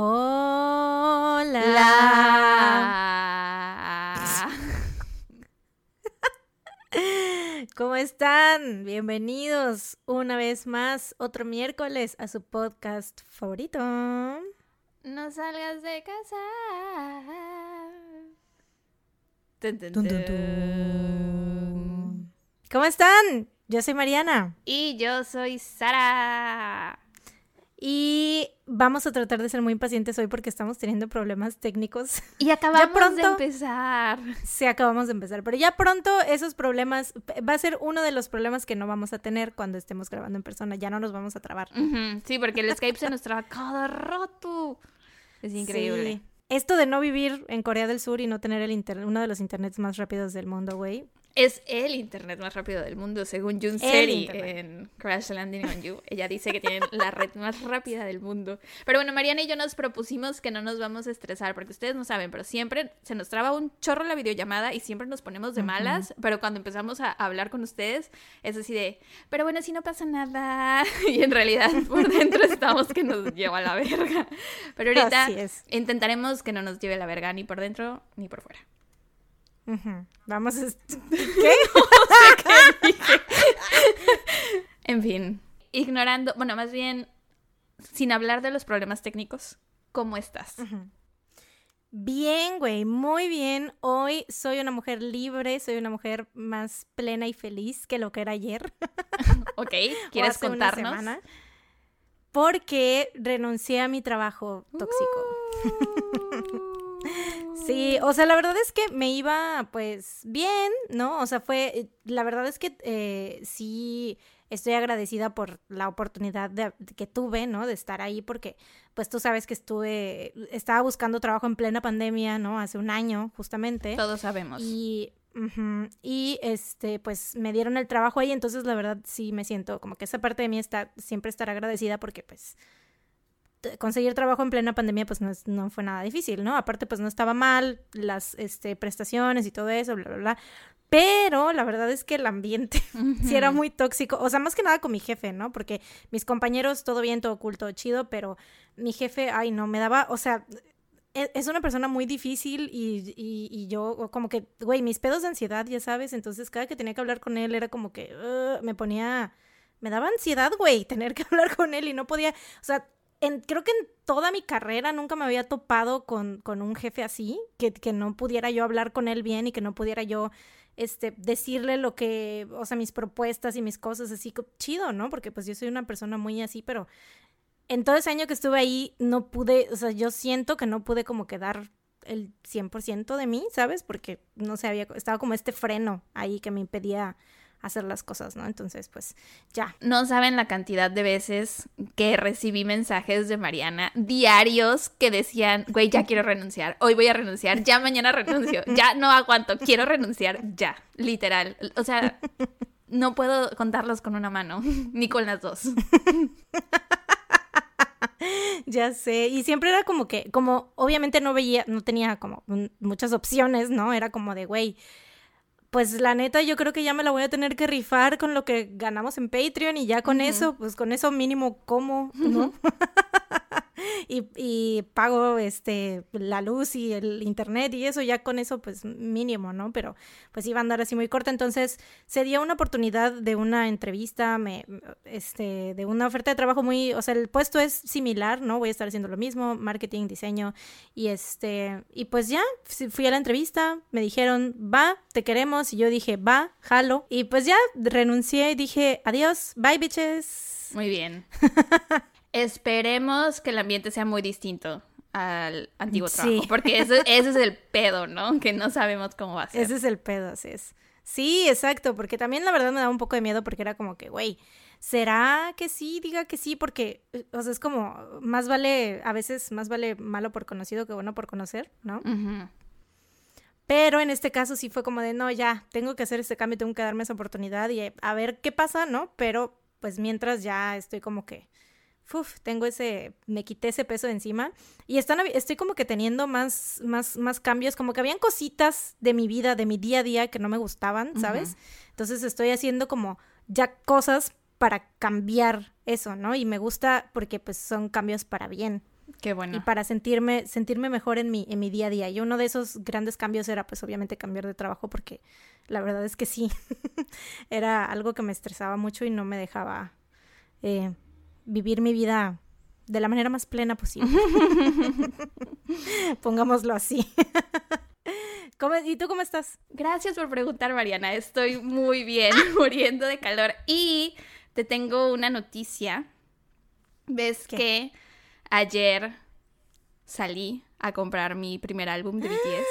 Hola. ¿Cómo están? Bienvenidos una vez más, otro miércoles, a su podcast favorito. No salgas de casa. Tun, tun, tun. ¿Cómo están? Yo soy Mariana. Y yo soy Sara. Y vamos a tratar de ser muy impacientes hoy porque estamos teniendo problemas técnicos. Y acabamos de empezar. Sí, acabamos de empezar. Pero ya pronto esos problemas, va a ser uno de los problemas que no vamos a tener cuando estemos grabando en persona. Ya no nos vamos a trabar. Sí, porque el Skype se nos traba cada rato. Es increíble. Sí. Esto de no vivir en Corea del Sur y no tener el inter- uno de los internets más rápidos del mundo, güey. Es el internet más rápido del mundo, según Jun Seri en Crash Landing on You. Ella dice que tienen la red más rápida del mundo. Pero bueno, Mariana y yo nos propusimos que no nos vamos a estresar, porque ustedes no saben, pero siempre se nos traba un chorro la videollamada y siempre nos ponemos de malas. Pero cuando empezamos a hablar con ustedes, es así de, pero bueno, si no pasa nada. Y en realidad por dentro estamos que nos lleva a la verga. Pero ahorita intentaremos que no nos lleve la verga ni por dentro ni por fuera. Vamos a... ¿Qué? En fin, ignorando, bueno, más bien, sin hablar de los problemas técnicos, ¿cómo estás? Bien, güey, muy bien. Hoy soy una mujer libre, soy una mujer más plena y feliz que lo que era ayer. Ok, ¿quieres hace una contarnos? semana, porque renuncié a mi trabajo tóxico. Sí, o sea, la verdad es que me iba pues bien, ¿no? O sea, fue, la verdad es que eh, sí estoy agradecida por la oportunidad de- que tuve, ¿no? De estar ahí porque pues tú sabes que estuve, estaba buscando trabajo en plena pandemia, ¿no? Hace un año justamente. Todos sabemos. Y, y este, pues me dieron el trabajo ahí, entonces la verdad sí me siento como que esa parte de mí está siempre estar agradecida porque pues conseguir trabajo en plena pandemia pues no, es- no fue nada difícil, ¿no? Aparte pues no estaba mal las este, prestaciones y todo eso, bla, bla, bla. Pero la verdad es que el ambiente sí era muy tóxico, o sea, más que nada con mi jefe, ¿no? Porque mis compañeros, todo bien, todo todo chido, pero mi jefe, ay, no, me daba, o sea, e- es una persona muy difícil y, y, y yo como que, güey, mis pedos de ansiedad, ya sabes, entonces cada que tenía que hablar con él era como que me ponía, me daba ansiedad, güey, tener que hablar con él y no podía, o sea, en- creo que en toda mi carrera nunca me había topado con, con un jefe así, que, que no pudiera yo hablar con él bien y que no pudiera yo este, decirle lo que, o sea, mis propuestas y mis cosas así, chido, ¿no? Porque pues yo soy una persona muy así, pero en todo ese año que estuve ahí no pude, o sea, yo siento que no pude como quedar el 100% de mí, ¿sabes? Porque no sé, había, estaba como este freno ahí que me impedía hacer las cosas, ¿no? Entonces, pues ya. No saben la cantidad de veces que recibí mensajes de Mariana diarios que decían, güey, ya quiero renunciar, hoy voy a renunciar, ya mañana renuncio, ya no aguanto, quiero renunciar, ya, literal. O sea, no puedo contarlos con una mano, ni con las dos. Ya sé, y siempre era como que, como obviamente no veía, no tenía como muchas opciones, ¿no? Era como de, güey, pues la neta yo creo que ya me la voy a tener que rifar con lo que ganamos en Patreon y ya con eso, pues con eso mínimo como, ¿no? y, y pago este la luz y el internet y eso ya con eso pues mínimo, ¿no? Pero pues iba a andar así muy corta, entonces se dio una oportunidad de una entrevista, me, este, de una oferta de trabajo muy, o sea, el puesto es similar, ¿no? Voy a estar haciendo lo mismo, marketing, diseño y este, y pues ya fui a la entrevista, me dijeron, va, te queremos y yo dije, va, jalo y pues ya renuncié y dije, adiós, bye bitches. Muy bien. Esperemos que el ambiente sea muy distinto al antiguo Sí. trabajo, porque ese, ese es el pedo, ¿no? Que no sabemos cómo va a ser. Ese es el pedo, así es. Sí, exacto, porque también la verdad me daba un poco de miedo porque era como que, güey, ¿será que sí? Diga que sí, porque, eh, o sea, es como, más vale, a veces más vale malo por conocido que bueno por conocer, ¿no? Pero en este caso sí fue como de, no, ya, tengo que hacer este cambio, tengo que darme esa oportunidad y eh, a ver qué pasa, ¿no? Pero pues mientras ya estoy como que, uf, tengo ese, me quité ese peso de encima y están, estoy como que teniendo más, más, más cambios, como que habían cositas de mi vida, de mi día a día que no me gustaban, ¿sabes? Entonces estoy haciendo como ya cosas para cambiar eso, ¿no? Y me gusta porque pues son cambios para bien. Qué bueno. y para sentirme, sentirme mejor en mi, en mi día a día. Y uno de esos grandes cambios era pues obviamente cambiar de trabajo porque la verdad es que sí, era algo que me estresaba mucho y no me dejaba eh, vivir mi vida de la manera más plena posible. Pongámoslo así. ¿Cómo- ¿Y tú cómo estás? Gracias por preguntar, Mariana. Estoy muy bien, muriendo de calor. Y te tengo una noticia. ¿Ves ¿Qué? que ayer salí a comprar mi primer álbum de BTS?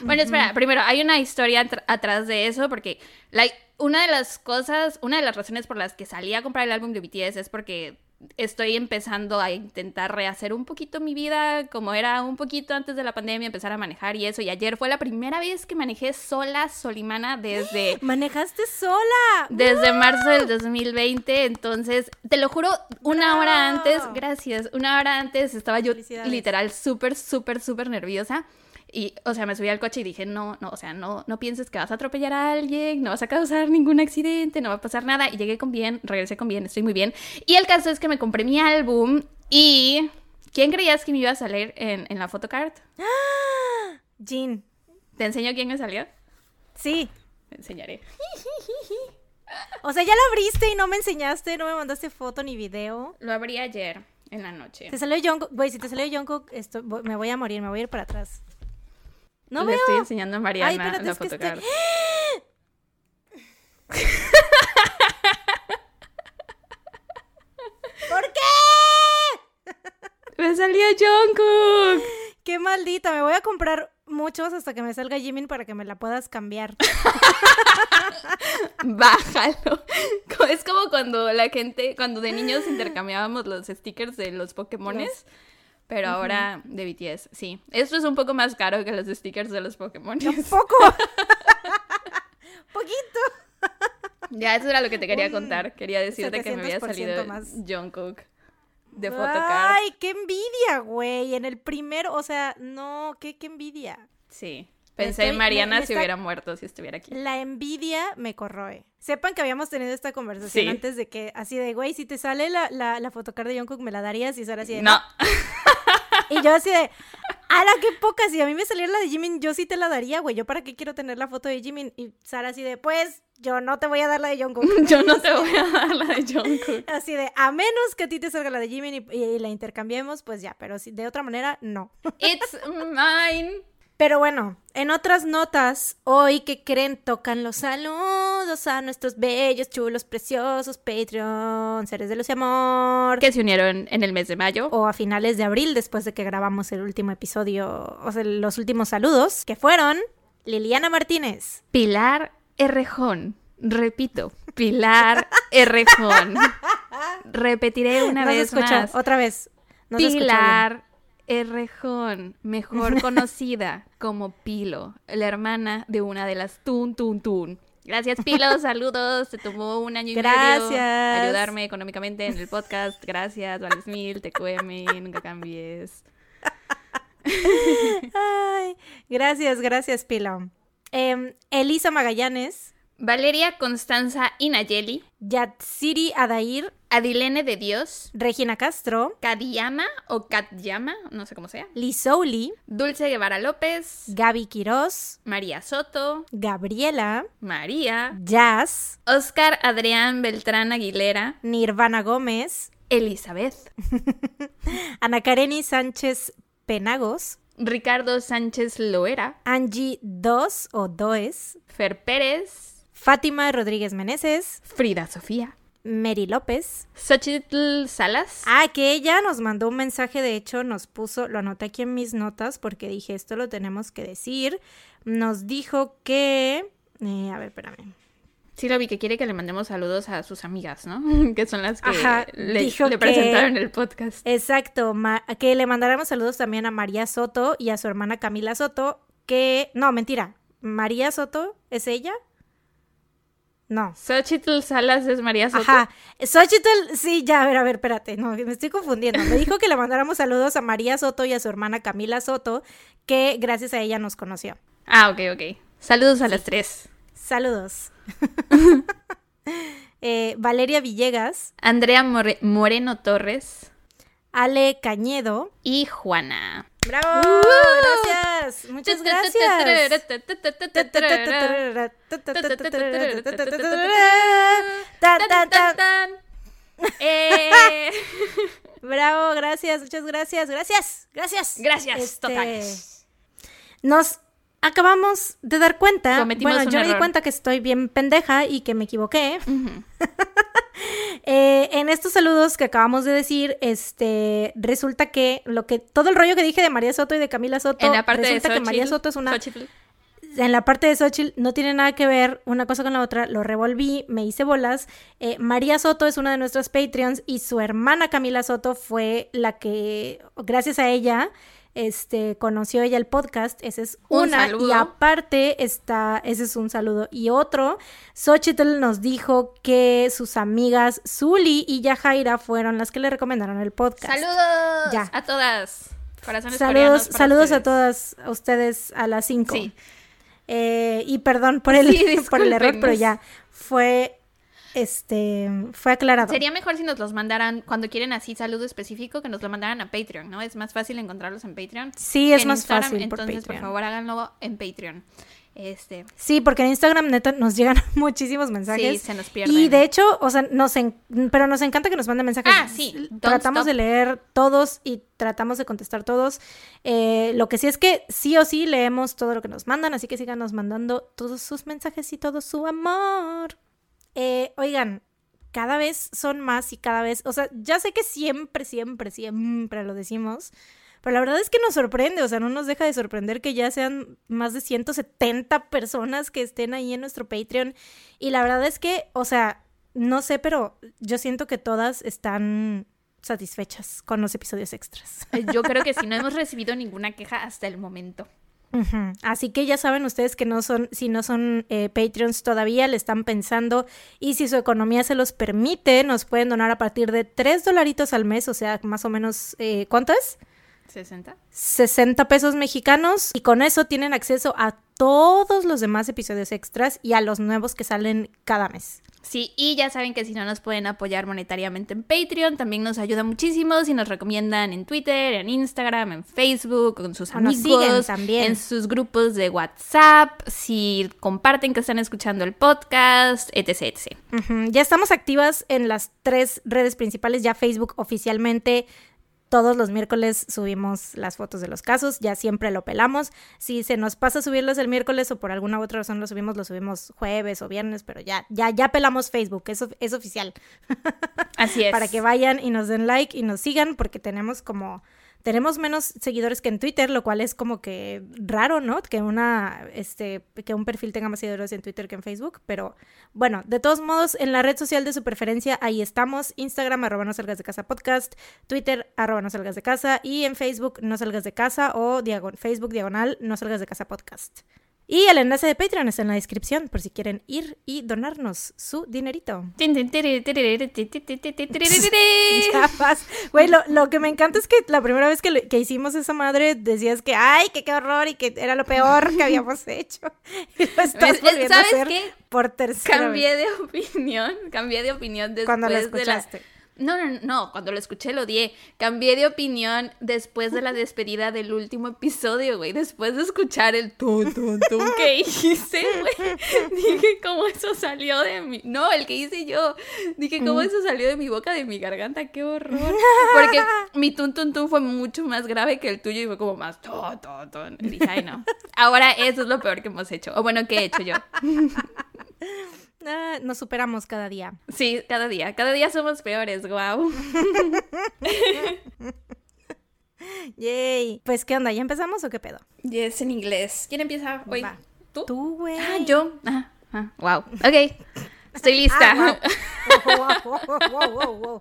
Bueno, espera, primero, hay una historia atr- atrás de eso, porque la- una de las cosas, una de las razones por las que salí a comprar el álbum de BTS es porque estoy empezando a intentar rehacer un poquito mi vida, como era un poquito antes de la pandemia, empezar a manejar y eso. Y ayer fue la primera vez que manejé sola, solimana, desde ¿Manejaste sola? desde marzo del 2020, entonces, te lo juro, una hora antes, gracias, una hora antes estaba yo literal súper, súper, súper nerviosa. Y, o sea, me subí al coche y dije, no, no, o sea, no, no pienses que vas a atropellar a alguien, no vas a causar ningún accidente, no va a pasar nada. Y llegué con bien, regresé con bien, estoy muy bien. Y el caso es que me compré mi álbum y... ¿Quién creías que me iba a salir en, en la photocard? Jean. ¿Te enseño quién me salió? Sí. Te enseñaré. O sea, ya lo abriste y no me enseñaste, no me mandaste foto ni video. Lo abrí ayer en la noche. Te salió Jungkook. Güey, si te salió Jungkook, esto, me voy a morir, me voy a ir para atrás. No Le veo. estoy enseñando a Mariana Ay, espérate, la es que photocard. ¿Por qué? ¡Me salió Jungkook! Qué maldita, me voy a comprar muchos hasta que me salga Jimin para que me la puedas cambiar. Bájalo. Es como cuando la gente, cuando de niños intercambiábamos los stickers de los Pokémones. Pero ahora de BTS, sí. Esto es un poco más caro que los stickers de los Pokémones. Un poco. Poquito. Ya, eso era lo que te quería contar. Quería decirte que me había 700% salido más. Jungkook de photocard. Ay, qué envidia, güey. En el primero, o sea, no, qué, qué envidia. Sí. Pensé estoy- en Mariana si hubiera muerto, si estuviera aquí. La envidia me corroe. Sepan que habíamos tenido esta conversación Sí. antes de que, así de, güey, si te sale la, la, la photocard de Jungkook, ¿me la darías? Y Sara así de, No. Y yo así de, ¡ala, qué poca! Si a mí me saliera la de Jimin, yo sí te la daría, güey. ¿Yo para qué quiero tener la foto de Jimin? Y Sara así de, pues, yo no te voy a dar la de Jungkook. Yo no te voy a dar la de Jungkook. Así de, a menos que a ti te salga la de Jimin y, y la intercambiemos, pues ya. Pero si de otra manera, no. It's mine. Pero bueno, en otras notas, hoy que creen tocan los saludos a nuestros bellos, chulos, preciosos Patreon, seres de luz y amor. Que se unieron en el mes de mayo. O a finales de abril, después de que grabamos el último episodio, o sea, los últimos saludos, que fueron Liliana Martínez, Pilar Errejón. Repito, Pilar Errejón. Repetiré una no se vez escuchó, más. otra vez. Pilar Errejón, mejor conocida como Pilo, la hermana de una de las Tun Tun Tun. Gracias, Pilo. Saludos. Te tomó un año y medio Gracias. ayudarme económicamente en el podcast. Gracias, vales mil, te cueme, nunca cambies. Ay, gracias, gracias, Pilo. Em, Elisa Magallanes, Valeria Constanza Inayeli, Yatsiri Adair, Adilene de Dios, Regina Castro, Kadiyama o Katyama, no sé cómo sea, Lisouli, Dulce Guevara López, Gaby Quiroz, María Soto, Gabriela, María, Jazz, Oscar Adrián Beltrán Aguilera, Nirvana Gómez, Elizabeth, Ana Kareni Sánchez Penagos, Ricardo Sánchez Loera, Angie Dos o Does, Fer Pérez, Fátima Rodríguez Meneses, Frida Sofía, Mary López. Xochitl Salas, Ah, que ella nos mandó un mensaje, de hecho nos puso, lo anoté aquí en mis notas porque dije, esto lo tenemos que decir. Nos dijo que... eh, a ver, espérame. sí lo vi que quiere que le mandemos saludos a sus amigas, ¿no? que son las que Ajá, le, dijo le que- presentaron el podcast. Exacto, que le mandáramos saludos también a María Soto y a su hermana Camila Soto, que... No, mentira. María Soto, ¿es ella? No. Xochitl Salas es María Soto. Ajá. Xochitl, sí, ya, a ver, a ver, espérate, no, me estoy confundiendo. Me dijo que le mandáramos saludos a María Soto y a su hermana Camila Soto, que gracias a ella nos conoció. Ah, ok, ok. Saludos a las tres. Saludos. Eh, Valeria Villegas, Andrea More- Moreno Torres, Ale Cañedo. Y Juana. ¡Bravo! gracias. Muchas gracias. Eh. Bravo, gracias, muchas gracias, gracias, gracias. Gracias, Este, totales. Nos acabamos de dar cuenta. Cometimos bueno, yo me di error. cuenta que estoy bien pendeja y que me equivoqué. Ujú. Eh, en estos saludos que acabamos de decir, este, resulta que lo que todo el rollo que dije de María Soto y de Camila Soto, En la parte de resulta que Xochitl, María Soto es una Xochitl. en la parte de Xochitl no tiene nada que ver una cosa con la otra, lo revolví, me hice bolas. Eh, María Soto es una de nuestras Patreons y su hermana Camila Soto fue la que, gracias a ella, este, conoció ella el podcast. Ese es Un una. saludo. Y aparte está, ese es un saludo. Y otro, Xochitl nos dijo que sus amigas Zuli y Yajaira fueron las que le recomendaron el podcast. Saludos Ya. a todas. Corazones Saludos, saludos a todas a ustedes a las 5. Sí. Eh, y perdón por el, Sí, por el error, pero ya fue este fue aclarado. Sería mejor si nos los mandaran cuando quieren así saludo específico que nos lo mandaran a Patreon, ¿no? Es más fácil encontrarlos en Patreon. Sí, es más Instagram, fácil por Entonces, por Patreon. favor, háganlo en Patreon. Este, Sí, porque en Instagram neta nos llegan muchísimos mensajes. sí, se nos pierden. Y de hecho, o sea, nos en- pero nos encanta que nos manden mensajes. Ah, sí, don't Tratamos stop. de leer todos y tratamos de contestar todos. Eh, lo que sí es que sí o sí leemos todo lo que nos mandan, así que síganos mandando todos sus mensajes y todo su amor. Eh, oigan, cada vez son más y cada vez, o sea, ya sé que siempre, siempre, siempre lo decimos, pero la verdad es que nos sorprende, o sea, no nos deja de sorprender que ya sean más de 170 personas que estén ahí en nuestro Patreon. Y la verdad es que, o sea, no sé, pero yo siento que todas están satisfechas con los episodios extras. Yo creo que sí, no hemos recibido ninguna queja hasta el momento. Así que ya saben ustedes que no son, si no son eh, Patreons todavía, le están pensando y si su economía se los permite, nos pueden donar a partir de 3 dolaritos al mes, o sea, más o menos, eh, ¿cuánto es? ¿60? 60 pesos mexicanos y con eso tienen acceso a todos los demás episodios extras y a los nuevos que salen cada mes. Sí, y ya saben que si no nos pueden apoyar monetariamente en Patreon, también nos ayuda muchísimo si nos recomiendan en Twitter, en Instagram, en Facebook, con sus amigos, también. en sus grupos de WhatsApp, si comparten que están escuchando el podcast, etc, etc. Ya estamos activas en las tres redes principales, ya Facebook oficialmente. Todos los miércoles subimos las fotos de los casos, ya siempre lo pelamos. Si se nos pasa subirlos el miércoles o por alguna otra razón lo subimos, lo subimos jueves o viernes, pero ya, ya, ya pelamos Facebook, eso es oficial. Así es. para que vayan y nos den like y nos sigan porque tenemos como tenemos menos seguidores que en Twitter, lo cual es como que raro, ¿no? Que una este que un perfil tenga más seguidores en Twitter que en Facebook, pero bueno, de todos modos en la red social de su preferencia ahí estamos, Instagram arroba no salgas de casa podcast, Twitter arroba no salgas de casa y en Facebook no salgas de casa o Facebook diagonal no salgas de casa podcast. Y el enlace de Patreon está en la descripción por si quieren ir y donarnos su dinerito. Güey, lo, lo que me encanta es que la primera vez que, lo- que hicimos esa madre decías que, ay, que qué horror y que era lo peor que habíamos hecho. Y lo estás volviendo a ¿Sabes hacer qué? por tercera vez. Cambié de opinión, cambié de opinión después Cuando lo de la... No, no, no, cuando lo escuché lo odié. Cambié de opinión después de la despedida del último episodio, güey. Después de escuchar el tun, tun, tun que hice, güey. Dije, ¿cómo eso salió de mi... No, el que hice yo. Dije, ¿cómo eso salió de mi boca, de mi garganta? ¡Qué horror! Porque mi tun, tun, tun fue mucho más grave que el tuyo y fue como más... Tun, tun, tun. Y dije, ay, no. Ahora eso es lo peor que hemos hecho. O bueno, que he hecho yo. Ah, nos superamos cada día. Sí, cada día. Cada día somos peores, guau. Yay. Pues, ¿qué onda? ¿Ya empezamos o qué pedo? Y es en inglés. ¿Quién empieza hoy? Va. ¿Tú? Tú, güey. Ah, yo. Ah, ah, wow. Ok. Estoy lista. Ah, wow. Wow, wow, wow, wow.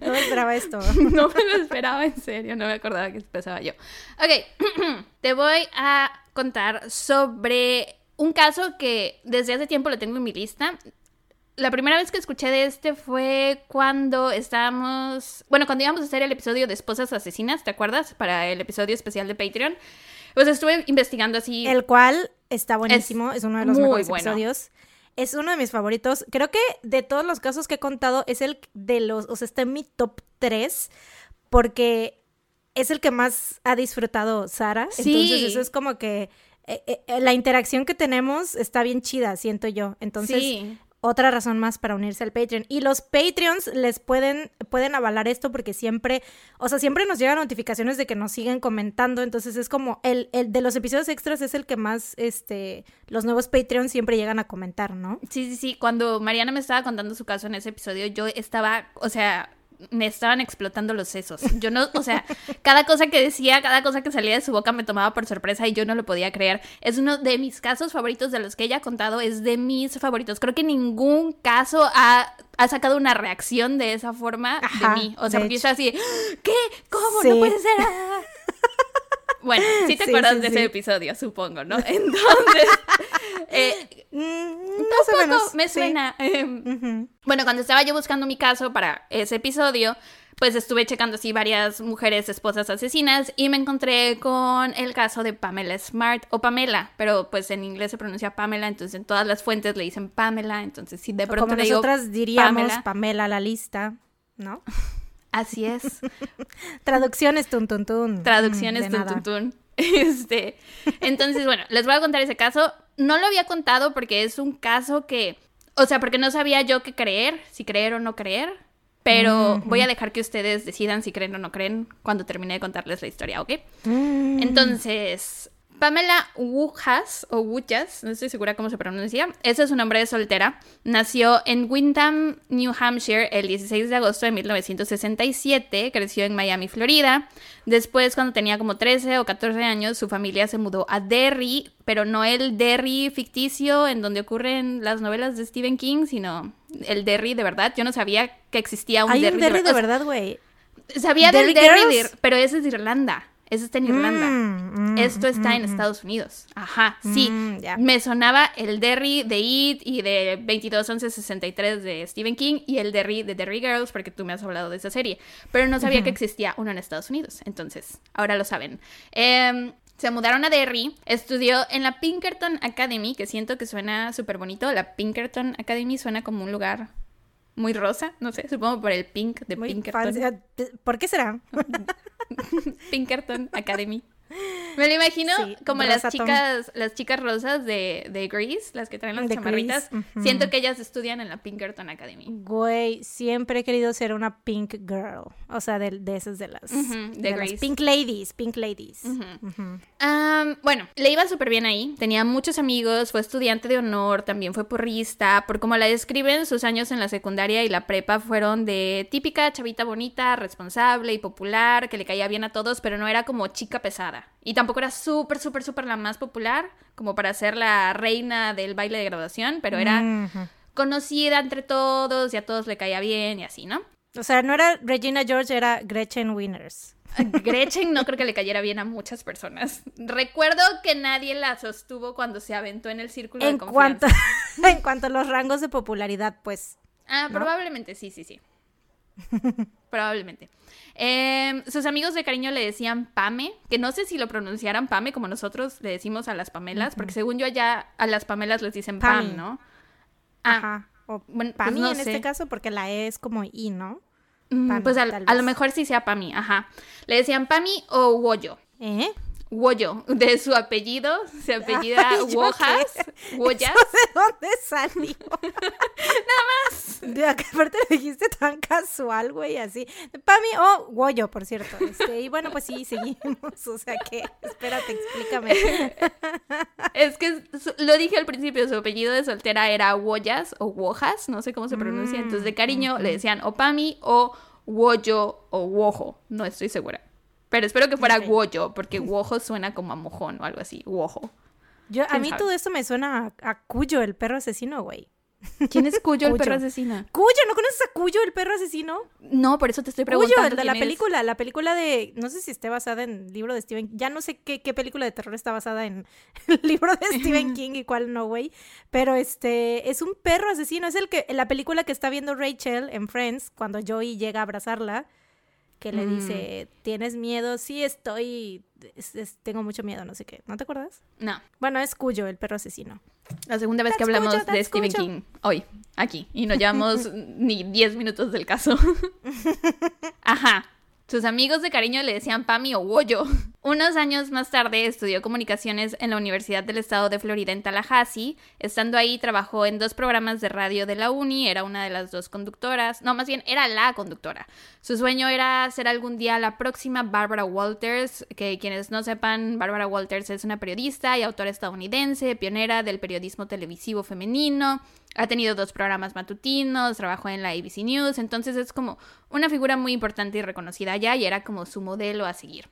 No esperaba esto. no me lo esperaba en serio. No me acordaba que empezaba yo. Ok. Te voy a contar sobre un caso que desde hace tiempo lo tengo en mi lista. La primera vez que escuché de este fue cuando estábamos, bueno, cuando íbamos a hacer el episodio de Esposas Asesinas, ¿te acuerdas? Para el episodio especial de Patreon. Pues estuve investigando así. El cual está buenísimo, es, uno de los mejores bueno. episodios. Es uno de mis favoritos. Creo que de todos los casos que he contado es el de los, o sea, está en mi top 3 porque es el que más ha disfrutado Sara. Sí. Entonces eso es como que eh, eh, la interacción que tenemos está bien chida, siento yo. Entonces, sí. otra razón más para unirse al Patreon. Y los Patreons les pueden, pueden avalar esto porque siempre, o sea, siempre nos llegan notificaciones de que nos siguen comentando. Entonces es como el, el de los episodios extras es el que más, este, los nuevos Patreons siempre llegan a comentar, ¿no? Sí, sí, sí. Cuando Mariana me estaba contando su caso en ese episodio, yo estaba, o sea, me estaban explotando los sesos. Yo no, o sea, cada cosa que decía, cada cosa que salía de su boca me tomaba por sorpresa y yo no lo podía creer. Es uno de mis casos favoritos de los que ella ha contado, es de mis favoritos. Creo que ningún caso ha, ha sacado una reacción de esa forma Ajá, de mí. O sea, porque yo estaba así, ¿qué? ¿Cómo? Sí. No puede ser. Ah. Bueno, sí te Sí, acuerdas sí, de sí. ese episodio, supongo, ¿no? Entonces, eh, Mm, más o menos, me suena. em, bueno, cuando estaba yo buscando mi caso para ese episodio, pues estuve checando así varias mujeres esposas asesinas y me encontré con el caso de Pamela Smart o Pamela, pero pues en inglés se pronuncia Pamela, entonces en todas las fuentes le dicen Pamela, entonces si de O pronto Como le digo nosotras diríamos Pamela. Pamela. la lista, ¿no? Así es, Traducciones tun tun tun. traducciones tun, nada. tun, tun. Este, entonces bueno, les voy a contar ese caso. No lo había contado porque es un caso que, o sea, porque no sabía yo qué creer, si creer o no creer. Pero Ujú. voy a dejar que ustedes decidan si creen o no creen cuando termine de contarles la historia, ¿ok? Mm. Entonces, Pamela Wujas, o Wujas, no estoy segura cómo se pronuncia, ese es su nombre de soltera, nació en Windham, New Hampshire, el 16 de agosto de 1967, creció en Miami, Florida. Después, cuando tenía como 13 o 14 años, su familia se mudó a Derry, pero no el Derry ficticio en donde ocurren las novelas de Stephen King, sino el Derry de verdad. Yo no sabía que existía un Hay Derry, un Derry de verdad, güey. Sabía del ¿Derry de- pero ese es de Irlanda. Ese está en Irlanda. Mm, mm, Esto está mm, en mm. Estados Unidos. Ajá, sí. Me sonaba el Derry de It y de 221163 de Stephen King y el Derry de Derry Girls, porque tú me has hablado de esa serie. Pero no sabía que existía uno en Estados Unidos. Entonces, ahora lo saben. Em, se mudaron a Derry, estudió en la Pinkerton Academy, que siento que suena súper bonito. La Pinkerton Academy suena como un lugar muy rosa, no sé, supongo por el pink de Muy Pinkerton. fancy. ¿Por qué será? Pinkerton Academy. Me lo imagino Sí, como las chicas, las chicas rosas de, de Grease, las que traen las De chamarritas. Siento que ellas estudian en la Pinkerton Academy. Güey, siempre he querido ser una pink girl. O sea, de, de esas de las, de de las pink ladies, pink ladies. Bueno, le iba súper bien ahí, tenía muchos amigos, fue estudiante de honor, también fue porrista, por como la describen, sus años en la secundaria y la prepa fueron de típica chavita bonita, responsable y popular, que le caía bien a todos, pero no era como chica pesada. Y tampoco era súper, súper, súper la más popular, como para ser la reina del baile de graduación, pero era conocida entre todos y a todos le caía bien y así, ¿no? O sea, no era Regina George, era Gretchen Winners. A Gretchen no creo que le cayera bien a muchas personas. Recuerdo que nadie la sostuvo cuando se aventó en el círculo En de cuanto, en cuanto a los rangos de popularidad, pues. Ah, ¿no? probablemente, sí, sí, sí. probablemente. Em, sus amigos de cariño le decían Pame, que no sé si lo pronunciaran Pame como nosotros le decimos a las Pamelas, porque según yo allá a las Pamelas les dicen Pam. ¿no? Ah, Ajá. O bueno, pues Pami no en sé. este caso, porque la E es como I, ¿no? mm, Pami, pues a lo mejor sí sea Pami, ajá. Le decían Pami o Woyo. ¿Eh? Woyo, de su apellido, se apellida Ay, ¿yo Wojas, Woyas. ¿De dónde salió? Nada más. De acá, aparte lo dijiste tan casual, güey, así. Pami o Goyo, por cierto. Este, y bueno, pues sí, seguimos. O sea que, espérate, explícame. Es que lo dije al principio, su apellido de soltera era Woyas o Wojas, no sé cómo se pronuncia. Mm, Entonces, de cariño le decían o Pami o Woyo o Wojo, no estoy segura. Pero espero que fuera Ok. Woyo, porque Wojo suena como a mojón o algo así. Wojo. Yo, a ¿Quién mí sabe? todo esto me suena a, a Cuyo, el perro asesino, güey. ¿Quién es Cuyo, el Cuyo. perro asesino? Cuyo, ¿no conoces a Cuyo, el perro asesino? No, por eso te estoy Cuyo, preguntando. el de la película, la película de, no sé si esté basada en el libro de Stephen, ya no sé qué, qué película de terror está basada en el libro de Stephen King y cuál no, güey, pero este, es un perro asesino, es el que, la película que está viendo Rachel en Friends, cuando Joey llega a abrazarla, que le Mm. dice, ¿tienes miedo? Sí, estoy, es- es- tengo mucho miedo, no sé qué, ¿no te acuerdas? No, Bueno, es Cuyo, el perro asesino. la segunda vez que hablamos Cuyo, de Stephen Cuyo. King hoy, aquí, y no llevamos ni 10 minutos del caso. Ajá. Sus amigos de cariño le decían Pami o Woyo. Unos años más tarde estudió comunicaciones en la Universidad del Estado de Florida en Tallahassee. Estando ahí trabajó en dos programas de radio de la uni, era una de las dos conductoras, no, más bien era la conductora. Su sueño era ser algún día la próxima Barbara Walters, que quienes no sepan, Barbara Walters es una periodista y autora estadounidense, pionera del periodismo televisivo femenino. Ha tenido dos programas matutinos, trabajó en la ABC News, entonces es como una figura muy importante y reconocida ya y era como su modelo a seguir.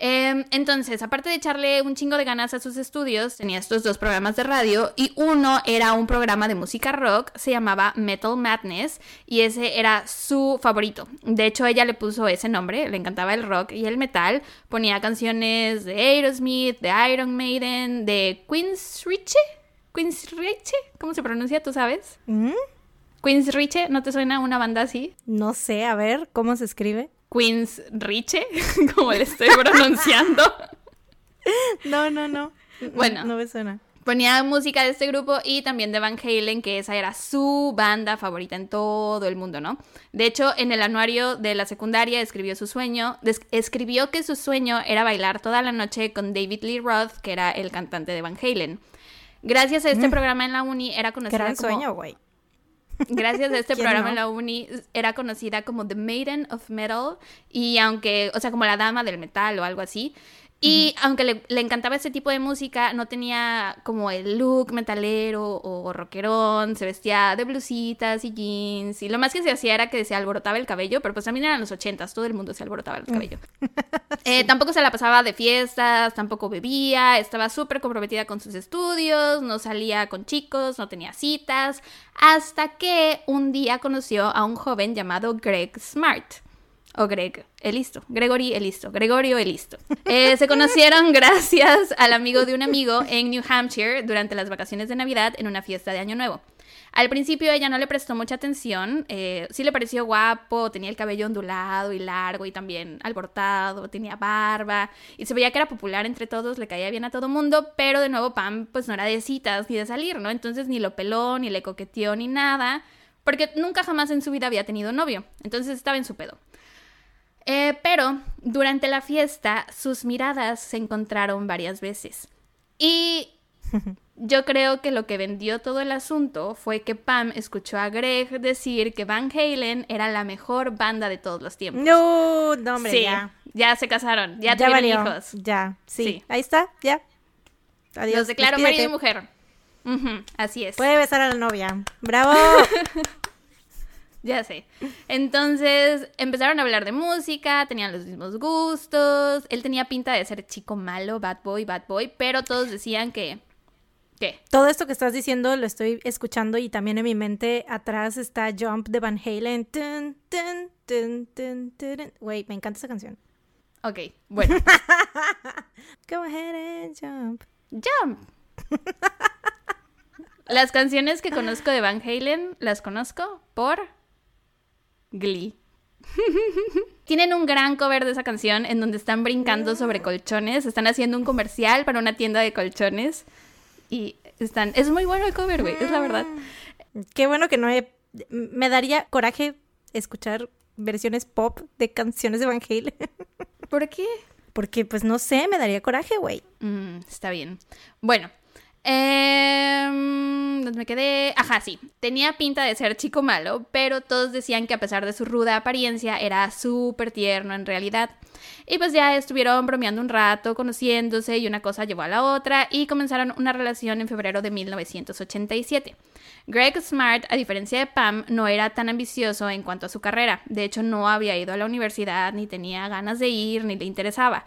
Em, entonces, aparte de echarle un chingo de ganas a sus estudios, tenía estos dos programas de radio y uno era un programa de música rock, se llamaba Metal Madness y ese era su favorito. De hecho, ella le puso ese nombre, le encantaba el rock y el metal, ponía canciones de Aerosmith, de Iron Maiden, de Queen's Richie. Queen's Richie, ¿cómo se pronuncia? ¿Tú sabes? ¿Mm? Queen's Richie, ¿no te suena una banda así? No sé, a ver, ¿cómo se escribe? Queen's Riche, como le estoy pronunciando. No, no, no. Bueno. No me suena. Ponía música de este grupo y también de Van Halen, que esa era su banda favorita en todo el mundo, ¿no? De hecho, en el anuario de la secundaria escribió su sueño, escribió que su sueño era bailar toda la noche con David Lee Roth, que era el cantante de Van Halen. Gracias a este Mm. programa en la uni era conocida Gran como sueño, güey. Gracias a este ¿Quién programa no? en la uni era conocida como The Maiden of Metal y aunque, o sea, como la dama del metal o algo así. Y aunque le, le encantaba ese tipo de música, no tenía como el look metalero o rockerón, se vestía de blusitas y jeans y lo más que se hacía era que se alborotaba el cabello, pero pues también eran los ochentas, todo el mundo se alborotaba el cabello. Eh, tampoco se la pasaba de fiestas, tampoco bebía, estaba súper comprometida con sus estudios, no salía con chicos, no tenía citas, hasta que un día conoció a un joven llamado Greg Smart. O Greg, el listo. Gregory, el listo. Gregorio, el listo. Eh, se conocieron gracias al amigo de un amigo en New Hampshire durante las vacaciones de Navidad en una fiesta de Año Nuevo. Al principio ella no le prestó mucha atención, eh, sí le pareció guapo, tenía el cabello ondulado y largo y también alborotado, tenía barba y se veía que era popular entre todos, le caía bien a todo mundo, pero de nuevo Pam pues no era de citas ni de salir, ¿no? Entonces ni lo peló, ni le coqueteó, ni nada, porque nunca jamás en su vida había tenido novio, entonces estaba en su pedo. Eh, pero durante la fiesta sus miradas se encontraron varias veces. Y yo creo que lo que vendió todo el asunto fue que Pam escuchó a Greg decir que Van Halen era la mejor banda de todos los tiempos. No, no, hombre, sí, ya. ya se casaron, ya, Ya tuvieron valió. hijos. Ya, sí. Sí. Ahí está, ya. Adiós. Los declaro marido y mujer. Así es. Puede besar a la novia. ¡Bravo! Ya sé. Entonces empezaron a hablar de música, tenían los mismos gustos. Él tenía pinta de ser chico malo, bad boy, bad boy, pero todos decían que. ¿Qué? Todo esto que estás diciendo lo estoy escuchando y también en mi mente atrás está Jump de Van Halen. Tun, me encanta esa canción. Ok, bueno. Go ahead and jump. Jump. Las canciones que conozco de Van Halen las conozco por Glee. Tienen un gran cover de esa canción en donde están brincando sobre colchones, están haciendo un comercial para una tienda de colchones y están es muy bueno el cover, güey, es la verdad. Qué bueno que no he... Me daría coraje escuchar versiones pop de canciones de Van Halen. ¿Por qué? Porque, pues, no sé, me daría coraje, güey. Mm, está bien. Bueno. ¿Dónde me quedé? Ajá, sí. Tenía pinta de ser chico malo, pero todos decían que a pesar de su ruda apariencia era súper tierno en realidad. Y pues ya estuvieron bromeando un rato, conociéndose y una cosa llevó a la otra y comenzaron una relación en febrero de 1987. Greg Smart, a diferencia de Pam, no era tan ambicioso en cuanto a su carrera. De hecho, no había ido a la universidad, ni tenía ganas de ir, ni le interesaba.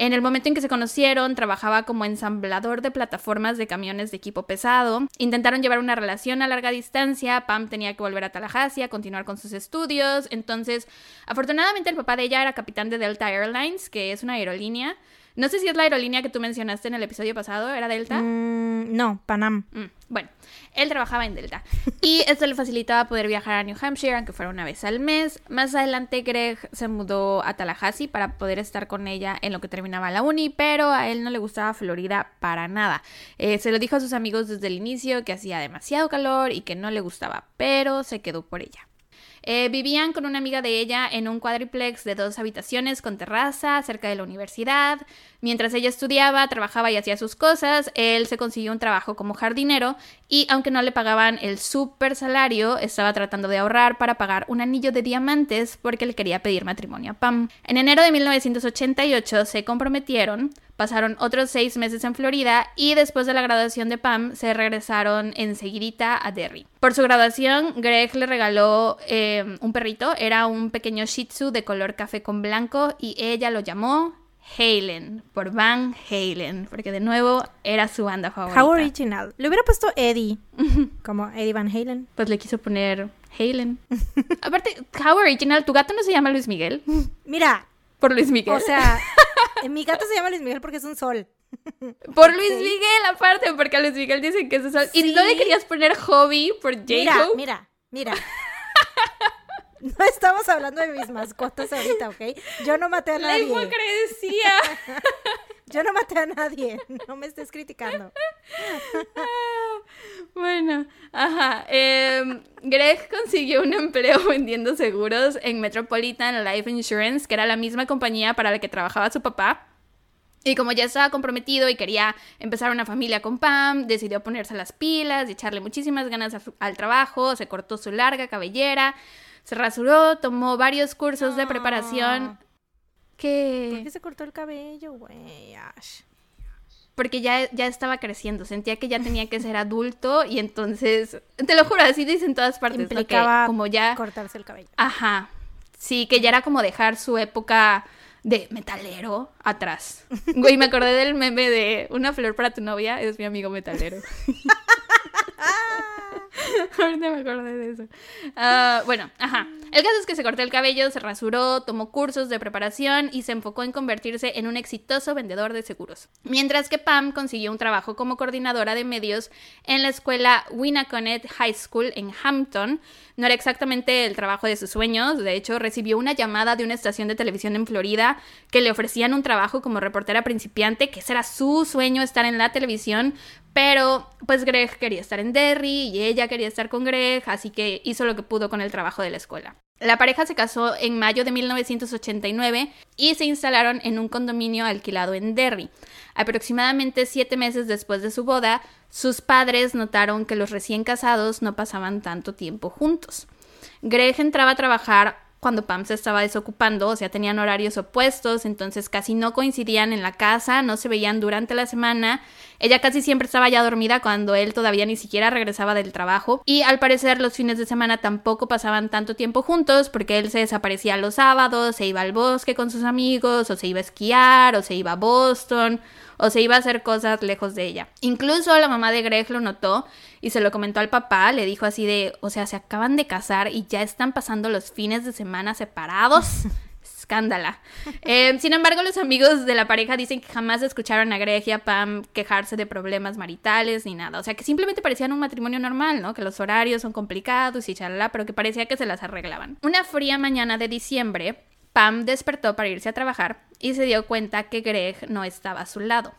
En el momento en que se conocieron, trabajaba como ensamblador de plataformas de camiones de equipo pesado. Intentaron llevar una relación a larga distancia. Pam tenía que volver a Tallahassee a continuar con sus estudios. Entonces, afortunadamente, el papá de ella era capitán de Delta Airlines, que es una aerolínea. No sé si es la aerolínea que tú mencionaste en el episodio pasado, ¿era Delta? Mm, no, Panam. Mm, bueno, él trabajaba en Delta y esto le facilitaba poder viajar a New Hampshire, aunque fuera una vez al mes. Más adelante Greg se mudó a Tallahassee para poder estar con ella en lo que terminaba la uni, pero a él no le gustaba Florida para nada. Eh, se lo dijo a sus amigos desde el inicio que hacía demasiado calor y que no le gustaba, pero se quedó por ella. Eh, vivían con una amiga de ella en un cuadriplex de dos habitaciones con terraza cerca de la universidad. Mientras ella estudiaba, trabajaba y hacía sus cosas, él se consiguió un trabajo como jardinero y aunque no le pagaban el super salario, estaba tratando de ahorrar para pagar un anillo de diamantes porque le quería pedir matrimonio a Pam. En enero de 1988 se comprometieron, pasaron otros seis meses en Florida y después de la graduación de Pam se regresaron enseguidita a Derry. Por su graduación, Greg le regaló eh, un perrito, era un pequeño Shih Tzu de color café con blanco y ella lo llamó Halen, por Van Halen, porque de nuevo era su banda favorita. How original. Le hubiera puesto Eddie, como Eddie Van Halen. Pues le quiso poner Halen. Aparte, How original, ¿tu gato no se llama Luis Miguel? Mira. Por Luis Miguel. O sea, mi gato se llama Luis Miguel porque es un sol. Por Luis Miguel, aparte, porque a Luis Miguel dicen que es un sol. Y no le querías poner hobby por j Mira, mira, mira. No estamos hablando de mis mascotas ahorita, ¿ok? Yo no maté a nadie. La hipocresía. Yo no maté a nadie. No me estés criticando. bueno, ajá. Em, Greg consiguió un empleo vendiendo seguros en Metropolitan Life Insurance, que era la misma compañía para la que trabajaba su papá. Y como ya estaba comprometido y quería empezar una familia con Pam, decidió ponerse las pilas y echarle muchísimas ganas al trabajo, se cortó su larga cabellera, se rasuró, tomó varios cursos de preparación. ¿Por qué se cortó el cabello, güey? Porque ya, ya estaba creciendo, sentía que ya tenía que ser adulto y entonces, te lo juro, así dicen todas partes. Implicaba como ya cortarse el cabello. Ajá, sí, que ya era como dejar su época de metalero atrás. Güey, me acordé del meme de una flor para tu novia, es mi amigo metalero. Ahorita me acordé de eso. Ah, bueno, ajá. El caso es que se cortó el cabello, se rasuró, tomó cursos de preparación y se enfocó en convertirse en un exitoso vendedor de seguros. Mientras que Pam consiguió un trabajo como coordinadora de medios en la escuela Winnaconnet High School en Hampton. No era exactamente el trabajo de sus sueños, de hecho recibió una llamada de una estación de televisión en Florida que le ofrecían un trabajo como reportera principiante, que ese era su sueño estar en la televisión, pero pues Greg quería estar en Derry y ella quería estar con Greg, así que hizo lo que pudo con el trabajo de la escuela. La pareja se casó en mayo de 1989 y se instalaron en un condominio alquilado en Derry. Aproximadamente siete meses después de su boda, sus padres notaron que los recién casados no pasaban tanto tiempo juntos. Greg entraba a trabajar cuando Pam se estaba desocupando, o sea, tenían horarios opuestos, entonces casi no coincidían en la casa, no se veían durante la semana. Ella casi siempre estaba ya dormida cuando él todavía ni siquiera regresaba del trabajo. Y al parecer los fines de semana tampoco pasaban tanto tiempo juntos porque él se desaparecía los sábados, se iba al bosque con sus amigos, o se iba a esquiar, o se iba a Boston, o se iba a hacer cosas lejos de ella. Incluso la mamá de Greg lo notó y se lo comentó al papá, le dijo así de, o sea, se acaban de casar y ya están pasando los fines de semana separados. Escándala. Eh, sin embargo, los amigos de la pareja dicen que jamás escucharon a Greg y a Pam quejarse de problemas maritales ni nada. O sea, que simplemente parecían un matrimonio normal, ¿no? Que los horarios son complicados y chalala, pero que parecía que se las arreglaban. Una fría mañana de diciembre, Pam despertó para irse a trabajar y se dio cuenta que Greg no estaba a su lado.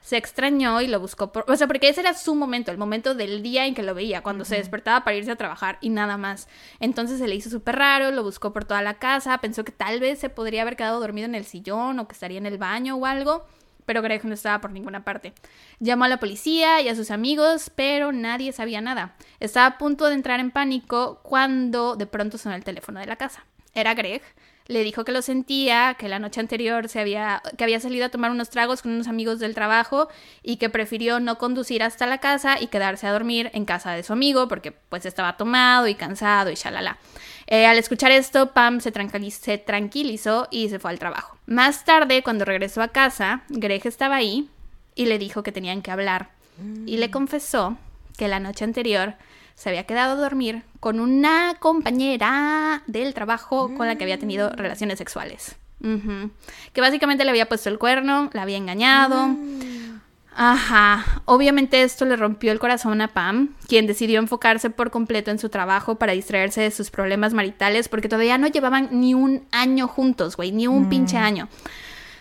Se extrañó y lo buscó por... O sea, porque ese era su momento, el momento del día en que lo veía, cuando se despertaba para irse a trabajar y nada más. Entonces se le hizo súper raro, lo buscó por toda la casa, pensó que tal vez se podría haber quedado dormido en el sillón o que estaría en el baño o algo, pero Greg no estaba por ninguna parte. Llamó a la policía y a sus amigos, pero nadie sabía nada. Estaba a punto de entrar en pánico cuando de pronto sonó el teléfono de la casa. Era Greg le dijo que lo sentía, que la noche anterior se había, que había salido a tomar unos tragos con unos amigos del trabajo y que prefirió no conducir hasta la casa y quedarse a dormir en casa de su amigo porque pues estaba tomado y cansado y shalala. Eh, al escuchar esto, Pam se, se tranquilizó y se fue al trabajo. Más tarde, cuando regresó a casa, Greg estaba ahí y le dijo que tenían que hablar. Y le mm. confesó que la noche anterior se había quedado a dormir con una compañera del trabajo con la que había tenido mm. relaciones sexuales. Que básicamente le había puesto el cuerno, la había engañado. Mm. Ajá, obviamente esto le rompió el corazón a Pam, quien decidió enfocarse por completo en su trabajo para distraerse de sus problemas maritales, porque todavía no llevaban ni un año juntos, güey, ni un pinche mm. año.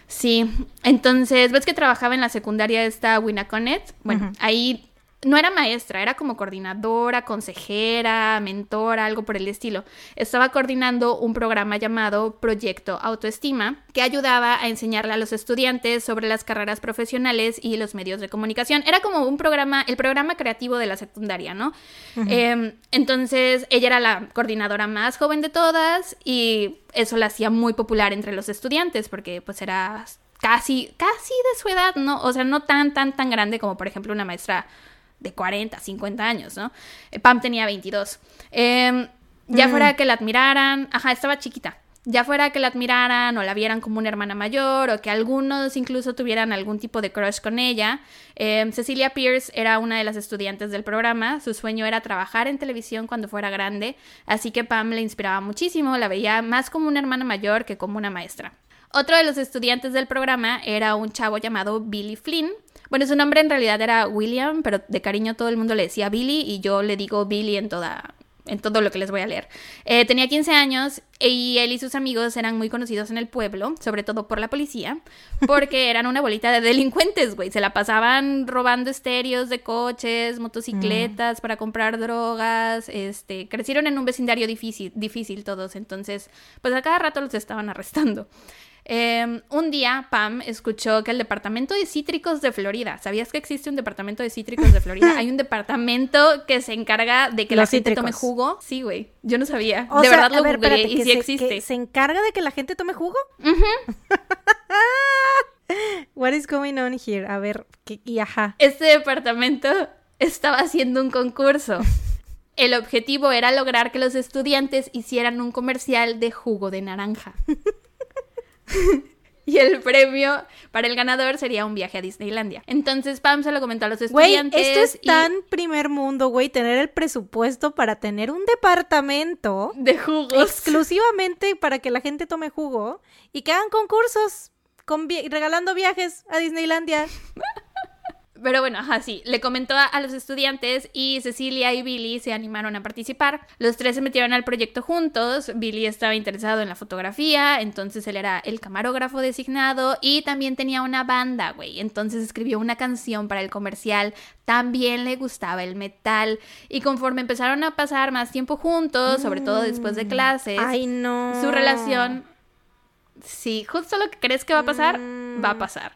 Sí, entonces, ¿ves que trabajaba en la secundaria esta Winnaconnet? Bueno, ahí no era maestra, era como coordinadora, consejera, mentora, algo por el estilo. Estaba coordinando un programa llamado Proyecto Autoestima, que ayudaba a enseñarle a los estudiantes sobre las carreras profesionales y los medios de comunicación. Era como un programa, el programa creativo de la secundaria, ¿no? Em, entonces, ella era la coordinadora más joven de todas y eso la hacía muy popular entre los estudiantes porque pues era casi, casi de su edad, ¿no? O sea, no tan, tan, tan grande como por ejemplo una maestra de 40, 50 años, ¿no? Eh, Pam tenía 22. Em, ya mm. fuera que la admiraran, ajá, estaba chiquita. Ya fuera que la admiraran o la vieran como una hermana mayor o que algunos incluso tuvieran algún tipo de crush con ella, em, Cecilia Pierce era una de las estudiantes del programa. Su sueño era trabajar en televisión cuando fuera grande, así que Pam le inspiraba muchísimo, la veía más como una hermana mayor que como una maestra. Otro de los estudiantes del programa era un chavo llamado Billy Flynn, bueno, su nombre en realidad era William, pero de cariño todo el mundo le decía Billy y yo le digo Billy en toda en todo lo que les voy a leer. Eh, tenía 15 años y él y sus amigos eran muy conocidos en el pueblo, sobre todo por la policía, porque eran una bolita de delincuentes, güey. Se la pasaban robando estéreos de coches, motocicletas mm. para comprar drogas, este, crecieron en un vecindario difícil, difícil todos, entonces, pues a cada rato los estaban arrestando. Em, un día Pam escuchó que el departamento de cítricos de Florida, ¿sabías que existe un departamento de cítricos de Florida? Hay un departamento que se encarga de que la gente tome jugo. Sí, güey, yo no sabía. de verdad lo ver, y sí existe. ¿Se encarga de que la gente tome jugo? What is going on here? A ver, y ajá. Este departamento estaba haciendo un concurso. El objetivo era lograr que los estudiantes hicieran un comercial de jugo de naranja. y el premio para el ganador sería un viaje a Disneylandia. Entonces Pam se lo comentó a los estudiantes. Güey, esto es tan primer mundo, güey, tener el presupuesto para tener un departamento de jugos exclusivamente para que la gente tome jugo y que hagan concursos con regalando viajes a Disneylandia. Pero bueno, ajá, sí. Le comentó a, los estudiantes y Cecilia y Billy se animaron a participar. Los tres se metieron al proyecto juntos. Billy estaba interesado en la fotografía, entonces él era el camarógrafo designado y también tenía una banda, güey. Entonces escribió una canción para el comercial. También le gustaba el metal. Y conforme empezaron a pasar más tiempo juntos, sobre todo después de mm. clases, Ay, no. su relación. Sí, justo lo que crees que va a pasar, va a mm. pasar.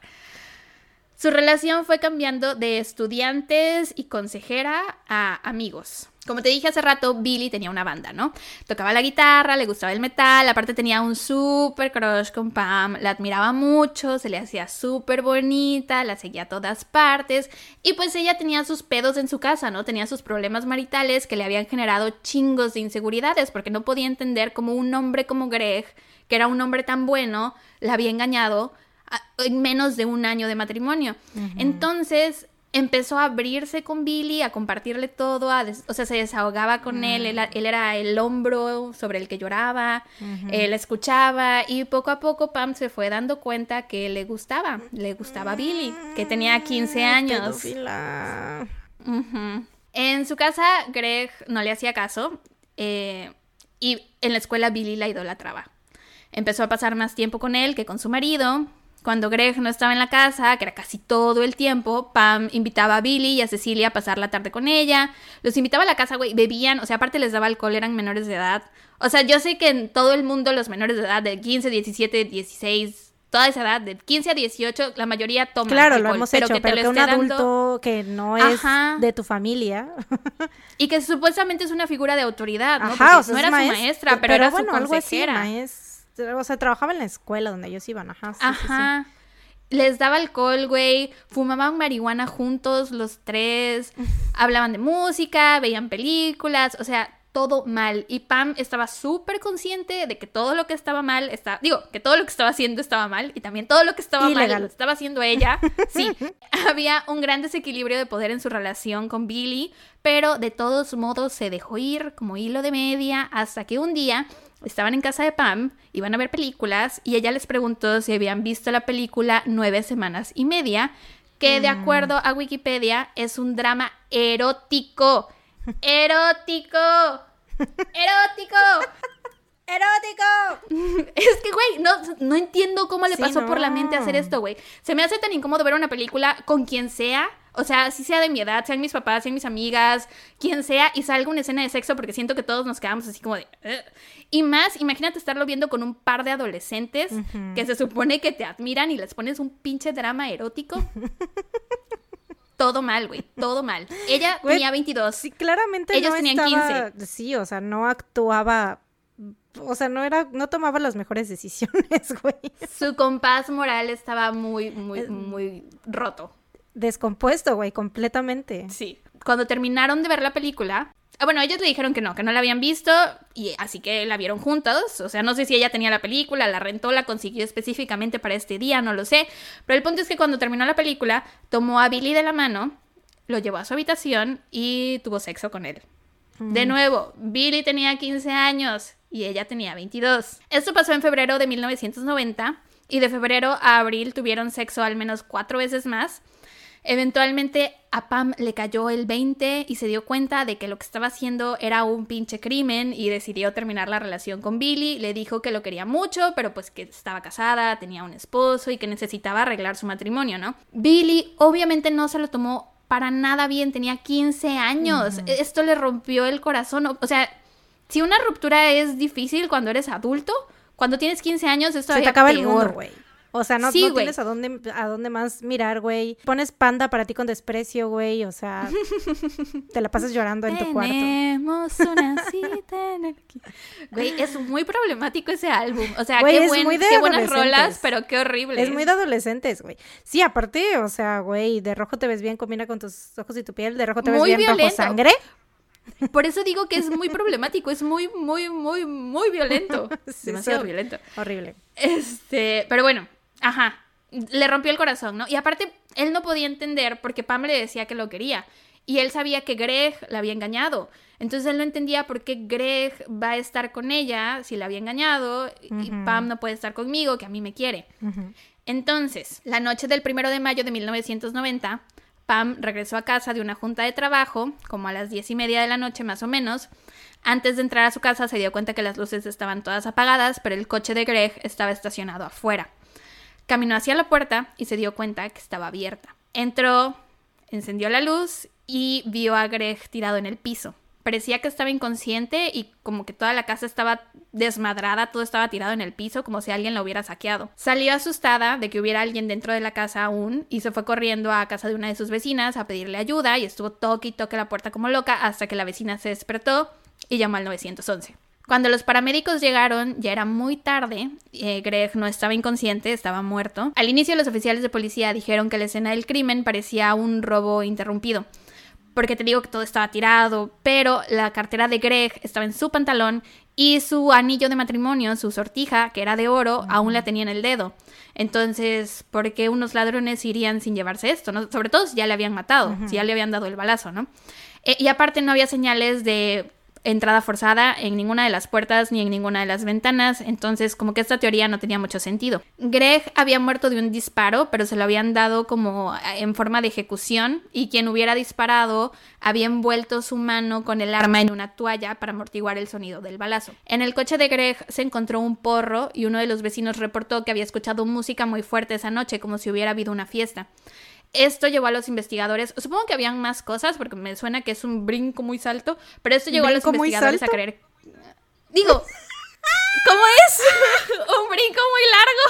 Su relación fue cambiando de estudiantes y consejera a amigos. Como te dije hace rato, Billy tenía una banda, ¿no? Tocaba la guitarra, le gustaba el metal, aparte tenía un súper crush con Pam, la admiraba mucho, se le hacía súper bonita, la seguía a todas partes y pues ella tenía sus pedos en su casa, ¿no? Tenía sus problemas maritales que le habían generado chingos de inseguridades porque no podía entender cómo un hombre como Greg, que era un hombre tan bueno, la había engañado en menos de un año de matrimonio. Entonces empezó a abrirse con Billy, a compartirle todo, o sea, se desahogaba con él, él, era el hombro sobre el que lloraba, él escuchaba y poco a poco Pam se fue dando cuenta que le gustaba, le gustaba Billy, que tenía 15 años. En su casa Greg no le hacía caso eh, y en la escuela Billy la idolatraba. Empezó a pasar más tiempo con él que con su marido, cuando Greg no estaba en la casa, que era casi todo el tiempo, Pam invitaba a Billy y a Cecilia a pasar la tarde con ella. Los invitaba a la casa, güey, bebían, o sea, aparte les daba alcohol, eran menores de edad. O sea, yo sé que en todo el mundo los menores de edad, de 15, 17, 16, toda esa edad, de 15 a 18, la mayoría toman Claro, lo hemos hecho, pero que un adulto que no es de tu familia. y que supuestamente es una figura de autoridad, ¿no? Ajá, o sea, no era su maestra, pero, era su consejera. O sea, trabajaba en la escuela donde ellos iban, ajá. ajá. Les daba alcohol, güey. Fumaban marihuana juntos los tres. hablaban de música, veían películas. O sea, todo mal. Y Pam estaba súper consciente de que todo lo que estaba mal estaba. Digo, que todo lo que estaba haciendo estaba mal. Y también todo lo que estaba mal lo estaba haciendo ella. Sí. Había un gran desequilibrio de poder en su relación con Billy. Pero de todos modos se dejó ir como hilo de media. Hasta que un día estaban en casa de Pam, iban a ver películas y ella les preguntó si habían visto la película Nueve Semanas y Media, que de mm. acuerdo a Wikipedia es un drama erótico. ¡Erótico! ¡Erótico! ¡Erótico! Es que, güey, no, no, entiendo cómo le pasó por la mente hacer esto, güey. Se me hace tan incómodo ver una película con quien sea O sea, si sea de mi edad, sean mis papás, sean mis amigas, quien sea, y salga una escena de sexo porque siento que todos nos quedamos así como de... Y más, imagínate estarlo viendo con un par de adolescentes que se supone que te admiran y les pones un pinche drama erótico. todo mal, güey, todo mal. Ella tenía 22. Sí, claramente Ellos no tenían estaba, 15. Sí, o sea, no actuaba, o sea, no era, no tomaba las mejores decisiones, güey. Su compás moral estaba muy, muy, muy roto. Descompuesto, güey, completamente. Sí. Cuando terminaron de ver la película, ah, bueno, ellos le dijeron que no, que no la habían visto, y así que la vieron juntos. O sea, no sé si ella tenía la película, la rentó, la consiguió específicamente para este día, no lo sé. Pero el punto es que cuando terminó la película, tomó a Billy de la mano, lo llevó a su habitación y tuvo sexo con él. De nuevo, Billy tenía 15 años y ella tenía 22. Esto pasó en febrero de 1990 y de febrero a abril tuvieron sexo al menos cuatro veces más. Eventualmente a Pam le cayó el 20 y se dio cuenta de que lo que estaba haciendo era un pinche crimen y decidió terminar la relación con Billy. Le dijo que lo quería mucho, pero pues que estaba casada, tenía un esposo y que necesitaba arreglar su matrimonio, ¿no? Billy obviamente no se lo tomó para nada bien, tenía 15 años. Esto le rompió el corazón. O sea, si una ruptura es difícil cuando eres adulto, cuando tienes 15 años es Se te acaba el peor. mundo, güey. O sea, no, Sí, no tienes a dónde, a dónde más mirar, güey. Pones panda para ti con desprecio, güey. O sea, te la pasas llorando en tu cuarto. Tenemos una cita en el... Güey, es muy problemático ese álbum. O sea, Güey, qué, buen- muy de qué buenas rolas, pero qué horrible. Es muy de adolescentes, güey. Sí, aparte, o sea, güey, de rojo te ves bien, combina con tus ojos y tu piel. De rojo te ves Muy bien, rojo violento. sangre. Por eso digo que es muy problemático, es muy, muy, muy, muy violento. Sí, Demasiado violento. Horrible. Este, pero bueno, ajá. Le rompió el corazón, ¿no? Y aparte, él no podía entender porque Pam le decía que lo quería. Y él sabía que Greg la había engañado. Entonces él no entendía por qué Greg va a estar con ella si la había engañado y. Pam no puede estar conmigo, que a mí me quiere. Entonces, la noche del primero de mayo de 1990, Pam regresó a casa de una junta de trabajo, como a las diez y media de la noche más o menos. Antes de entrar a su casa se dio cuenta que las luces estaban todas apagadas, pero el coche de Greg estaba estacionado afuera. Caminó hacia la puerta y se dio cuenta que estaba abierta. Entró, encendió la luz y vio a Greg tirado en el piso. Parecía que estaba inconsciente y como que toda la casa estaba desmadrada, todo estaba tirado en el piso como si alguien lo hubiera saqueado. Salió asustada de que hubiera alguien dentro de la casa aún y se fue corriendo a casa de una de sus vecinas a pedirle ayuda y estuvo toque y toque la puerta como loca hasta que la vecina se despertó y llamó al 911. Cuando los paramédicos llegaron, ya era muy tarde. eh, Greg no estaba inconsciente, estaba muerto. Al inicio, los oficiales de policía dijeron que la escena del crimen parecía un robo interrumpido. Porque te digo que todo estaba tirado, pero la cartera de Greg estaba en su pantalón y su anillo de matrimonio, su sortija, que era de oro, aún la tenía en el dedo. Entonces, ¿por qué unos ladrones irían sin llevarse esto? no? Sobre todo si ya le habían matado, si ya le habían dado el balazo, ¿no? Eh, y aparte no había señales de entrada forzada en ninguna de las puertas ni en ninguna de las ventanas, entonces como que esta teoría no tenía mucho sentido. Greg había muerto de un disparo, pero se lo habían dado como eh, en forma de ejecución y quien hubiera disparado había envuelto su mano con el arma en una toalla para amortiguar el sonido del balazo. En el coche de Greg se encontró un porro y uno de los vecinos reportó que había escuchado música muy fuerte esa noche, como si hubiera habido una fiesta. Esto llevó a los investigadores, supongo que habían más cosas porque me suena que es un brinco muy salto, pero esto llevó a los ¿Brinco muy investigadores a creer. Digo, ¿cómo es? un brinco muy largo.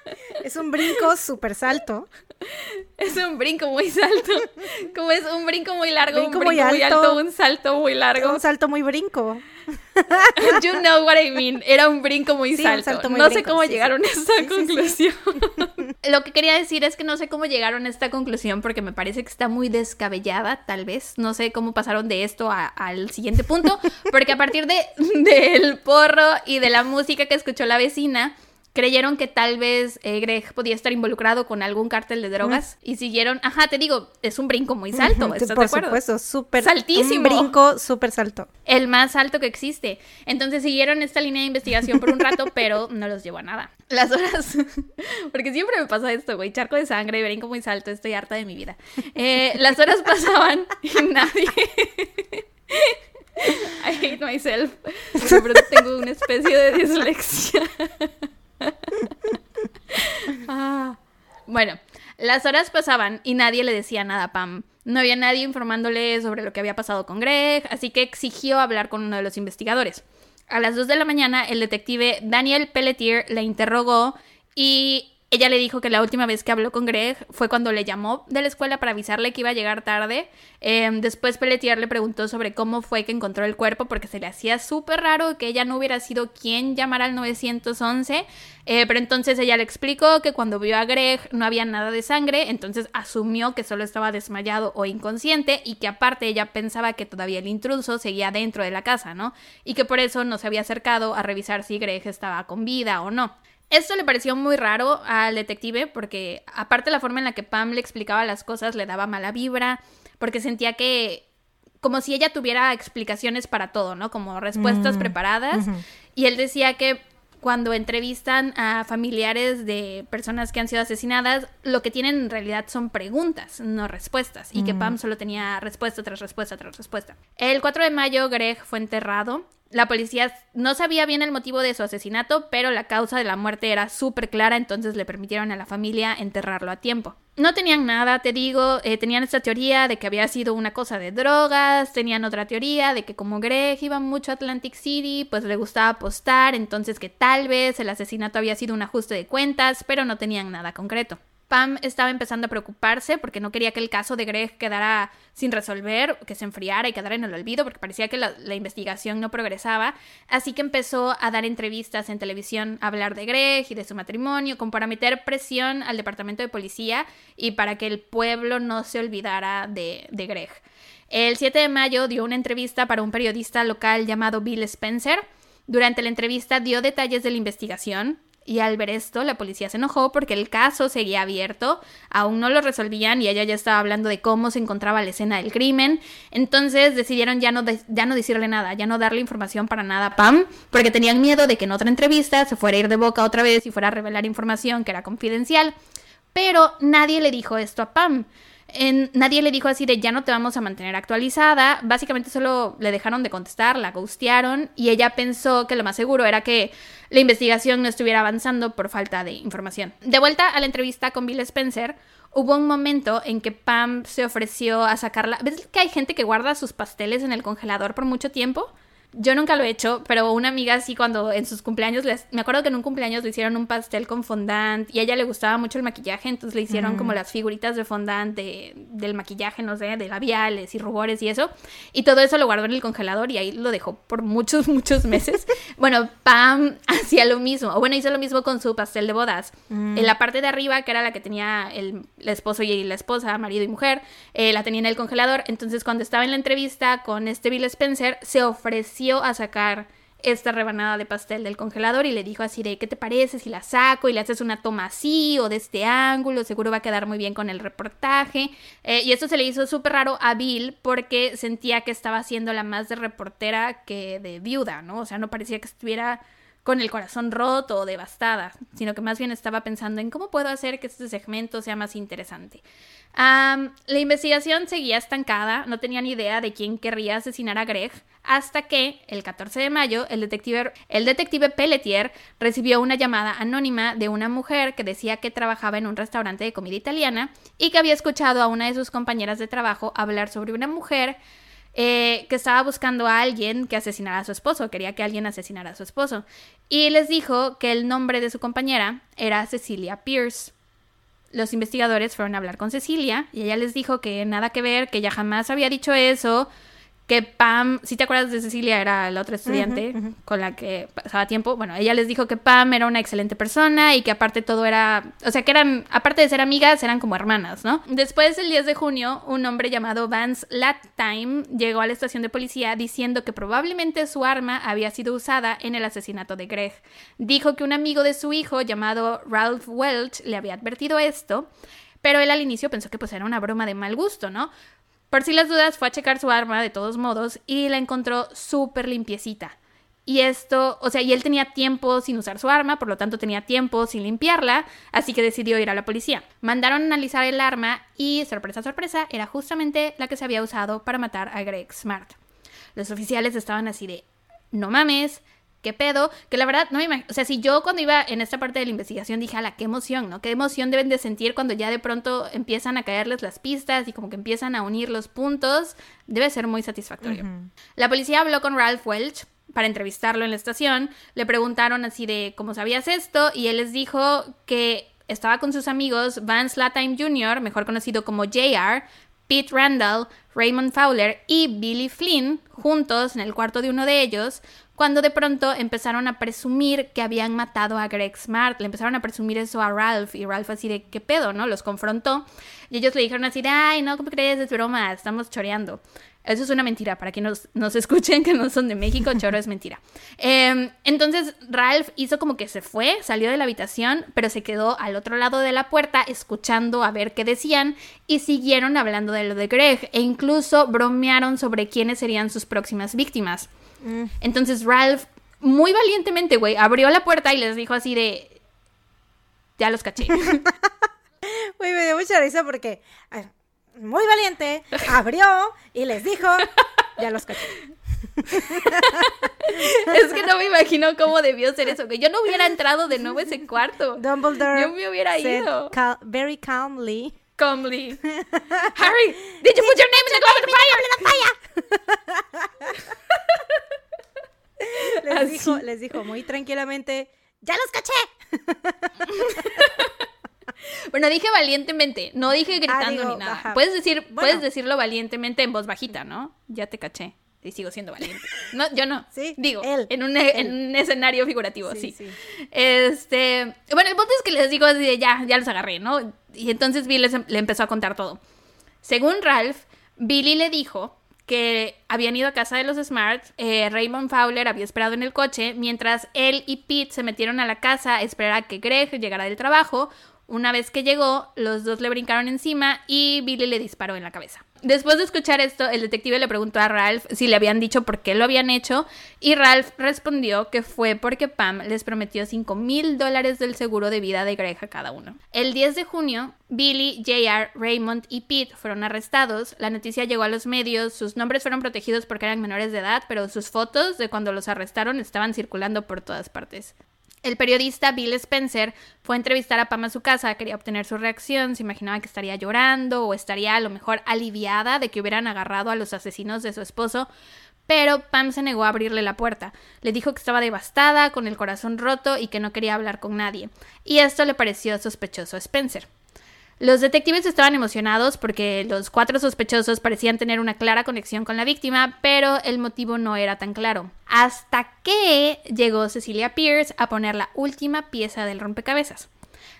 Es un brinco súper salto. Es un brinco muy salto. Como es un brinco muy largo, Brinco un brinco muy alto. alto, un salto muy largo. Un salto muy brinco. You know what I mean. Era un brinco muy Sí, un salto. salto muy no sé cómo sí, sí. llegaron a esta Sí, sí, sí. conclusión. Lo que quería decir es que no sé cómo llegaron a esta conclusión porque me parece que está muy descabellada, tal vez. No sé cómo pasaron de esto a- al siguiente punto, porque a partir de del porro y de la música que escuchó la vecina, creyeron que tal vez eh, Greg podía estar involucrado con algún cártel de drogas y siguieron, ajá, te digo, es un brinco muy salto, ¿estás Por de acuerdo? supuesto, súper. Saltísimo. Un brinco súper salto. el más alto que existe. Entonces siguieron esta línea de investigación por un rato, pero no los llevó a nada. Las horas, porque siempre me pasa esto, güey, charco de sangre, brinco muy salto, estoy harta de mi vida. Eh, las horas pasaban y nadie... I hate myself. De pronto tengo una especie de dislexia. Ah, Bueno, las horas pasaban y nadie le decía nada a Pam. No había nadie informándole sobre lo que había pasado con Greg, así que exigió hablar con uno de los investigadores. A las 2 de la mañana, el detective Daniel Pelletier le interrogó y ella le dijo que la última vez que habló con Greg fue cuando le llamó de la escuela para avisarle que iba a llegar tarde. Em, después Pelletier le preguntó sobre cómo fue que encontró el cuerpo porque se le hacía súper raro que ella no hubiera sido quien llamara al 911. Eh, pero entonces ella le explicó que cuando vio a Greg no había nada de sangre, entonces asumió que solo estaba desmayado o inconsciente y que aparte ella pensaba que todavía el intruso seguía dentro de la casa, ¿no? Y que por eso no se había acercado a revisar si Greg estaba con vida o no. Esto le pareció muy raro al detective porque aparte la forma en la que Pam le explicaba las cosas le daba mala vibra, porque sentía que como si ella tuviera explicaciones para todo, ¿no? Como respuestas Mm, preparadas. Y él decía que cuando entrevistan a familiares de personas que han sido asesinadas, lo que tienen en realidad son preguntas, no respuestas, y que Mm. Pam solo tenía respuesta tras respuesta tras respuesta. El 4 de mayo, Greg fue enterrado. La policía no sabía bien el motivo de su asesinato, pero la causa de la muerte era súper clara, entonces le permitieron a la familia enterrarlo a tiempo. No tenían nada, te digo, eh, tenían esta teoría de que había sido una cosa de drogas, tenían otra teoría de que como Greg iba mucho a Atlantic City, pues le gustaba apostar, entonces que tal vez el asesinato había sido un ajuste de cuentas, pero no tenían nada concreto. Pam estaba empezando a preocuparse porque no quería que el caso de Greg quedara sin resolver, que se enfriara y quedara en el olvido, porque parecía que la, investigación no progresaba. Así que empezó a dar entrevistas en televisión, a hablar de Greg y de su matrimonio, para meter presión al departamento de policía y para que el pueblo no se olvidara de, de Greg. El 7 de mayo dio una entrevista para un periodista local llamado Bill Spencer. Durante la entrevista dio detalles de la investigación, y al ver esto, la policía se enojó porque el caso seguía abierto, aún no lo resolvían y ella ya estaba hablando de cómo se encontraba la escena del crimen. Entonces decidieron ya no, ya no decirle nada, ya no darle información para nada a Pam, porque tenían miedo de que en otra entrevista se fuera a ir de boca otra vez y fuera a revelar información que era confidencial. Pero nadie le dijo esto a Pam. En- nadie le dijo así de ya no te vamos a mantener actualizada. Básicamente solo le dejaron de contestar, la ghostearon y ella pensó que lo más seguro era que la investigación no estuviera avanzando por falta de información. De vuelta a la entrevista con Bill Spencer, hubo un momento en que Pam se ofreció a sacarla. ¿Ves que hay gente que guarda sus pasteles en el congelador por mucho tiempo? Yo nunca lo he hecho, pero una amiga sí cuando en sus cumpleaños, les, me acuerdo que en un cumpleaños le hicieron un pastel con fondant y a ella le gustaba mucho el maquillaje, entonces le hicieron Mm. como las figuritas de fondant de, del maquillaje, no sé, de labiales y rubores y eso. Y todo eso lo guardó en el congelador y ahí lo dejó por muchos, muchos meses. bueno, Pam hacía lo mismo, o bueno, hizo lo mismo con su pastel de bodas. Mm. En la parte de arriba, que era la que tenía el, el esposo y la esposa, marido y mujer, eh, la tenía en el congelador. Entonces, cuando estaba en la entrevista con este Bill Spencer, se ofreció a sacar esta rebanada de pastel del congelador y le dijo así de, ¿qué te parece si la saco y le haces una toma así o de este ángulo? Seguro va a quedar muy bien con el reportaje. Eh, y esto se le hizo súper raro a Bill porque sentía que estaba haciendo la más de reportera que de viuda, ¿no? O sea, no parecía que estuviera con el corazón roto o devastada, sino que más bien estaba pensando en cómo puedo hacer que este segmento sea más interesante. Am, la investigación seguía estancada, no tenían idea de quién querría asesinar a Greg, hasta que el 14 de mayo el detective, el detective Pelletier recibió una llamada anónima de una mujer que decía que trabajaba en un restaurante de comida italiana y que había escuchado a una de sus compañeras de trabajo hablar sobre una mujer eh, que estaba buscando a alguien que asesinara a su esposo, quería que alguien asesinara a su esposo. Y les dijo que el nombre de su compañera era Cecilia Pierce. Los investigadores fueron a hablar con Cecilia y ella les dijo que nada que ver, que ella jamás había dicho eso, que Pam, si te acuerdas de Cecilia, era la otra estudiante con la que pasaba tiempo. Bueno, ella les dijo que Pam era una excelente persona y que aparte todo era, o sea, que eran, aparte de ser amigas, eran como hermanas, ¿no? Después, el 10 de junio, un hombre llamado Vance Lattime llegó a la estación de policía diciendo que probablemente su arma había sido usada en el asesinato de Greg. Dijo que un amigo de su hijo llamado Ralph Welch le había advertido esto, pero él al inicio pensó que pues era una broma de mal gusto, ¿no? Por si las dudas, fue a checar su arma de todos modos y la encontró súper limpiecita. Y esto, o sea, y él tenía tiempo sin usar su arma, por lo tanto tenía tiempo sin limpiarla, así que decidió ir a la policía. Mandaron a analizar el arma y, sorpresa, sorpresa, era justamente la que se había usado para matar a Greg Smart. Los oficiales estaban así de, no mames, qué pedo, que la verdad no me imagino, o sea, si yo cuando iba en esta parte de la investigación dije, ala, qué emoción, ¿no? Qué emoción deben de sentir cuando ya de pronto empiezan a caerles las pistas y como que empiezan a unir los puntos, debe ser muy satisfactorio. La policía habló con Ralph Welch para entrevistarlo en la estación, le preguntaron así de cómo sabías esto y él les dijo que estaba con sus amigos Vance Latime Jr., mejor conocido como JR, Pete Randall, Raymond Fowler y Billy Flynn juntos en el cuarto de uno de ellos cuando de pronto empezaron a presumir que habían matado a Greg Smart, le empezaron a presumir eso a Ralph y Ralph así de qué pedo, ¿no? Los confrontó y ellos le dijeron así de, ay, no, ¿cómo crees? Es broma, estamos choreando. Eso es una mentira, para que nos, nos escuchen que no son de México, choro es mentira. Em, entonces Ralph hizo como que se fue, salió de la habitación, pero se quedó al otro lado de la puerta escuchando a ver qué decían y siguieron hablando de lo de Greg e incluso bromearon sobre quiénes serían sus próximas víctimas. Mm. Entonces Ralph, muy valientemente, güey, abrió la puerta y les dijo así de... Ya los caché. Güey, me dio mucha risa porque... muy valiente, abrió y les dijo... Ya los caché. es que no me imagino cómo debió ser eso. Que yo no hubiera entrado de nuevo a ese cuarto. Dumbledore. Yo me hubiera ido. very calmly. Calmly. Harry, did you put your name in the glove of the fire? les, dijo, les dijo muy tranquilamente, ¡ya los caché! Bueno, dije valientemente, no dije ah, gritando ni nada. Puedes decir, puedes decirlo valientemente en voz bajita, ¿no? Ya te caché. Y sigo siendo valiente. No, yo no. Sí. Digo, En, un, en, un, escenario figurativo, sí, Este. Bueno, el punto es que les digo así ya, ya los agarré, ¿no? Y entonces Bill le empezó a contar todo. Según Ralph, Billy le dijo que habían ido a casa de los Smart, eh, Raymond Fowler había esperado en el coche, mientras él y Pete se metieron a la casa a esperar a que Greg llegara del trabajo. Una vez que llegó, los dos le brincaron encima y Billy le disparó en la cabeza. Después de escuchar esto, el detective le preguntó a Ralph si le habían dicho por qué lo habían hecho y Ralph respondió que fue porque Pam les prometió 5 mil dólares del seguro de vida de Greg a cada uno. El 10 de junio, Billy, JR, Raymond y Pete fueron arrestados. La noticia llegó a los medios, sus nombres fueron protegidos porque eran menores de edad, pero sus fotos de cuando los arrestaron estaban circulando por todas partes. El periodista Bill Spencer fue a entrevistar a Pam a su casa, quería obtener su reacción, se imaginaba que estaría llorando o estaría a lo mejor aliviada de que hubieran agarrado a los asesinos de su esposo, pero Pam se negó a abrirle la puerta. Le dijo que estaba devastada, con el corazón roto y que no quería hablar con nadie. Y esto le pareció sospechoso a Spencer. Los detectives estaban emocionados porque los cuatro sospechosos parecían tener una clara conexión con la víctima, pero el motivo no era tan claro. Hasta que llegó Cecilia Pierce a poner la última pieza del rompecabezas.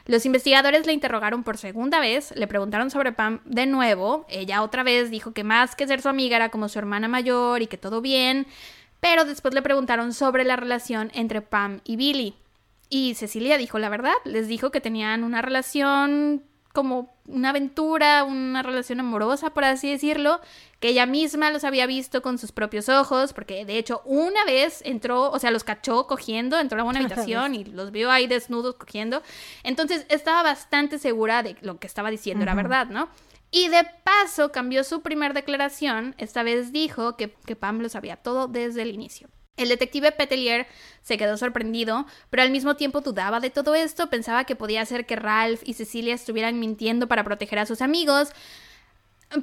Los investigadores le interrogaron por segunda vez, le preguntaron sobre Pam de nuevo, ella otra vez dijo que más que ser su amiga era como su hermana mayor y que todo bien, pero después le preguntaron sobre la relación entre Pam y Billy. Y Cecilia dijo la verdad, les dijo que tenían una relación como una aventura, una relación amorosa, por así decirlo, que ella misma los había visto con sus propios ojos, porque de hecho una vez entró, o sea, los cachó cogiendo, entró a una habitación y los vio ahí desnudos cogiendo. Entonces estaba bastante segura de lo que estaba diciendo era verdad, ¿no? Y de paso cambió su primer declaración, esta vez dijo que, que Pam lo sabía todo desde el inicio. El detective Petelier se quedó sorprendido, pero al mismo tiempo dudaba de todo esto, pensaba que podía ser que Ralph y Cecilia estuvieran mintiendo para proteger a sus amigos.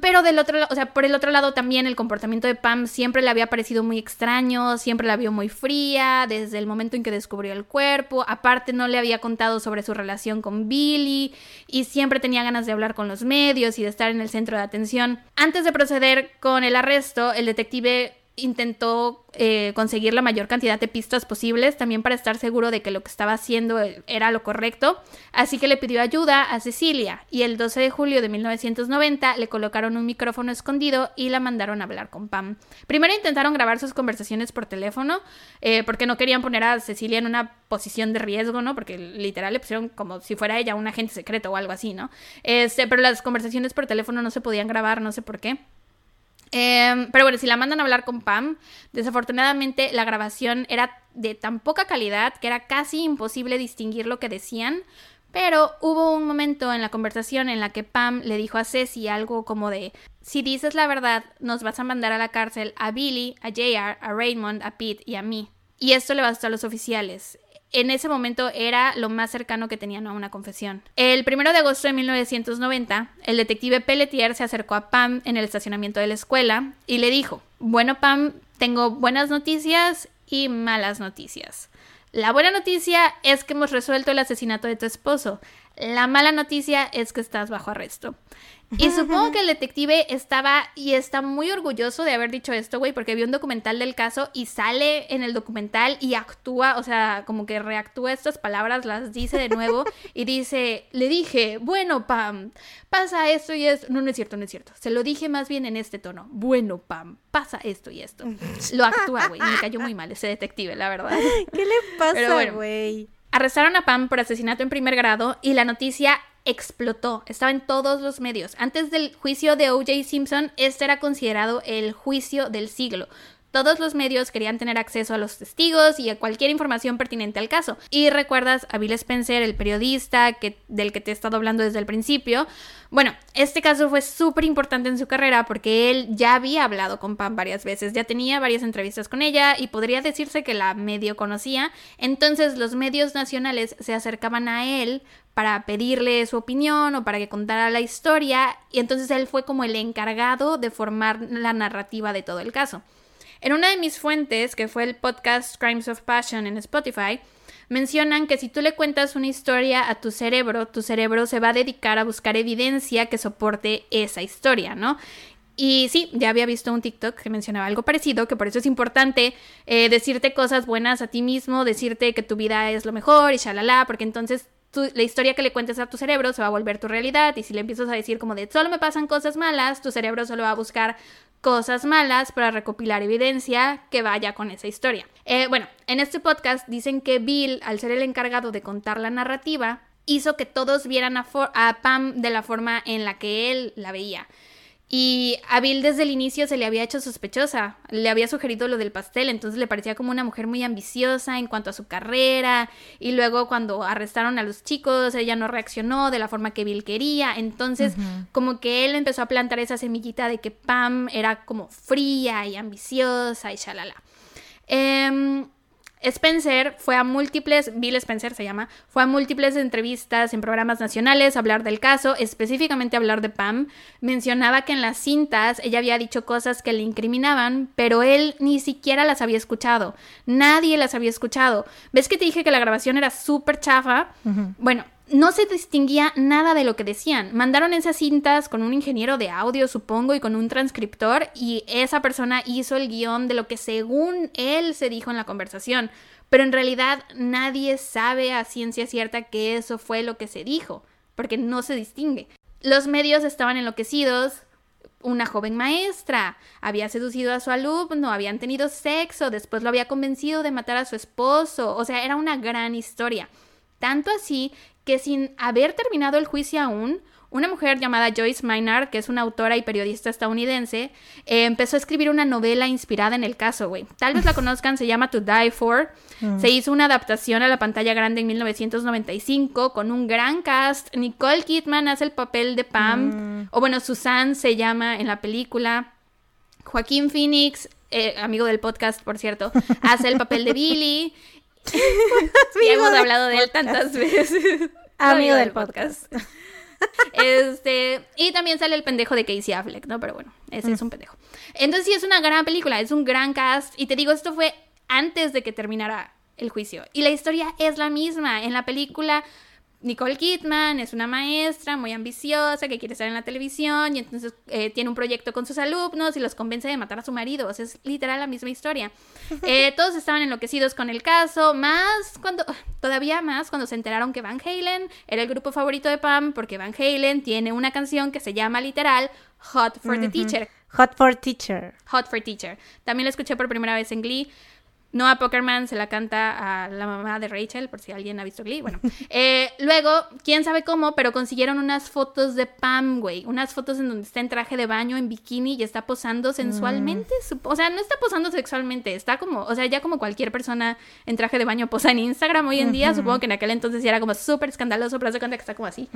Pero del otro o sea, por el otro lado también el comportamiento de Pam siempre le había parecido muy extraño, siempre la vio muy fría desde el momento en que descubrió el cuerpo, aparte no le había contado sobre su relación con Billy y siempre tenía ganas de hablar con los medios y de estar en el centro de atención. Antes de proceder con el arresto, el detective intentó eh, conseguir la mayor cantidad de pistas posibles, también para estar seguro de que lo que estaba haciendo era lo correcto, así que le pidió ayuda a Cecilia y el 12 de julio de 1990 le colocaron un micrófono escondido y la mandaron a hablar con Pam. Primero intentaron grabar sus conversaciones por teléfono, eh, porque no querían poner a Cecilia en una posición de riesgo, ¿no? Porque literal le pusieron como si fuera ella un agente secreto o algo así, ¿no? Este, pero las conversaciones por teléfono no se podían grabar, no sé por qué. Em, pero bueno, si la mandan a hablar con Pam, desafortunadamente la grabación era de tan poca calidad que era casi imposible distinguir lo que decían. Pero hubo un momento en la conversación en la que Pam le dijo a Ceci algo como de, si dices la verdad, nos vas a mandar a la cárcel a Billy, a JR, a Raymond, a Pete y a mí. y esto le bastó a los oficiales. En ese momento era lo más cercano que tenían a una confesión. El 1 de agosto de 1990, el detective Pelletier se acercó a Pam en el estacionamiento de la escuela y le dijo, bueno Pam, tengo buenas noticias y malas noticias. La buena noticia es que hemos resuelto el asesinato de tu esposo. La mala noticia es que estás bajo arresto. Y supongo que el detective estaba y está muy orgulloso de haber dicho esto, güey, porque vio un documental del caso y sale en el documental y actúa, o sea, como que reactúa estas palabras, las dice de nuevo y dice, le dije, bueno, Pam, pasa esto y esto. No, no es cierto, no es cierto. Se lo dije más bien en este tono. Bueno, Pam, pasa esto y esto. Lo actúa, güey. Me cayó muy mal ese detective, la verdad. ¿Qué le pasa, güey? Arrestaron a Pam por asesinato en primer grado y la noticia explotó. Estaba en todos los medios. Antes del juicio de O.J. Simpson, este era considerado el juicio del siglo. Todos los medios querían tener acceso a los testigos y a cualquier información pertinente al caso. Y recuerdas a Bill Spencer, el periodista del que te he estado hablando desde el principio. Bueno, este caso fue súper importante en su carrera porque él ya había hablado con Pam varias veces, ya tenía varias entrevistas con ella y podría decirse que la medio conocía. Entonces los medios nacionales se acercaban a él para pedirle su opinión o para que contara la historia y entonces él fue como el encargado de formar la narrativa de todo el caso. En una de mis fuentes, que fue el podcast Crimes of Passion en Spotify, mencionan que si tú le cuentas una historia a tu cerebro, tu cerebro se va a dedicar a buscar evidencia que soporte esa historia, ¿no? Y sí, ya había visto un TikTok que mencionaba algo parecido, que por eso es importante eh, decirte cosas buenas a ti mismo, decirte que tu vida es lo mejor y shalala, porque entonces la historia que le cuentes a tu cerebro se va a volver tu realidad y si le empiezas a decir como de solo me pasan cosas malas, tu cerebro solo va a buscar cosas malas para recopilar evidencia que vaya con esa historia. Eh, bueno, en este podcast dicen que Bill, al ser el encargado de contar la narrativa, hizo que todos vieran a Pam de la forma en la que él la veía. Y a Bill desde el inicio se le había hecho sospechosa, le había sugerido lo del pastel, entonces le parecía como una mujer muy ambiciosa en cuanto a su carrera, y luego cuando arrestaron a los chicos, ella no reaccionó de la forma que Bill quería, entonces como que él empezó a plantar esa semillita de que Pam era como fría y ambiciosa y shalala. Eh, Spencer fue a múltiples, Bill Spencer se llama, fue a múltiples entrevistas en programas nacionales a hablar del caso, específicamente a hablar de Pam. Mencionaba que en las cintas ella había dicho cosas que le incriminaban, pero él ni siquiera las había escuchado. Nadie las había escuchado. ¿Ves que te dije que la grabación era súper chafa? Bueno, no se distinguía nada de lo que decían. Mandaron esas cintas con un ingeniero de audio, supongo, y con un transcriptor, y esa persona hizo el guion de lo que según él se dijo en la conversación. Pero en realidad nadie sabe a ciencia cierta que eso fue lo que se dijo, porque no se distingue. Los medios estaban enloquecidos. Una joven maestra había seducido a su alumno, habían tenido sexo, después lo había convencido de matar a su esposo, o sea, era una gran historia. Tanto así que sin haber terminado el juicio aún, una mujer llamada Joyce Maynard, que es una autora y periodista estadounidense, eh, empezó a escribir una novela inspirada en el caso, güey. Tal vez la conozcan, se llama To Die For. Mm. Se hizo una adaptación a la pantalla grande en 1995 con un gran cast. Nicole Kidman hace el papel de Pam, mm. o bueno, Susan se llama en la película. Joaquín Phoenix, eh, amigo del podcast, por cierto, hace el papel de Billy. ya hemos hablado de él tantas veces. Amigo del podcast. Este, y también sale el pendejo de Casey Affleck, ¿no? Pero bueno, ese es mm. un pendejo. Entonces sí es una gran película, es un gran cast. Y te digo, esto fue antes de que terminara el juicio. Y la historia es la misma. En la película Nicole Kidman es una maestra muy ambiciosa que quiere estar en la televisión y entonces eh, tiene un proyecto con sus alumnos y los convence de matar a su marido. O sea, es literal la misma historia. Eh, todos estaban enloquecidos con el caso, más cuando, todavía más cuando se enteraron que Van Halen era el grupo favorito de Pam porque Van Halen tiene una canción que se llama literal Hot for the Teacher. Hot for Teacher. Hot for Teacher. También la escuché por primera vez en Glee. Noah Pokerman se la canta a la mamá de Rachel, por si alguien ha visto Glee. Bueno, eh, luego, quién sabe cómo, pero consiguieron unas fotos de Pam, güey. Unas fotos en donde está en traje de baño, en bikini y está posando sensualmente. Mm. O sea, no está posando sexualmente, está como, o sea, ya como cualquier persona en traje de baño posa en Instagram hoy en día. Supongo que en aquel entonces ya era como súper escandaloso, pero se cuenta que está como así.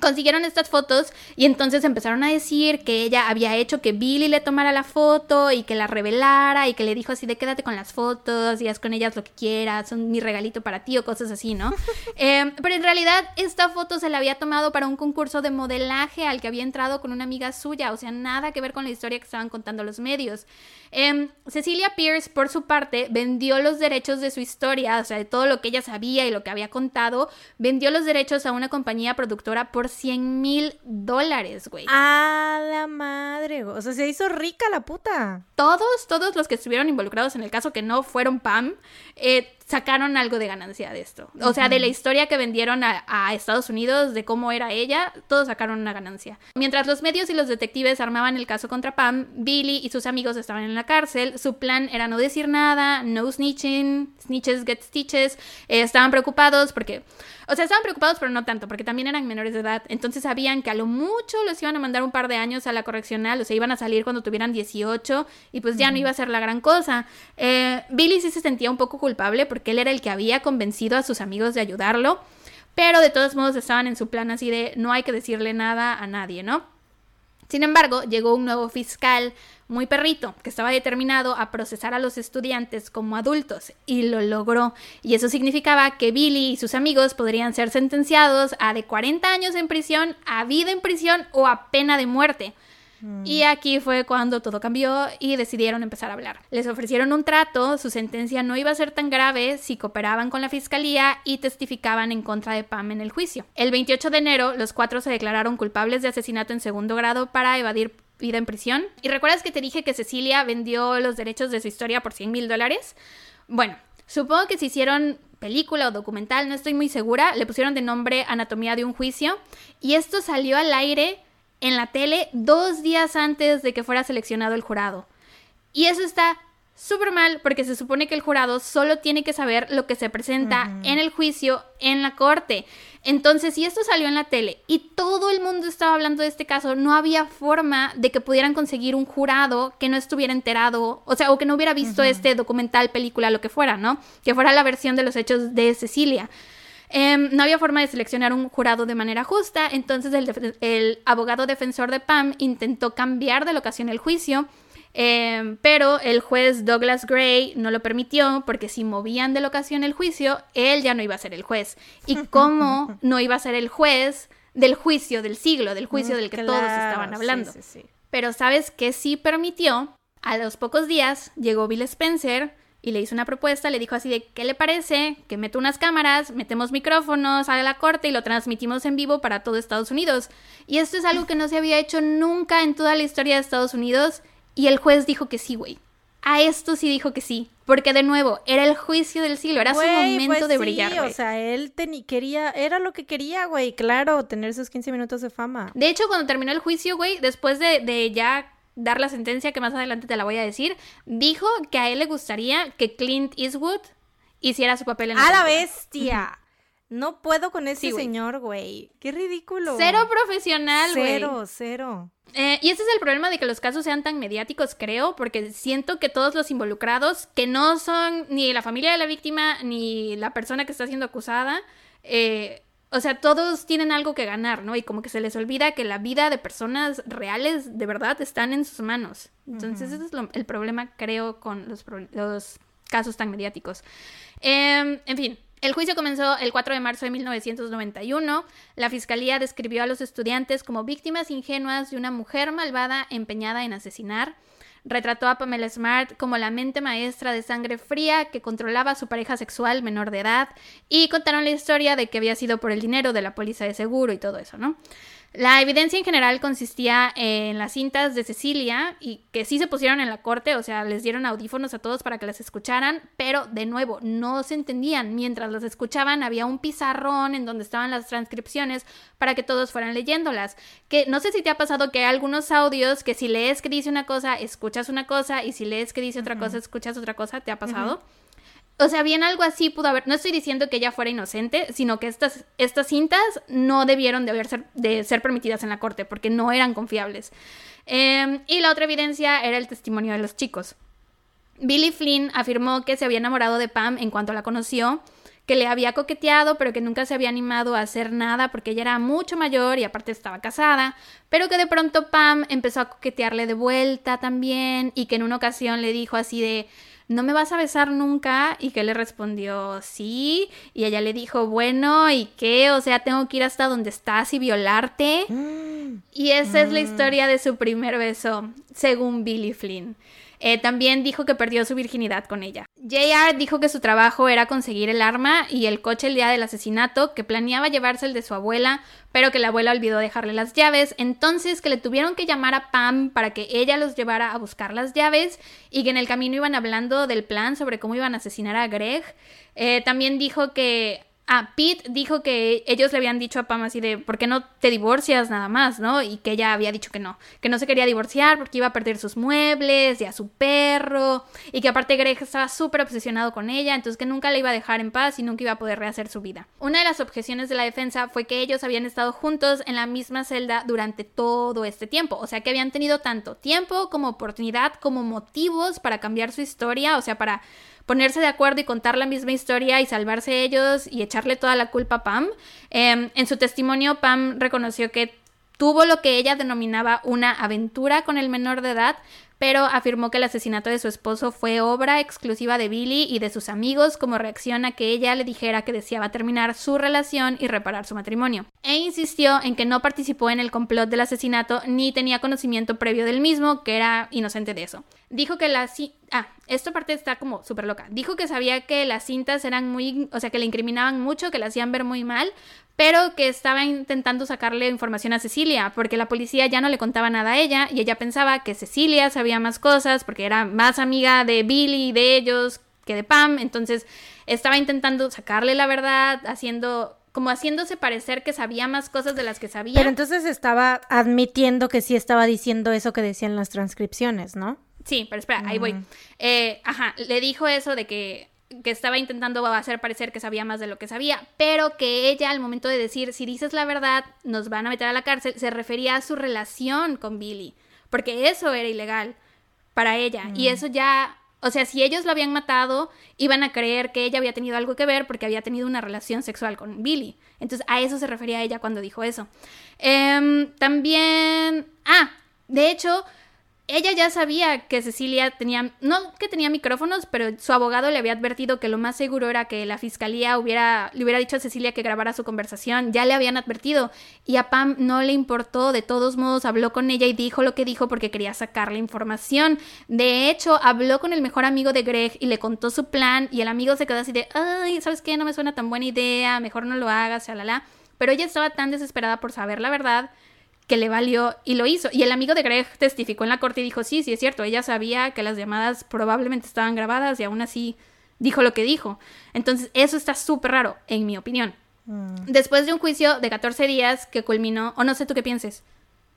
Consiguieron estas fotos y entonces empezaron a decir que ella había hecho que Billy le tomara la foto y que la revelara y que le dijo así de quédate con las fotos todos los días con ellas lo que quieras, son mi regalito para ti o cosas así, ¿no? Em, pero en realidad esta foto se la había tomado para un concurso de modelaje al que había entrado con una amiga suya, o sea, nada que ver con la historia que estaban contando los medios. Em, Cecilia Pierce, por su parte, vendió los derechos de su historia, o sea, de todo lo que ella sabía y lo que había contado, vendió los derechos a una compañía productora por 100 mil dólares, güey. A la madre, o sea, se hizo rica la puta. Todos, todos los que estuvieron involucrados en el caso que no fueron Pam, eh, sacaron algo de ganancia de esto. O sea, de la historia que vendieron a, Estados Unidos, de cómo era ella, todos sacaron una ganancia. Mientras los medios y los detectives armaban el caso contra Pam, Billy y sus amigos estaban en la cárcel. Su plan era no decir nada, no snitching, snitches get stitches. Eh, estaban preocupados porque, o sea, estaban preocupados, pero no tanto, porque también eran menores de edad. Entonces sabían que a lo mucho los iban a mandar un par de años a la correccional, o sea, iban a salir cuando tuvieran 18 y pues ya no iba a ser la gran cosa. Eh, Billy sí se sentía un poco culpable porque él era el que había convencido a sus amigos de ayudarlo, pero de todos modos estaban en su plan así de no hay que decirle nada a nadie, ¿no? Sin embargo, llegó un nuevo fiscal muy perrito, que estaba determinado a procesar a los estudiantes como adultos, y lo logró. Y eso significaba que Billy y sus amigos podrían ser sentenciados a de 40 años en prisión, a vida en prisión o a pena de muerte. Y aquí fue cuando todo cambió y decidieron empezar a hablar. Les ofrecieron un trato, su sentencia no iba a ser tan grave si cooperaban con la fiscalía y testificaban en contra de Pam en el juicio. El 28 de enero, los cuatro se declararon culpables de asesinato en segundo grado para evadir vida en prisión. ¿Y recuerdas que te dije que Cecilia vendió los derechos de su historia por 100 mil dólares? Bueno, supongo que se hicieron película o documental, no estoy muy segura, le pusieron de nombre Anatomía de un juicio y esto salió al aire en la tele dos días antes de que fuera seleccionado el jurado. Y eso está súper mal porque se supone que el jurado solo tiene que saber lo que se presenta en el juicio en la corte. Entonces, si esto salió en la tele y todo el mundo estaba hablando de este caso, no había forma de que pudieran conseguir un jurado que no estuviera enterado, o sea, o que no hubiera visto este documental, película, lo que fuera, ¿no? Que fuera la versión de los hechos de Cecilia. Em, no había forma de seleccionar un jurado de manera justa, entonces el, abogado defensor de Pam intentó cambiar de locación el juicio, em, pero el juez Douglas Gray no lo permitió porque si movían de locación el juicio, él ya no iba a ser el juez. ¿Y cómo no iba a ser el juez del juicio del siglo, del juicio mm, del que todos estaban hablando? Pero ¿sabes qué sí permitió? A los pocos días llegó Bill Spencer, y le hizo una propuesta, le dijo así de, ¿qué le parece? Que meto unas cámaras, metemos micrófonos a la corte y lo transmitimos en vivo para todo Estados Unidos. Y esto es algo que no se había hecho nunca en toda la historia de Estados Unidos y el juez dijo que sí, güey. A esto sí dijo que sí, porque de nuevo, era el juicio del siglo, era su momento pues de brillar. O sea, él quería, era lo que quería, güey, claro, tener esos 15 minutos de fama. De hecho, cuando terminó el juicio, güey, después de, de ya dar la sentencia que más adelante te la voy a decir, dijo que a él le gustaría que Clint Eastwood hiciera su papel en la ¡A la bestia! No puedo con ese señor, güey. Qué ridículo. Cero profesional, güey. Cero, cero. Eh, y ese es el problema de que los casos sean tan mediáticos, creo, porque siento que todos los involucrados, que no son ni la familia de la víctima ni la persona que está siendo acusada, eh, o sea, todos tienen algo que ganar, ¿no? Y como que se les olvida que la vida de personas reales de verdad están en sus manos. Entonces, ese es el problema, creo, con los, los casos tan mediáticos. Em, en fin, el juicio comenzó el 4 de marzo de 1991. La fiscalía describió a los estudiantes como víctimas ingenuas de una mujer malvada empeñada en asesinar retrató a Pamela Smart como la mente maestra de sangre fría que controlaba a su pareja sexual menor de edad y contaron la historia de que había sido por el dinero de la póliza de seguro y todo eso, ¿no? La evidencia en general consistía en las cintas de Cecilia y que sí se pusieron en la corte, o sea, les dieron audífonos a todos para que las escucharan, pero de nuevo, no se entendían. Mientras las escuchaban había un pizarrón en donde estaban las transcripciones para que todos fueran leyéndolas. Que no sé si te ha pasado que hay algunos audios que si lees que dice una cosa, escuchas una cosa y si lees que dice otra cosa, escuchas otra cosa, ¿te ha pasado? O sea, bien algo así pudo haber. No estoy diciendo que ella fuera inocente, sino que estas, estas cintas no debieron de, haber ser, de ser permitidas en la corte porque no eran confiables. Em, y la otra evidencia era el testimonio de los chicos. Billy Flynn afirmó que se había enamorado de Pam en cuanto la conoció, que le había coqueteado, pero que nunca se había animado a hacer nada porque ella era mucho mayor y aparte estaba casada, pero que de pronto Pam empezó a coquetearle de vuelta también y que en una ocasión le dijo así de ¿no me vas a besar nunca? Y que le respondió, sí. Y ella le dijo, bueno, ¿y qué? O sea, tengo que ir hasta donde estás y violarte. Mm. Y esa es la mm. historia de su primer beso, según Billy Flynn. Eh, también dijo que perdió su virginidad con ella. JR dijo que su trabajo era conseguir el arma y el coche el día del asesinato, que planeaba llevarse el de su abuela, pero que la abuela olvidó dejarle las llaves, entonces que le tuvieron que llamar a Pam para que ella los llevara a buscar las llaves y que en el camino iban hablando del plan sobre cómo iban a asesinar a Greg. Eh, también dijo que Ah, Pete dijo que ellos le habían dicho a Pam así de, ¿por qué no te divorcias nada más, no? Y que ella había dicho que no, que no se quería divorciar porque iba a perder sus muebles y a su perro, y que aparte Greg estaba súper obsesionado con ella, entonces que nunca la iba a dejar en paz y nunca iba a poder rehacer su vida. Una de las objeciones de la defensa fue que ellos habían estado juntos en la misma celda durante todo este tiempo, o sea que habían tenido tanto tiempo como oportunidad como motivos para cambiar su historia, o sea, para ponerse de acuerdo y contar la misma historia y salvarse ellos y echarle toda la culpa a Pam. Em, en su testimonio, Pam reconoció que tuvo lo que ella denominaba una aventura con el menor de edad, pero afirmó que el asesinato de su esposo fue obra exclusiva de Billy y de sus amigos como reacción a que ella le dijera que deseaba terminar su relación y reparar su matrimonio. E insistió en que no participó en el complot del asesinato ni tenía conocimiento previo del mismo, que era inocente de eso. Dijo que la... Ah, esta parte está como súper loca. Dijo que sabía que las cintas eran muy... o sea, que le incriminaban mucho, que la hacían ver muy mal, pero que estaba intentando sacarle información a Cecilia, porque la policía ya no le contaba nada a ella y ella pensaba que Cecilia sabía más cosas, porque era más amiga de Billy y de ellos que de Pam, entonces estaba intentando sacarle la verdad, haciendo como haciéndose parecer que sabía más cosas de las que sabía. Pero entonces estaba admitiendo que sí estaba diciendo eso que decían las transcripciones, ¿no? Sí, pero espera, ahí voy. Eh, ajá, le dijo eso de que que estaba intentando hacer parecer que sabía más de lo que sabía, pero que ella al momento de decir, si dices la verdad, nos van a meter a la cárcel, se refería a su relación con Billy, porque eso era ilegal para ella, y mm. eso ya, o sea, si ellos lo habían matado, iban a creer que ella había tenido algo que ver porque había tenido una relación sexual con Billy. Entonces, a eso se refería ella cuando dijo eso. Em, también, ah, de hecho, ella ya sabía que Cecilia tenía, no que tenía micrófonos, pero su abogado le había advertido que lo más seguro era que la fiscalía hubiera, le hubiera dicho a Cecilia que grabara su conversación, ya le habían advertido y a Pam no le importó, de todos modos habló con ella y dijo lo que dijo porque quería sacarle información. De hecho, habló con el mejor amigo de Greg y le contó su plan y el amigo se quedó así de, ay, ¿sabes qué? No me suena tan buena idea, mejor no lo hagas, la Pero ella estaba tan desesperada por saber la verdad que le valió y lo hizo. Y el amigo de Greg testificó en la corte y dijo, sí, sí es cierto, ella sabía que las llamadas probablemente estaban grabadas y aún así dijo lo que dijo. Entonces, eso está súper raro, en mi opinión. Mm. Después de un juicio de 14 días que culminó, o no sé tú qué pienses.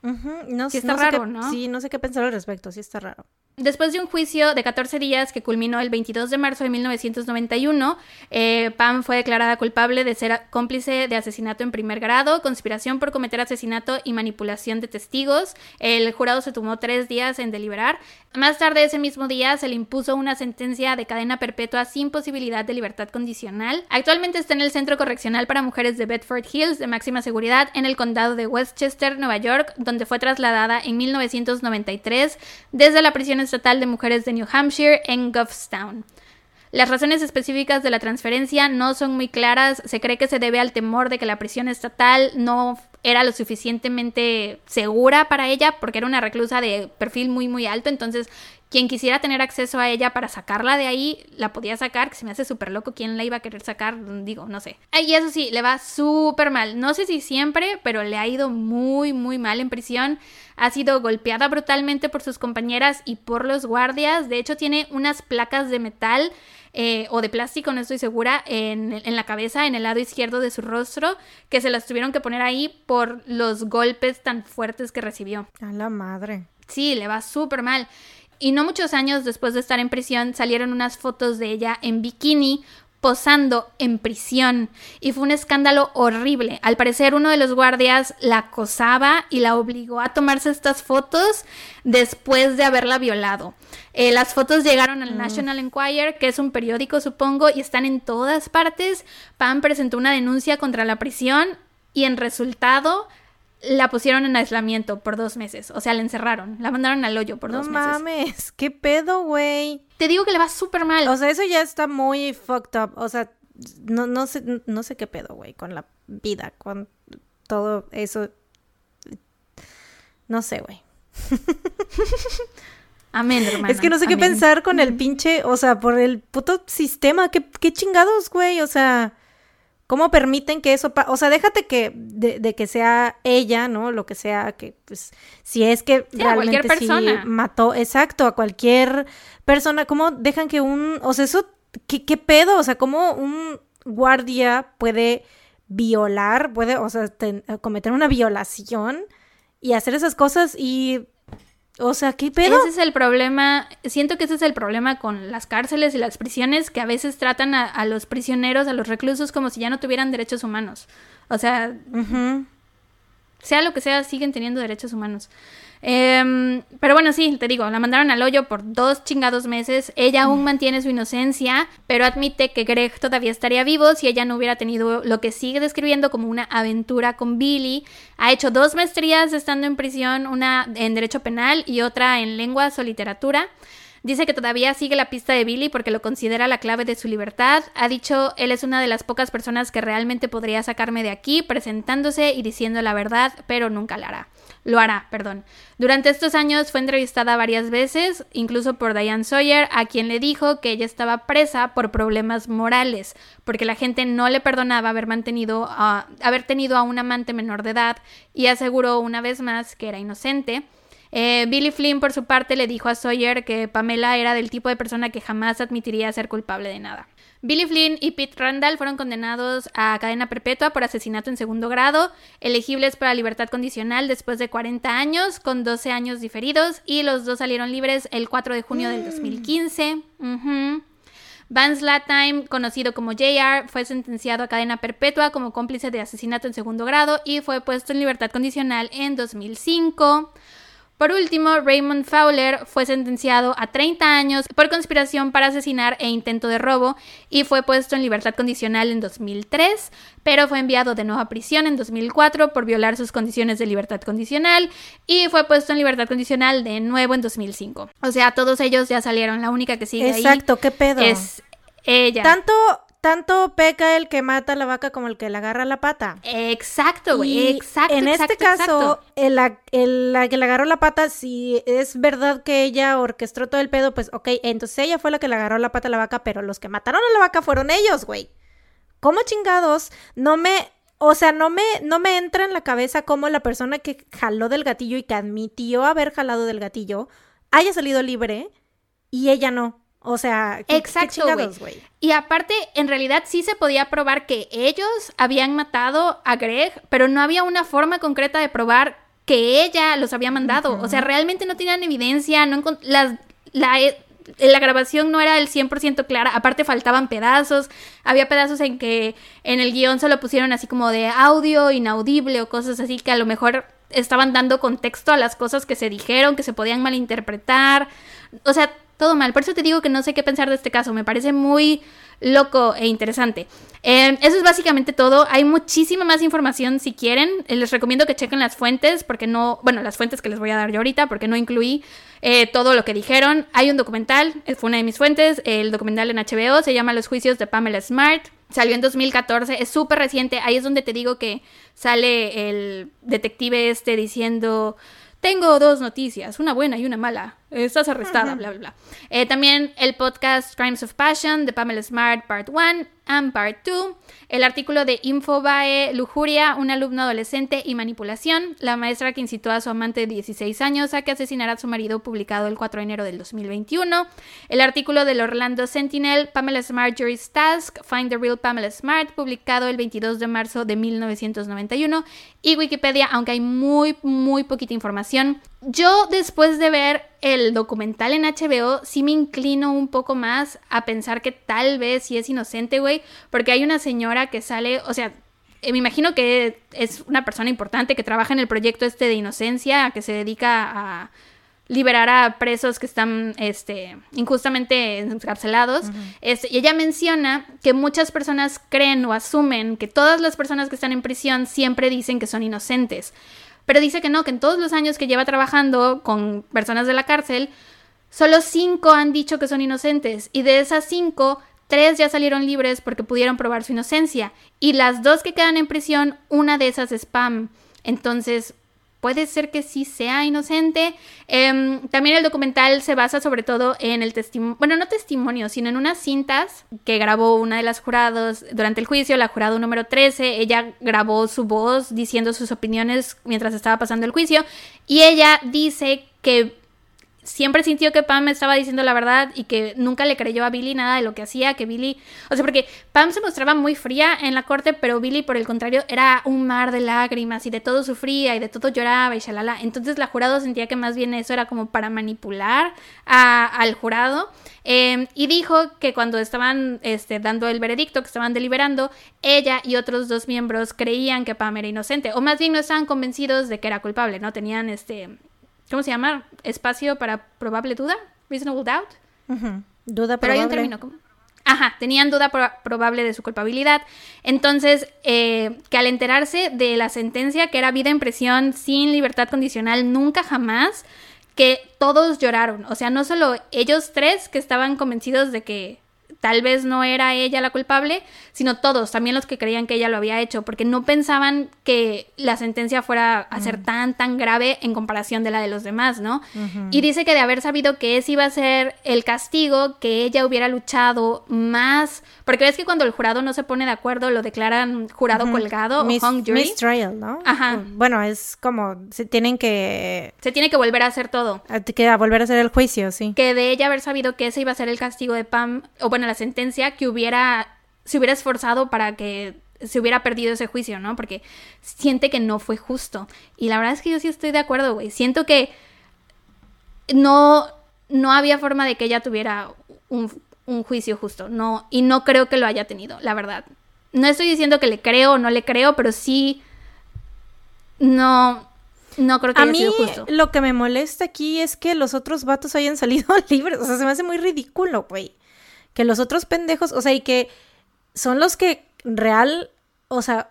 No, sí está raro, ¿no? Sí, no sé qué pensar al respecto, sí está raro. Después de un juicio de 14 días que culminó el 22 de marzo de 1991, eh, Pam fue declarada culpable de ser cómplice de asesinato en primer grado, conspiración por cometer asesinato y manipulación de testigos. El jurado se tomó tres días en deliberar. Más tarde ese mismo día se le impuso una sentencia de cadena perpetua sin posibilidad de libertad condicional. Actualmente está en el Centro Correccional para Mujeres de Bedford Hills de máxima seguridad en el condado de Westchester, Nueva York, donde fue trasladada en 1993 desde la prisión estatal de mujeres de New Hampshire en Goffstown. Las razones específicas de la transferencia no son muy claras. Se cree que se debe al temor de que la prisión estatal no era lo suficientemente segura para ella porque era una reclusa de perfil muy muy alto, entonces quien quisiera tener acceso a ella para sacarla de ahí, la podía sacar, que se me hace súper loco quién la iba a querer sacar, digo, no sé. Y eso sí, le va súper mal, no sé si siempre, pero le ha ido muy muy mal en prisión, ha sido golpeada brutalmente por sus compañeras y por los guardias, de hecho tiene unas placas de metal eh, o de plástico, no estoy segura, en, en, la cabeza, en el lado izquierdo de su rostro, que se las tuvieron que poner ahí por los golpes tan fuertes que recibió. A la madre. Sí, le va súper mal. Y no muchos años después de estar en prisión salieron unas fotos de ella en bikini posando en prisión y fue un escándalo horrible. Al parecer uno de los guardias la acosaba y la obligó a tomarse estas fotos después de haberla violado. Eh, las fotos llegaron al mm. National Enquirer, que es un periódico supongo, y están en todas partes. Pam presentó una denuncia contra la prisión y en resultado la pusieron en aislamiento por dos meses. O sea, la encerraron. La mandaron al hoyo por dos meses. No mames, qué pedo, güey. Te digo que le va súper mal. O sea, eso ya está muy fucked up. O sea, no, no sé, no sé qué pedo, güey, con la vida, con todo eso. No sé, güey. Amén, hermano. Es que no sé qué pensar con el pinche, o sea, por el puto sistema. ¿Qué, qué chingados, güey? O sea, ¿cómo permiten que eso pase? O sea, déjate que de, que sea ella, ¿no? Lo que sea, que pues, si es que realmente persona. mató, exacto, a cualquier persona, ¿cómo dejan que un, o sea, eso, ¿qué, qué pedo? O sea, ¿cómo un guardia puede violar, puede, o sea, cometer una violación y hacer esas cosas y o sea, ¿qué pedo? Ese es el problema, siento que ese es el problema con las cárceles y las prisiones, que a veces tratan a, los prisioneros, a los reclusos, como si ya no tuvieran derechos humanos. O sea, sea lo que sea, siguen teniendo derechos humanos. Em, pero bueno, sí, te digo, la mandaron al hoyo por dos chingados meses. Ella aún mantiene su inocencia, pero admite que Greg todavía estaría vivo si ella no hubiera tenido lo que sigue describiendo como una aventura con Billy. Ha hecho dos maestrías estando en prisión, una en Derecho Penal y otra en Lenguas o Literatura. Dice que todavía sigue la pista de Billy porque lo considera la clave de su libertad. Ha dicho, él es una de las pocas personas que realmente podría sacarme de aquí, presentándose y diciendo la verdad, pero nunca la hará lo hará, perdón. Durante estos años fue entrevistada varias veces, incluso por Diane Sawyer, a quien le dijo que ella estaba presa por problemas morales, porque la gente no le perdonaba haber mantenido a, haber tenido a un amante menor de edad y aseguró una vez más que era inocente. Eh, Billy Flynn, por su parte, le dijo a Sawyer que Pamela era del tipo de persona que jamás admitiría ser culpable de nada. Billy Flynn y Pete Randall fueron condenados a cadena perpetua por asesinato en segundo grado, elegibles para libertad condicional después de 40 años, con 12 años diferidos, y los dos salieron libres el 4 de junio del 2015. Vance Latime, conocido como JR, fue sentenciado a cadena perpetua como cómplice de asesinato en segundo grado y fue puesto en libertad condicional en 2005. Por último, Raymond Fowler fue sentenciado a 30 años por conspiración para asesinar e intento de robo y fue puesto en libertad condicional en 2003, pero fue enviado de nuevo a prisión en 2004 por violar sus condiciones de libertad condicional y fue puesto en libertad condicional de nuevo en 2005. O sea, todos ellos ya salieron, la única que sigue ahí Exacto, qué pedo. Es ella. Tanto tanto peca el que mata a la vaca como el que le agarra la pata. Exacto, güey. Exacto. En este caso, el, la que le agarró la pata, si es verdad que ella orquestó todo el pedo, pues ok, entonces ella fue la que le agarró la pata a la vaca, pero los que mataron a la vaca fueron ellos, güey. ¿Cómo chingados? No me. O sea, no me, no me entra en la cabeza cómo la persona que jaló del gatillo y que admitió haber jalado del gatillo haya salido libre y ella no. O sea, ¿qué, Exacto, güey. Y aparte, en realidad sí se podía probar que ellos habían matado a Greg, pero no había una forma concreta de probar que ella los había mandado. O sea, realmente no tenían evidencia, no las, la, eh, la grabación no era del 100% clara, aparte faltaban pedazos, había pedazos en que en el guion solo pusieron así como de audio inaudible o cosas así que a lo mejor estaban dando contexto a las cosas que se dijeron, que se podían malinterpretar. O sea, todo mal. Por eso te digo que no sé qué pensar de este caso. Me parece muy loco e interesante. Em, eso es básicamente todo. Hay muchísima más información si quieren. Eh, les recomiendo que chequen las fuentes, porque no, bueno, las fuentes que les voy a dar yo ahorita, porque no incluí eh, todo lo que dijeron. Hay un documental, eh, fue una de mis fuentes, el documental en HBO, se llama Los juicios de Pamela Smart. Salió en 2014, es súper reciente. Ahí es donde te digo que sale el detective este diciendo tengo dos noticias, una buena y una mala. Estás arrestada, bla, bla, bla. Eh, también el podcast Crimes of Passion de Pamela Smart, Part 1 and Part 2. El artículo de Infobae, Lujuria, un alumno adolescente y manipulación. La maestra que incitó a su amante de 16 años a que asesinara a su marido, publicado el 4 de enero del 2021. El artículo del Orlando Sentinel, Pamela Smart Jury's Task, Find the Real Pamela Smart, publicado el 22 de marzo de 1991. Y Wikipedia, aunque hay muy, muy poquita información. Yo, después de ver el documental en HBO, sí me inclino un poco más a pensar que tal vez sí es inocente, güey, porque hay una señora que sale, o sea, eh, me imagino que es una persona importante que trabaja en el proyecto este de inocencia, que se dedica a liberar a presos que están este, injustamente encarcelados. Este, y ella menciona que muchas personas creen o asumen que todas las personas que están en prisión siempre dicen que son inocentes. Pero dice que no, que en todos los años que lleva trabajando con personas de la cárcel, solo cinco han dicho que son inocentes. Y de esas cinco, tres ya salieron libres porque pudieron probar su inocencia. Y las dos que quedan en prisión, una de esas es Pam. Entonces, puede ser que sí sea inocente. Em, también el documental se basa sobre todo en el testimonio, bueno, no testimonio, sino en unas cintas que grabó una de las jurados durante el juicio, la jurado número 13. Ella grabó su voz diciendo sus opiniones mientras estaba pasando el juicio y ella dice que siempre sintió que Pam estaba diciendo la verdad y que nunca le creyó a Billy nada de lo que hacía, que Billy, o sea, porque Pam se mostraba muy fría en la corte, pero Billy por el contrario era un mar de lágrimas y de todo sufría y de todo lloraba y shalala. Entonces la jurado sentía que más bien eso era como para manipular al jurado. Em, y dijo que cuando estaban este, dando el veredicto, que estaban deliberando, ella y otros dos miembros creían que Pam era inocente, o más bien no estaban convencidos de que era culpable, ¿no? Tenían este ¿Cómo se llama? Espacio para probable duda. Reasonable doubt. Duda probable. Pero hay un término como... Ajá, tenían duda probable de su culpabilidad. Entonces, eh, que al enterarse de la sentencia, que era vida en prisión sin libertad condicional, nunca jamás, que todos lloraron. O sea, no solo ellos tres que estaban convencidos de que tal vez no era ella la culpable, sino todos, también los que creían que ella lo había hecho, porque no pensaban que la sentencia fuera a ser tan, tan grave en comparación de la de los demás, ¿no? Y dice que de haber sabido que ese iba a ser el castigo, que ella hubiera luchado más, porque ves que cuando el jurado no se pone de acuerdo, lo declaran jurado colgado o hung jury. trial, ¿no? Ajá. Bueno, es como, se tienen que... Se tiene que volver a hacer todo. Que volver a hacer el juicio, sí. Que de ella haber sabido que ese iba a ser el castigo de Pam, o bueno, la sentencia que hubiera, se hubiera esforzado para que se hubiera perdido ese juicio, ¿no? Porque siente que no fue justo. Y la verdad es que yo sí estoy de acuerdo, güey. Siento que no, no había forma de que ella tuviera un, un, juicio justo. No, y no creo que lo haya tenido, la verdad. No estoy diciendo que le creo o no le creo, pero sí. No. No creo que a haya mí, sido justo. Lo que me molesta aquí es que los otros vatos hayan salido libres. O sea, se me hace muy ridículo, güey que los otros pendejos, o sea, y que son los que real, o sea,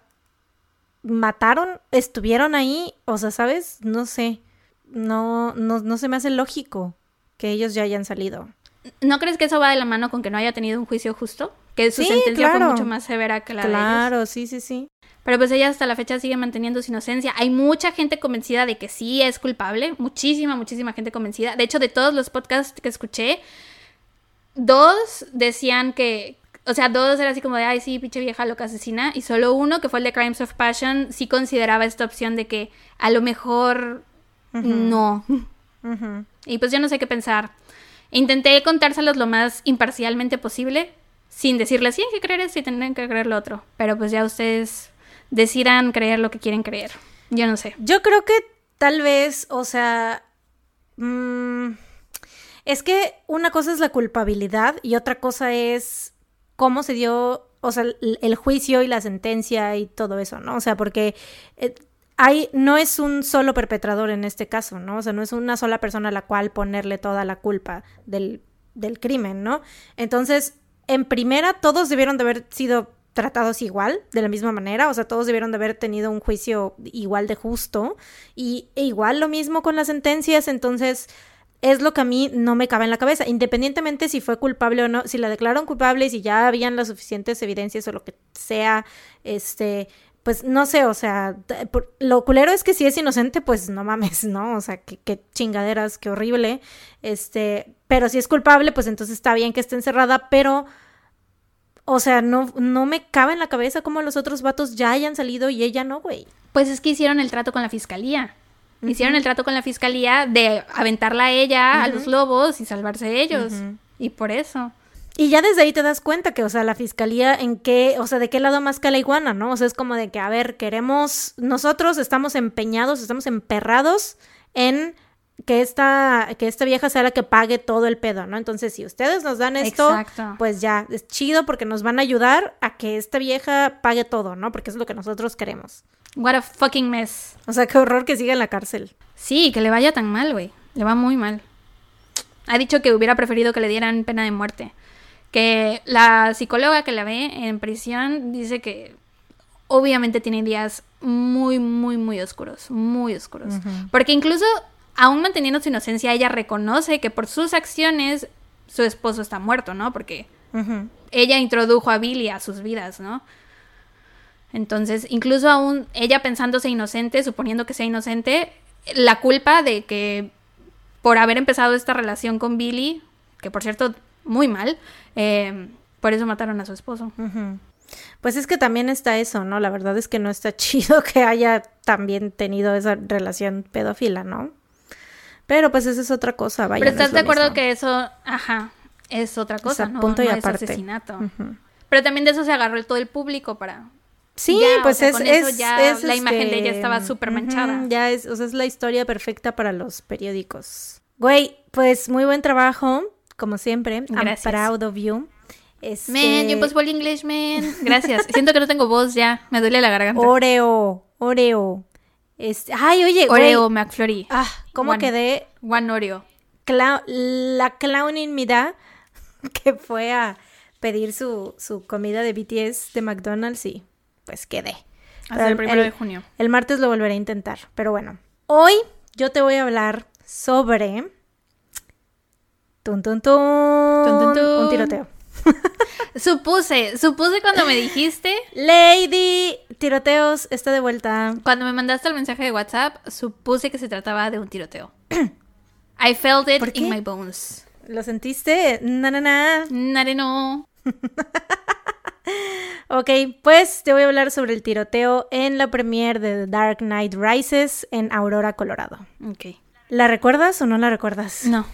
mataron, estuvieron ahí, o sea, ¿sabes? No sé, no, no, no se me hace lógico que ellos ya hayan salido. ¿No crees que eso va de la mano con que no haya tenido un juicio justo? Que su sentencia fue mucho más severa que la de ellos. Claro, sí, sí, sí. Pero pues ella hasta la fecha sigue manteniendo su inocencia. Hay mucha gente convencida de que sí es culpable. Muchísima, muchísima gente convencida. De hecho, de todos los podcasts que escuché, dos decían que, o sea, dos era así como de, ay, sí, pinche vieja loca asesina, y solo uno, que fue el de Crimes of Passion, sí consideraba esta opción de que a lo mejor no. Y pues yo no sé qué pensar. Intenté contárselos lo más imparcialmente posible, sin decirles, sí, hay que creer esto y tendrán que creer lo otro. Pero pues ya ustedes decidan creer lo que quieren creer. Yo no sé. Yo creo que tal vez, o sea... Mmm es que una cosa es la culpabilidad y otra cosa es cómo se dio, o sea, el, juicio y la sentencia y todo eso, ¿no? O sea, porque eh, hay, no es un solo perpetrador en este caso, ¿no? O sea, no es una sola persona a la cual ponerle toda la culpa del, del crimen, ¿no? Entonces, en primera, todos debieron de haber sido tratados igual, de la misma manera, o sea, todos debieron de haber tenido un juicio igual de justo y e igual lo mismo con las sentencias, entonces es lo que a mí no me cabe en la cabeza, independientemente si fue culpable o no, si la declararon culpable y si ya habían las suficientes evidencias o lo que sea, este, pues no sé, o sea, lo culero es que si es inocente, pues no mames, ¿no? O sea, qué, chingaderas, qué horrible, este, pero si es culpable, pues entonces está bien que esté encerrada, pero... O sea, no, no me cabe en la cabeza cómo los otros vatos ya hayan salido y ella no, güey. Pues es que hicieron el trato con la fiscalía. Hicieron el trato con la fiscalía de aventarla a ella, a los lobos y salvarse ellos. Y por eso. Y ya desde ahí te das cuenta que, o sea, la fiscalía en qué, o sea, de qué lado más que la iguana, ¿no? O sea, es como de que, a ver, queremos, nosotros estamos empeñados, estamos emperrados en que esta, que esta vieja sea la que pague todo el pedo, ¿no? Entonces, si ustedes nos dan esto, pues ya, es chido porque nos van a ayudar a que esta vieja pague todo, ¿no? Porque es lo que nosotros queremos. What a fucking mess. O sea, qué horror que siga en la cárcel. Sí, que le vaya tan mal, güey. Le va muy mal. Ha dicho que hubiera preferido que le dieran pena de muerte. Que la psicóloga que la ve en prisión dice que obviamente tiene días muy, muy, muy oscuros, muy oscuros. Porque incluso, aún manteniendo su inocencia, ella reconoce que por sus acciones su esposo está muerto, ¿no? Porque ella introdujo a Billy a sus vidas, ¿no? Entonces, incluso aún ella pensándose inocente, suponiendo que sea inocente, la culpa de que por haber empezado esta relación con Billy, que por cierto, muy mal, eh, por eso mataron a su esposo. Pues es que también está eso, ¿no? La verdad es que no está chido que haya también tenido esa relación pedófila, ¿no? Pero pues eso es otra cosa, vaya. Pero estás de acuerdo que eso, ajá, es otra cosa, ¿no? Punto y no aparte. Es asesinato. Pero también de eso se agarró todo el público para Sí, pues es, es, la imagen de ella estaba este, súper manchada. ya es, o sea, es la historia perfecta para los periódicos. Güey, pues muy buen trabajo, como siempre. Gracias. I'm proud of you. Este... Man, you spoil English, man. Gracias. Siento que no tengo voz ya. Me duele la garganta. Oreo, Oreo. Este... Ay, oye, Oreo McFlurry. Ah, ¿cómo One. quedé? One Oreo. Cla la clowning Mida, que fue a pedir su, su comida de BTS de McDonald's y pues quedé. Hasta el primero de junio. El martes lo volveré a intentar. Pero bueno, hoy yo te voy a hablar sobre. Tun, tun, tun, Tun, tun. Un tiroteo. Supuse, supuse cuando me dijiste, Lady, tiroteos, está de vuelta. cuando me mandaste el mensaje de WhatsApp, supuse que se trataba de un tiroteo. I felt it in my bones. ¿Lo sentiste? Na, na, na. Nare no. Ok, pues te voy a hablar sobre el tiroteo en la premiere de The Dark Knight Rises en Aurora, Colorado. Ok. ¿La recuerdas o no la recuerdas? No.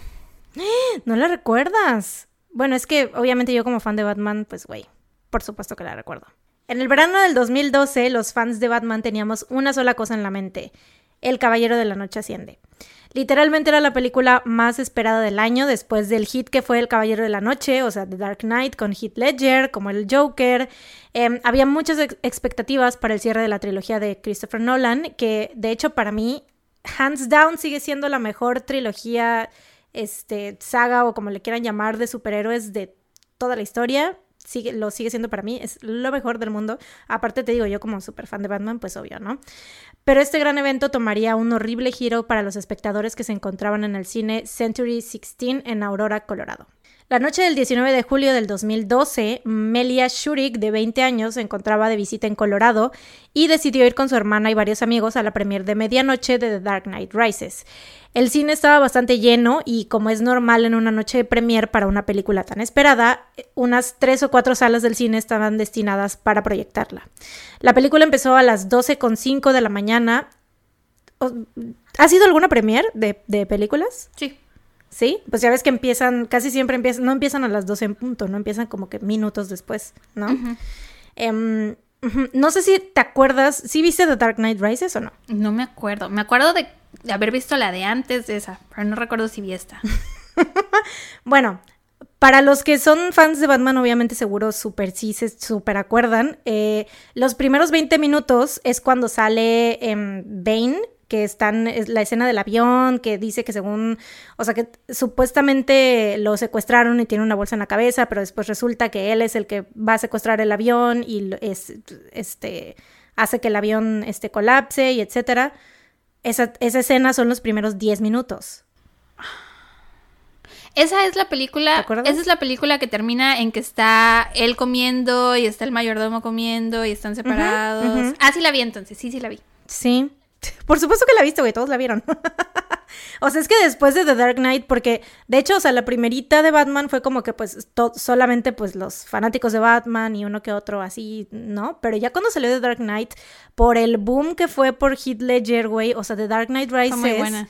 ¿No la recuerdas? Bueno, es que obviamente yo como fan de Batman, pues güey, por supuesto que la recuerdo. En el verano del 2012, los fans de Batman teníamos una sola cosa en la mente. El Caballero de la Noche asciende. Literalmente era la película más esperada del año después del hit que fue El Caballero de la Noche, o sea, The Dark Knight con Heath Ledger, como el Joker. Eh, había muchas ex expectativas para el cierre de la trilogía de Christopher Nolan, que de hecho para mí, hands down, sigue siendo la mejor trilogía, este, saga o como le quieran llamar, de superhéroes de toda la historia. Sigue, lo sigue siendo para mí, es lo mejor del mundo. Aparte te digo, yo como super fan de Batman, pues obvio, ¿no? Pero este gran evento tomaría un horrible giro para los espectadores que se encontraban en el cine Century 16 en Aurora, Colorado. La noche del 19 de julio del 2012, Melia Shurik, de 20 años, se encontraba de visita en Colorado y decidió ir con su hermana y varios amigos a la premier de medianoche de The Dark Knight Rises. El cine estaba bastante lleno y, como es normal en una noche de premier para una película tan esperada, unas tres o cuatro salas del cine estaban destinadas para proyectarla. La película empezó a las 12.05 de la mañana. ¿Ha sido alguna premier de, de películas? Sí. ¿Sí? Pues ya ves que empiezan, casi siempre empiezan, no empiezan a las 12 en punto, no empiezan como que minutos después, ¿no? Em, no sé si te acuerdas, ¿sí viste The Dark Knight Rises o no? No me acuerdo. Me acuerdo de, de haber visto la de antes de esa, pero no recuerdo si vi esta. Bueno, para los que son fans de Batman, obviamente seguro súper sí se súper acuerdan. eh, los primeros 20 minutos es cuando sale em, Bane, que están, es la escena del avión, que dice que según, o sea, que supuestamente lo secuestraron y tiene una bolsa en la cabeza, pero después resulta que él es el que va a secuestrar el avión y es, este, hace que el avión este, colapse y etcétera. Esa, esa escena son los primeros 10 minutos. Esa es la película. Esa es la película que termina en que está él comiendo y está el mayordomo comiendo y están separados. Ah, sí la vi entonces, sí, sí la vi. Sí. Por supuesto que la viste, güey, todos la vieron. o sea, es que después de The Dark Knight, porque de hecho, o sea, la primerita de Batman fue como que pues solamente pues los fanáticos de Batman y uno que otro así, ¿no? Pero ya cuando salió The Dark Knight, por el boom que fue por Heath Ledger, güey, o sea, The Dark Knight Rises... Muy buena.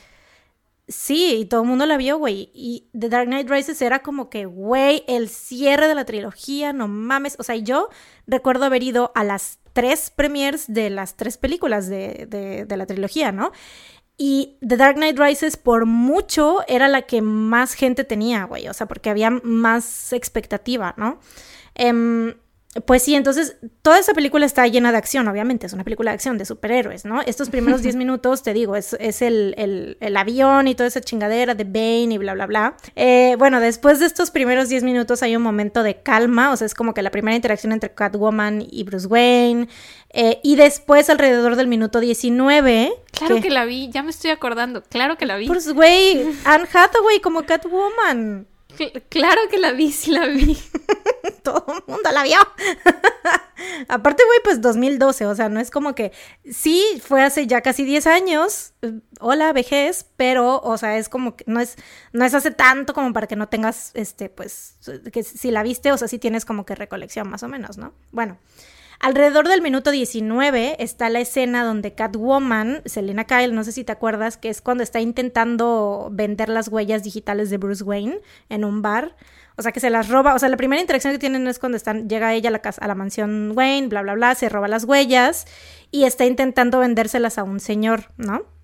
Sí, y todo el mundo la vio, güey. Y The Dark Knight Rises era como que, güey, el cierre de la trilogía, no mames. O sea, yo recuerdo haber ido a las tres premiers de las tres películas de, de- la trilogía, ¿no? Y The Dark Knight Rises por mucho era la que más gente tenía, güey. O sea, porque había más expectativa, ¿no? Em, pues sí, entonces toda esa película está llena de acción, obviamente, es una película de acción de superhéroes, ¿no? Estos primeros 10 minutos, te digo, es, es el, el, el, avión y toda esa chingadera de Bane y bla, bla, bla. Eh, bueno, después de estos primeros 10 minutos hay un momento de calma, o sea, es como que la primera interacción entre Catwoman y Bruce Wayne. Eh, y después, alrededor del minuto 19. Claro que... la vi, ya me estoy acordando, claro que la vi. Bruce Wayne, Anne Hathaway como Catwoman. claro que la vi, sí la vi. Todo el mundo la vio. Aparte, güey, pues 2012, o sea, no es como que sí, fue hace ya casi 10 años, hola vejez, pero, o sea, es como que no es, no es hace tanto como para que no tengas, este, pues, que si la viste, o sea, sí tienes como que recolección más o menos, ¿no? Bueno, Alrededor del minuto 19 está la escena donde Catwoman, Selena Kyle, no sé si te acuerdas, que es cuando está intentando vender las huellas digitales de Bruce Wayne en un bar. O sea, que se las roba. O sea, la primera interacción que tienen es cuando están, llega ella a la, casa, a la mansión Wayne, bla, bla, bla, se roba las huellas y está intentando vendérselas a un señor, ¿no?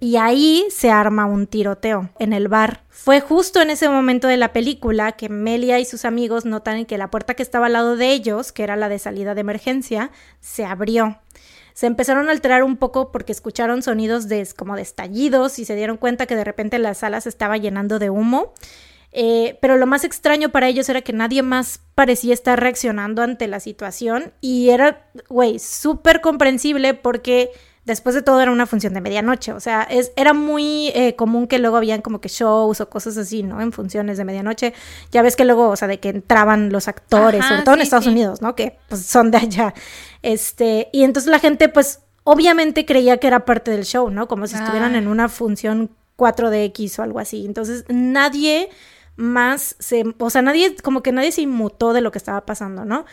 Y ahí se arma un tiroteo en el bar. Fue justo en ese momento de la película que Melia y sus amigos notan que la puerta que estaba al lado de ellos, que era la de salida de emergencia, se abrió. Se empezaron a alterar un poco porque escucharon sonidos de, como de estallidos y se dieron cuenta que de repente la sala se estaba llenando de humo. Eh, pero lo más extraño para ellos era que nadie más parecía estar reaccionando ante la situación y era, güey, súper comprensible porque después de todo era una función de medianoche, o sea, es, era muy eh, común que luego habían como que shows o cosas así, ¿no? En funciones de medianoche. Ya ves que luego, o sea, de que entraban los actores, sobre todo en Estados Unidos, ¿no? Que pues, son de allá. Este, y entonces la gente, pues, obviamente creía que era parte del show, ¿no? Como si estuvieran en una función 4DX o algo así. Entonces, nadie más se, o sea, nadie, como que nadie se inmutó de lo que estaba pasando, ¿no?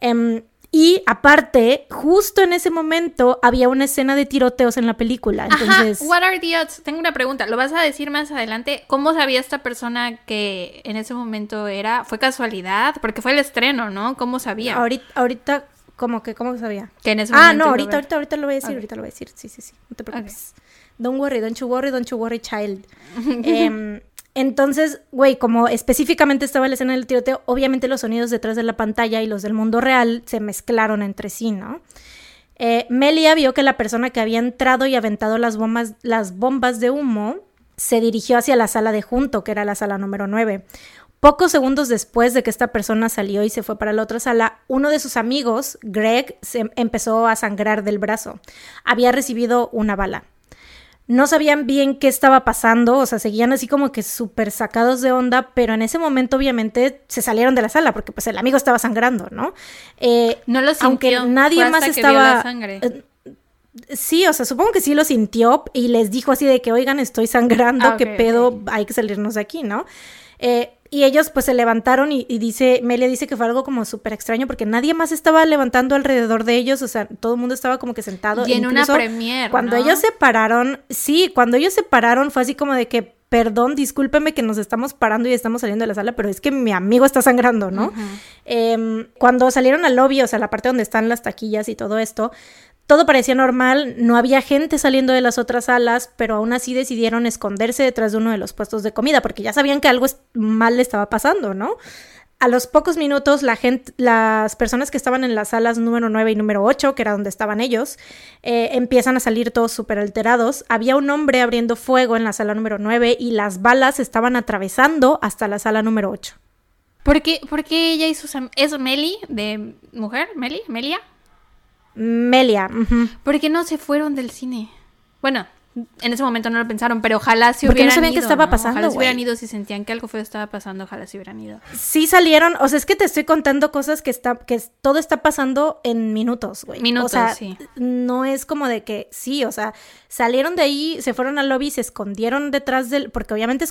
Eh, y aparte, justo en ese momento había una escena de tiroteos en la película. Entonces, Ajá, what are the odds? Tengo una pregunta. ¿Lo vas a decir más adelante? ¿Cómo sabía esta persona que en ese momento era? ¿Fue casualidad? Porque fue el estreno, ¿no? ¿Cómo sabía? Ahorita, ahorita ¿cómo que cómo sabía? Que en ese ah, no, ahorita, ahorita, ahorita lo voy a decir, ahorita lo voy a decir. Sí, sí, sí. No te preocupes. Don't worry, don't you worry, don't you worry, child. eh, entonces, güey, como específicamente estaba la escena del tiroteo, obviamente los sonidos detrás de la pantalla y los del mundo real se mezclaron entre sí, ¿no? Eh, Melia vio que la persona que había entrado y aventado las bombas, las bombas de humo se dirigió hacia la sala de junto, que era la sala número 9. Pocos segundos después de que esta persona salió y se fue para la otra sala, uno de sus amigos, Greg, se empezó a sangrar del brazo. Había recibido una bala no sabían bien qué estaba pasando, o sea, seguían así como que súper sacados de onda, pero en ese momento obviamente se salieron de la sala porque pues el amigo estaba sangrando, ¿no? Eh, no lo sintió. Aunque nadie más estaba... Eh, sí, o sea, supongo que sí lo sintió y les dijo así de que, oigan, estoy sangrando, ah, qué pedo, hay que salirnos de aquí, ¿no? Eh, y ellos pues se levantaron y, dice, Melia dice que fue algo como súper extraño porque nadie más estaba levantando alrededor de ellos, o sea, todo el mundo estaba como que sentado. Y en una premier, Cuando ellos se pararon, sí, cuando ellos se pararon fue así como de que, perdón, discúlpeme que nos estamos parando y estamos saliendo de la sala, pero es que mi amigo está sangrando, ¿no? Em, cuando salieron al lobby, o sea, la parte donde están las taquillas y todo esto, todo parecía normal, no había gente saliendo de las otras salas, pero aún así decidieron esconderse detrás de uno de los puestos de comida, porque ya sabían que algo mal le estaba pasando, ¿no? A los pocos minutos, las personas que estaban en las salas número 9 y número 8, que era donde estaban ellos, eh, empiezan a salir todos súper alterados. Había un hombre abriendo fuego en la sala número 9 y las balas estaban atravesando hasta la sala número 8. ¿Por qué, ella hizo... ¿Es Meli de mujer? ¿Meli? ¿Melia? Melia. ¿Por qué no se fueron del cine? Bueno, en ese momento no lo pensaron, pero ojalá si hubieran no sabían qué estaba pasando, Ojalá si hubieran ido, si sentían que algo feo estaba pasando, ojalá si hubieran ido. Sí salieron, o sea, es que te estoy contando cosas que está, que todo está pasando en minutos, güey. Minutos, o sea, sí. No es como de que, sí, o sea, salieron de ahí, se fueron al lobby, se escondieron detrás del, porque obviamente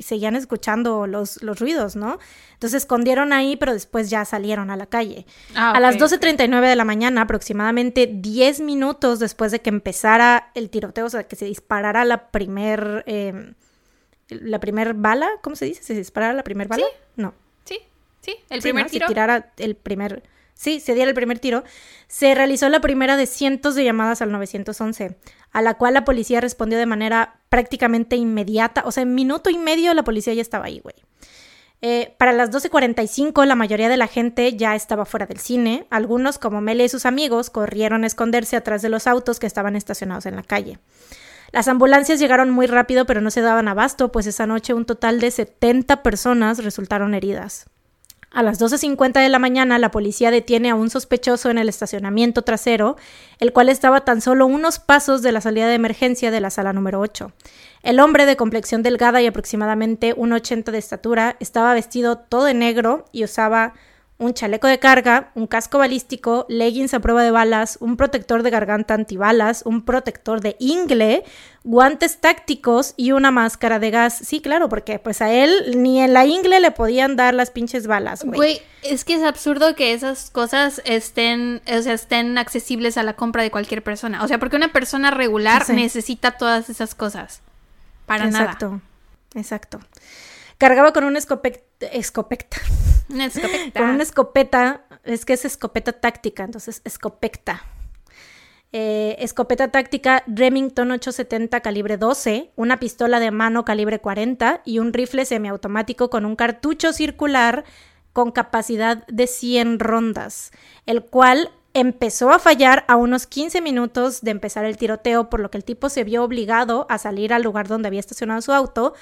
seguían escuchando los, los ruidos, ¿no? Entonces se escondieron ahí, pero después ya salieron a la calle. Ah, a las 12.39 de la mañana, aproximadamente 10 minutos después de que empezara el tiroteo, o sea, que se disparara la primer, em, la primer bala, ¿cómo se dice? ¿Se disparara la primer bala? Sí. No. Sí, sí, el primer tiro. Se tirara el primer sí, se diera el primer tiro, se realizó la primera de cientos de llamadas al 911, a la cual la policía respondió de manera prácticamente inmediata, o sea, en minuto y medio la policía ya estaba ahí, güey. Eh, para las 12.45 la mayoría de la gente ya estaba fuera del cine. Algunos, como Melia y sus amigos, corrieron a esconderse atrás de los autos que estaban estacionados en la calle. Las ambulancias llegaron muy rápido, pero no se daban abasto, pues esa noche un total de 70 personas resultaron heridas. A las 12.50 de la mañana, la policía detiene a un sospechoso en el estacionamiento trasero, el cual estaba tan solo unos pasos de la salida de emergencia de la sala número 8. El hombre, de complexión delgada y aproximadamente 1,80 de estatura, estaba vestido todo de negro y usaba un chaleco de carga, un casco balístico, leggings a prueba de balas, un protector de garganta antibalas, un protector de ingle, guantes tácticos y una máscara de gas. Sí, claro, porque pues a él ni en la ingle le podían dar las pinches balas, güey. Güey, es que es absurdo que esas cosas estén, o sea, estén accesibles a la compra de cualquier persona. O sea, porque una persona regular necesita todas esas cosas. Para nada. Exacto, exacto. Cargaba con una escopeta, escopeta. Una escopeta. con una escopeta, es que es escopeta táctica, entonces escopeta. Eh, escopeta táctica Remington 870 calibre 12, una pistola de mano calibre 40 y un rifle semiautomático con un cartucho circular con capacidad de 100 rondas, el cual empezó a fallar a unos 15 minutos de empezar el tiroteo, por lo que el tipo se vio obligado a salir al lugar donde había estacionado su auto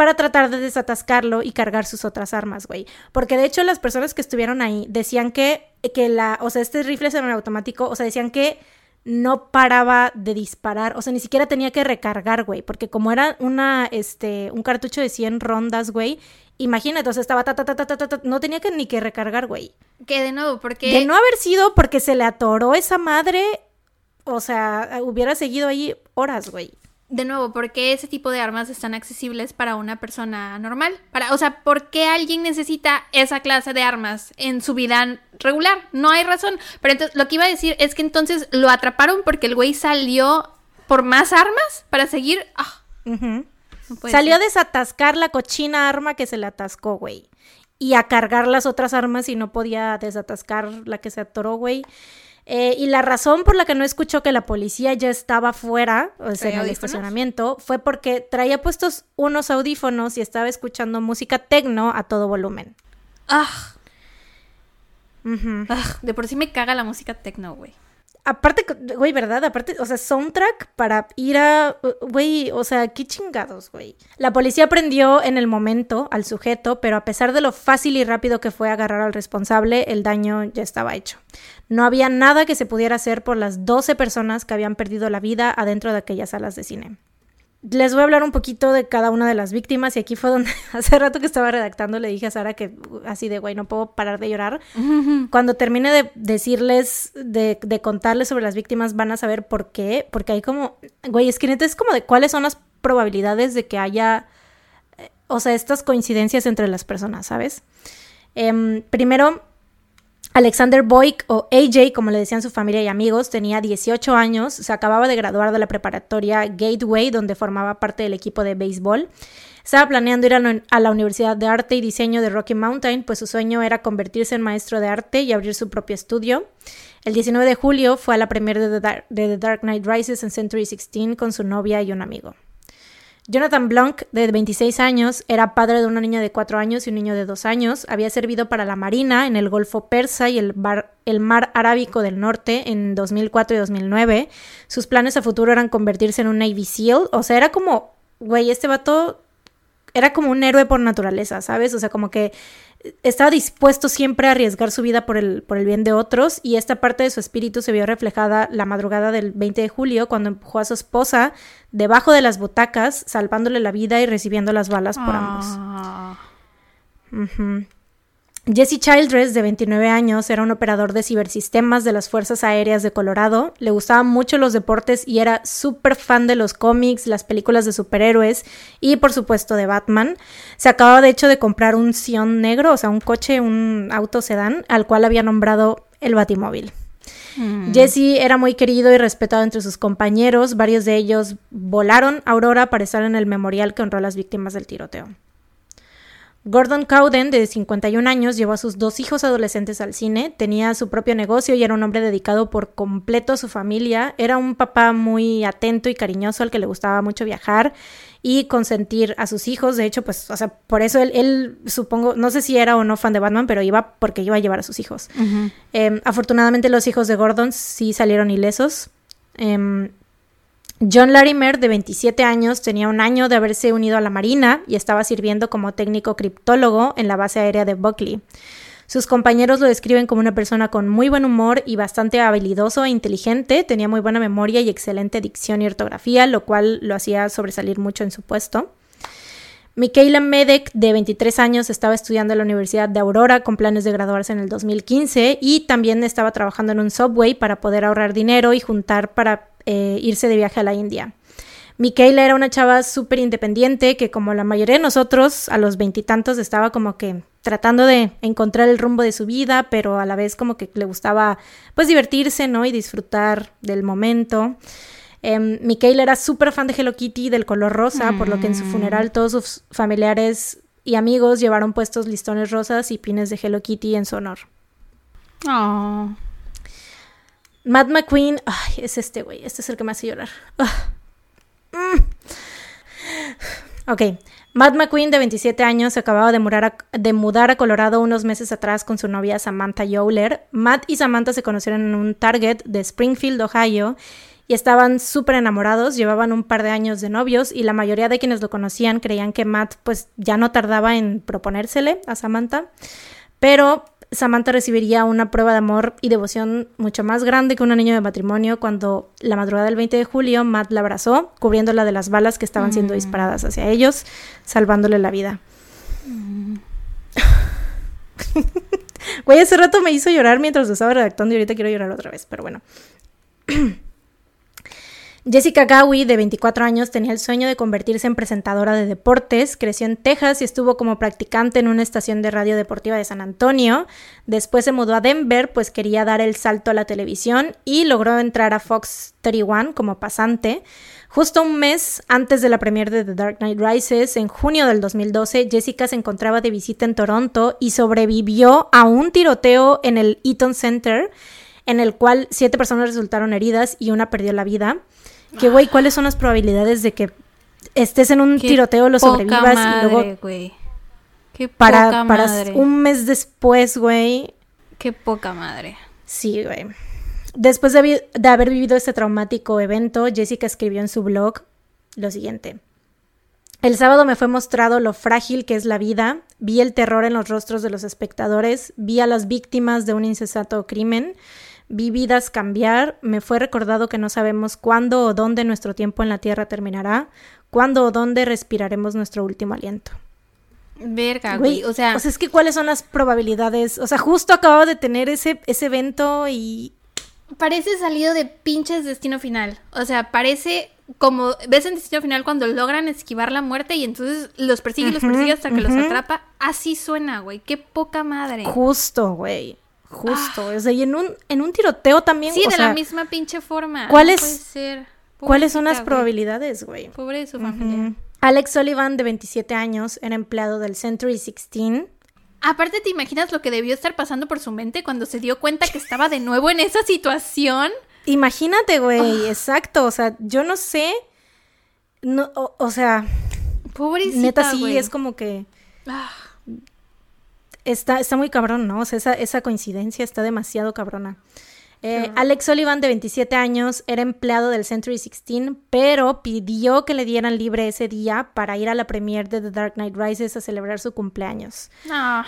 para tratar de desatascarlo y cargar sus otras armas, güey. Porque de hecho las personas que estuvieron ahí decían que, que la, o sea, este rifle semiautomático, o sea, decían que no paraba de disparar, o sea, ni siquiera tenía que recargar, güey, porque como era una, este, un cartucho de 100 rondas, güey, imagínate, o sea, estaba ta, ta, ta, ta, ta, ta, no tenía que ni que recargar, güey. Que de nuevo, porque... De no haber sido porque se le atoró esa madre, o sea, hubiera seguido ahí horas, güey. De nuevo, ¿por qué ese tipo de armas están accesibles para una persona normal? Para, o sea, ¿por qué alguien necesita esa clase de armas en su vida regular? No hay razón. Pero entonces, lo que iba a decir es que entonces lo atraparon porque el güey salió por más armas para seguir... Ah. Salió a desatascar la cochina arma que se le atascó, güey. Y a cargar las otras armas y no podía desatascar la que se atoró, güey. Eh, y la razón por la que no escuchó que la policía ya estaba fuera, o sea, en el estacionamiento, fue porque traía puestos unos audífonos y estaba escuchando música tecno a todo volumen. Ah. De por sí me caga la música tecno, güey. Aparte, güey, ¿verdad? Aparte, o sea, soundtrack para ir a, güey, o sea, qué chingados, güey. La policía prendió en el momento al sujeto, pero a pesar de lo fácil y rápido que fue agarrar al responsable, el daño ya estaba hecho. No había nada que se pudiera hacer por las 12 personas que habían perdido la vida adentro de aquellas salas de cine. Les voy a hablar un poquito de cada una de las víctimas y aquí fue donde hace rato que estaba redactando le dije a Sara que así de, güey, no puedo parar de llorar. Cuando termine de decirles, de, de, contarles sobre las víctimas, van a saber por qué, porque hay como, güey, es que es como de cuáles son las probabilidades de que haya, eh, o sea, estas coincidencias entre las personas, ¿sabes? Eh, primero, Alexander Boyk, o AJ, como le decían su familia y amigos, tenía 18 años, se acababa de graduar de la preparatoria Gateway, donde formaba parte del equipo de béisbol. Estaba planeando ir a la Universidad de Arte y Diseño de Rocky Mountain, pues su sueño era convertirse en maestro de arte y abrir su propio estudio. El 19 de julio fue a la premiere de The Dark Knight Rises en Century 16 con su novia y un amigo. Jonathan Blanc, de 26 años, era padre de una niña de 4 años y un niño de 2 años. Había servido para la Marina en el Golfo Persa y el, el Mar Arábico del Norte en 2004 y 2009. Sus planes a futuro eran convertirse en un Navy SEAL. O sea, era como, güey, este vato era como un héroe por naturaleza, ¿sabes? O sea, como que estaba dispuesto siempre a arriesgar su vida por el, por el bien de otros y esta parte de su espíritu se vio reflejada la madrugada del 20 de julio cuando empujó a su esposa debajo de las butacas, salvándole la vida y recibiendo las balas por ambos. Ah. Jesse Childress, de 29 años, era un operador de cibersistemas de las Fuerzas Aéreas de Colorado. Le gustaban mucho los deportes y era súper fan de los cómics, las películas de superhéroes y, por supuesto, de Batman. Se acababa, de hecho, de comprar un Sion negro, o sea, un coche, un auto sedán, al cual había nombrado el Batimóvil. Mm. Jesse era muy querido y respetado entre sus compañeros. Varios de ellos volaron a Aurora para estar en el memorial que honró a las víctimas del tiroteo. Gordon Cowden, de 51 años, llevó a sus dos hijos adolescentes al cine, tenía su propio negocio y era un hombre dedicado por completo a su familia. Era un papá muy atento y cariñoso al que le gustaba mucho viajar y consentir a sus hijos. De hecho, pues, o sea, por eso él, supongo, no sé si era o no fan de Batman, pero iba porque iba a llevar a sus hijos. Em, afortunadamente los hijos de Gordon sí salieron ilesos. Em, John Larimer, de 27 años, tenía un año de haberse unido a la Marina y estaba sirviendo como técnico criptólogo en la base aérea de Buckley. Sus compañeros lo describen como una persona con muy buen humor y bastante habilidoso e inteligente, tenía muy buena memoria y excelente dicción y ortografía, lo cual lo hacía sobresalir mucho en su puesto. Michaela Medek, de 23 años, estaba estudiando en la Universidad de Aurora con planes de graduarse en el 2015 y también estaba trabajando en un subway para poder ahorrar dinero y juntar para eh, irse de viaje a la India. Michaela era una chava súper independiente que como la mayoría de nosotros a los veintitantos estaba como que tratando de encontrar el rumbo de su vida, pero a la vez como que le gustaba pues divertirse, ¿no? Y disfrutar del momento. Eh, Michaela era súper fan de Hello Kitty del color rosa, por lo que en su mm. funeral todos sus familiares y amigos llevaron puestos listones rosas y pines de Hello Kitty en su honor. Oh. Matt McQueen, ay, es este güey, este es el que me hace llorar. Mm. Ok, Matt McQueen, de 27 años, se acababa de mudar, a, de mudar, a, Colorado unos meses atrás con su novia Samantha Yowler. Matt y Samantha se conocieron en un Target de Springfield, Ohio, y estaban súper enamorados, llevaban un par de años de novios y la mayoría de quienes lo conocían creían que Matt pues ya no tardaba en proponérsele a Samantha. Pero Samantha recibiría una prueba de amor y devoción mucho más grande que un anillo de matrimonio cuando la madrugada del 20 de julio Matt la abrazó, cubriéndola de las balas que estaban siendo mm. disparadas hacia ellos, salvándole la vida. Mm. Güey, hace rato me hizo llorar mientras lo estaba redactando y ahorita quiero llorar otra vez, pero bueno. Jessica Gawi, de 24 años, tenía el sueño de convertirse en presentadora de deportes. Creció en Texas y estuvo como practicante en una estación de radio deportiva de San Antonio. Después se mudó a Denver, pues quería dar el salto a la televisión y logró entrar a Fox 31 como pasante. Justo un mes antes de la premiere de The Dark Knight Rises, en junio del 2012, Jessica se encontraba de visita en Toronto y sobrevivió a un tiroteo en el Eaton Center, en el cual siete personas resultaron heridas y una perdió la vida. Que, güey, ¿cuáles son las probabilidades de que estés en un tiroteo, lo sobrevivas y luego... Güey. Qué para, poca para madre. un mes después, güey. Qué poca madre. Sí, güey. Después de, de haber vivido este traumático evento, Jessica escribió en su blog lo siguiente. El sábado me fue mostrado lo frágil que es la vida, vi el terror en los rostros de los espectadores, vi a las víctimas de un incesato crimen, vi vidas cambiar, me fue recordado que no sabemos cuándo o dónde nuestro tiempo en la Tierra terminará, cuándo o dónde respiraremos nuestro último aliento. Verga, güey, o sea... O sea, es que cuáles son las probabilidades, o sea, justo acabo de tener ese, ese evento y... Parece salido de pinches Destino Final, o sea, parece como ves en Destino Final cuando logran esquivar la muerte y entonces los persigue y los persigue hasta que los atrapa, así suena, güey, qué poca madre. Justo, güey. Justo, o sea, y en un, en un tiroteo también. Sí, de la misma pinche forma. ¿Cuáles, ¿cuáles son las probabilidades, güey? Pobre su familia. Alex Sullivan, de 27 años, era empleado del Century 16. Aparte, ¿te imaginas lo que debió estar pasando por su mente cuando se dio cuenta que estaba de nuevo en esa situación? Imagínate, güey, exacto. O sea, yo no sé. No, o, sea. Pobrecita. Neta, sí, es como que. Ah está, está muy cabrón, ¿no? O sea, esa, esa coincidencia está demasiado cabrona. Eh, Alex Sullivan, de 27 años, era empleado del Century 16, pero pidió que le dieran libre ese día para ir a la premiere de The Dark Knight Rises a celebrar su cumpleaños.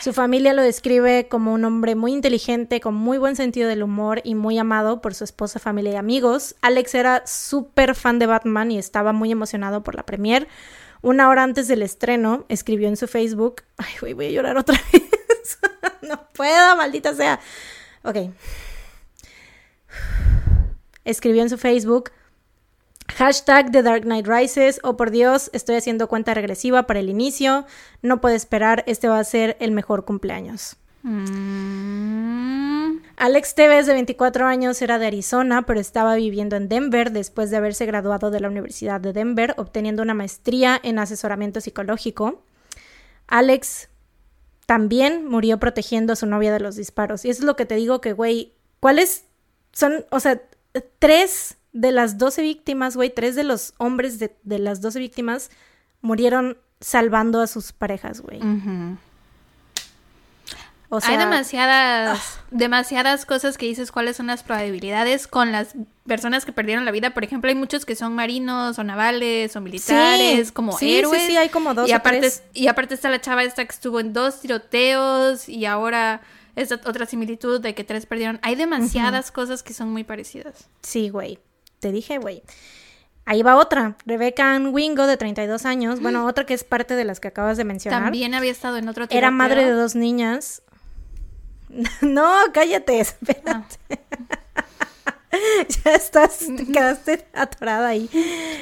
Su familia lo describe como un hombre muy inteligente, con muy buen sentido del humor y muy amado por su esposa, familia y amigos. Alex era súper fan de Batman y estaba muy emocionado por la premiere. Una hora antes del estreno, escribió en su Facebook, ay, voy a llorar otra vez. no puedo, maldita sea. Ok. Escribió en su Facebook, hashtag The Dark Knight Rises, oh por Dios, estoy haciendo cuenta regresiva para el inicio, no puedo esperar, este va a ser el mejor cumpleaños. Mm. Alex Tevez, de 24 años, era de Arizona, pero estaba viviendo en Denver después de haberse graduado de la Universidad de Denver, obteniendo una maestría en asesoramiento psicológico. Alex también murió protegiendo a su novia de los disparos. Y eso es lo que te digo que, güey, ¿cuáles son, o sea, tres de las 12 víctimas, güey, tres de los hombres de, de las 12 víctimas murieron salvando a sus parejas, güey. O sea, Hay demasiadas, demasiadas cosas que dices cuáles son las probabilidades con las personas que perdieron la vida. Por ejemplo, hay muchos que son marinos o navales o militares, como héroes. Sí, sí, hay como dos. Y o aparte, tres. y aparte está la chava esta que estuvo en dos tiroteos y ahora esta otra similitud de que tres perdieron. Hay demasiadas cosas que son muy parecidas. Sí, güey. Te dije, güey. Ahí va otra, Rebecca Ann Wingo, de 32 años. Bueno, otra que es parte de las que acabas de mencionar. También había estado en otro tiroteo. Era madre de dos niñas. no, cállate, espérate. Ah. ya estás, te quedaste atorada ahí.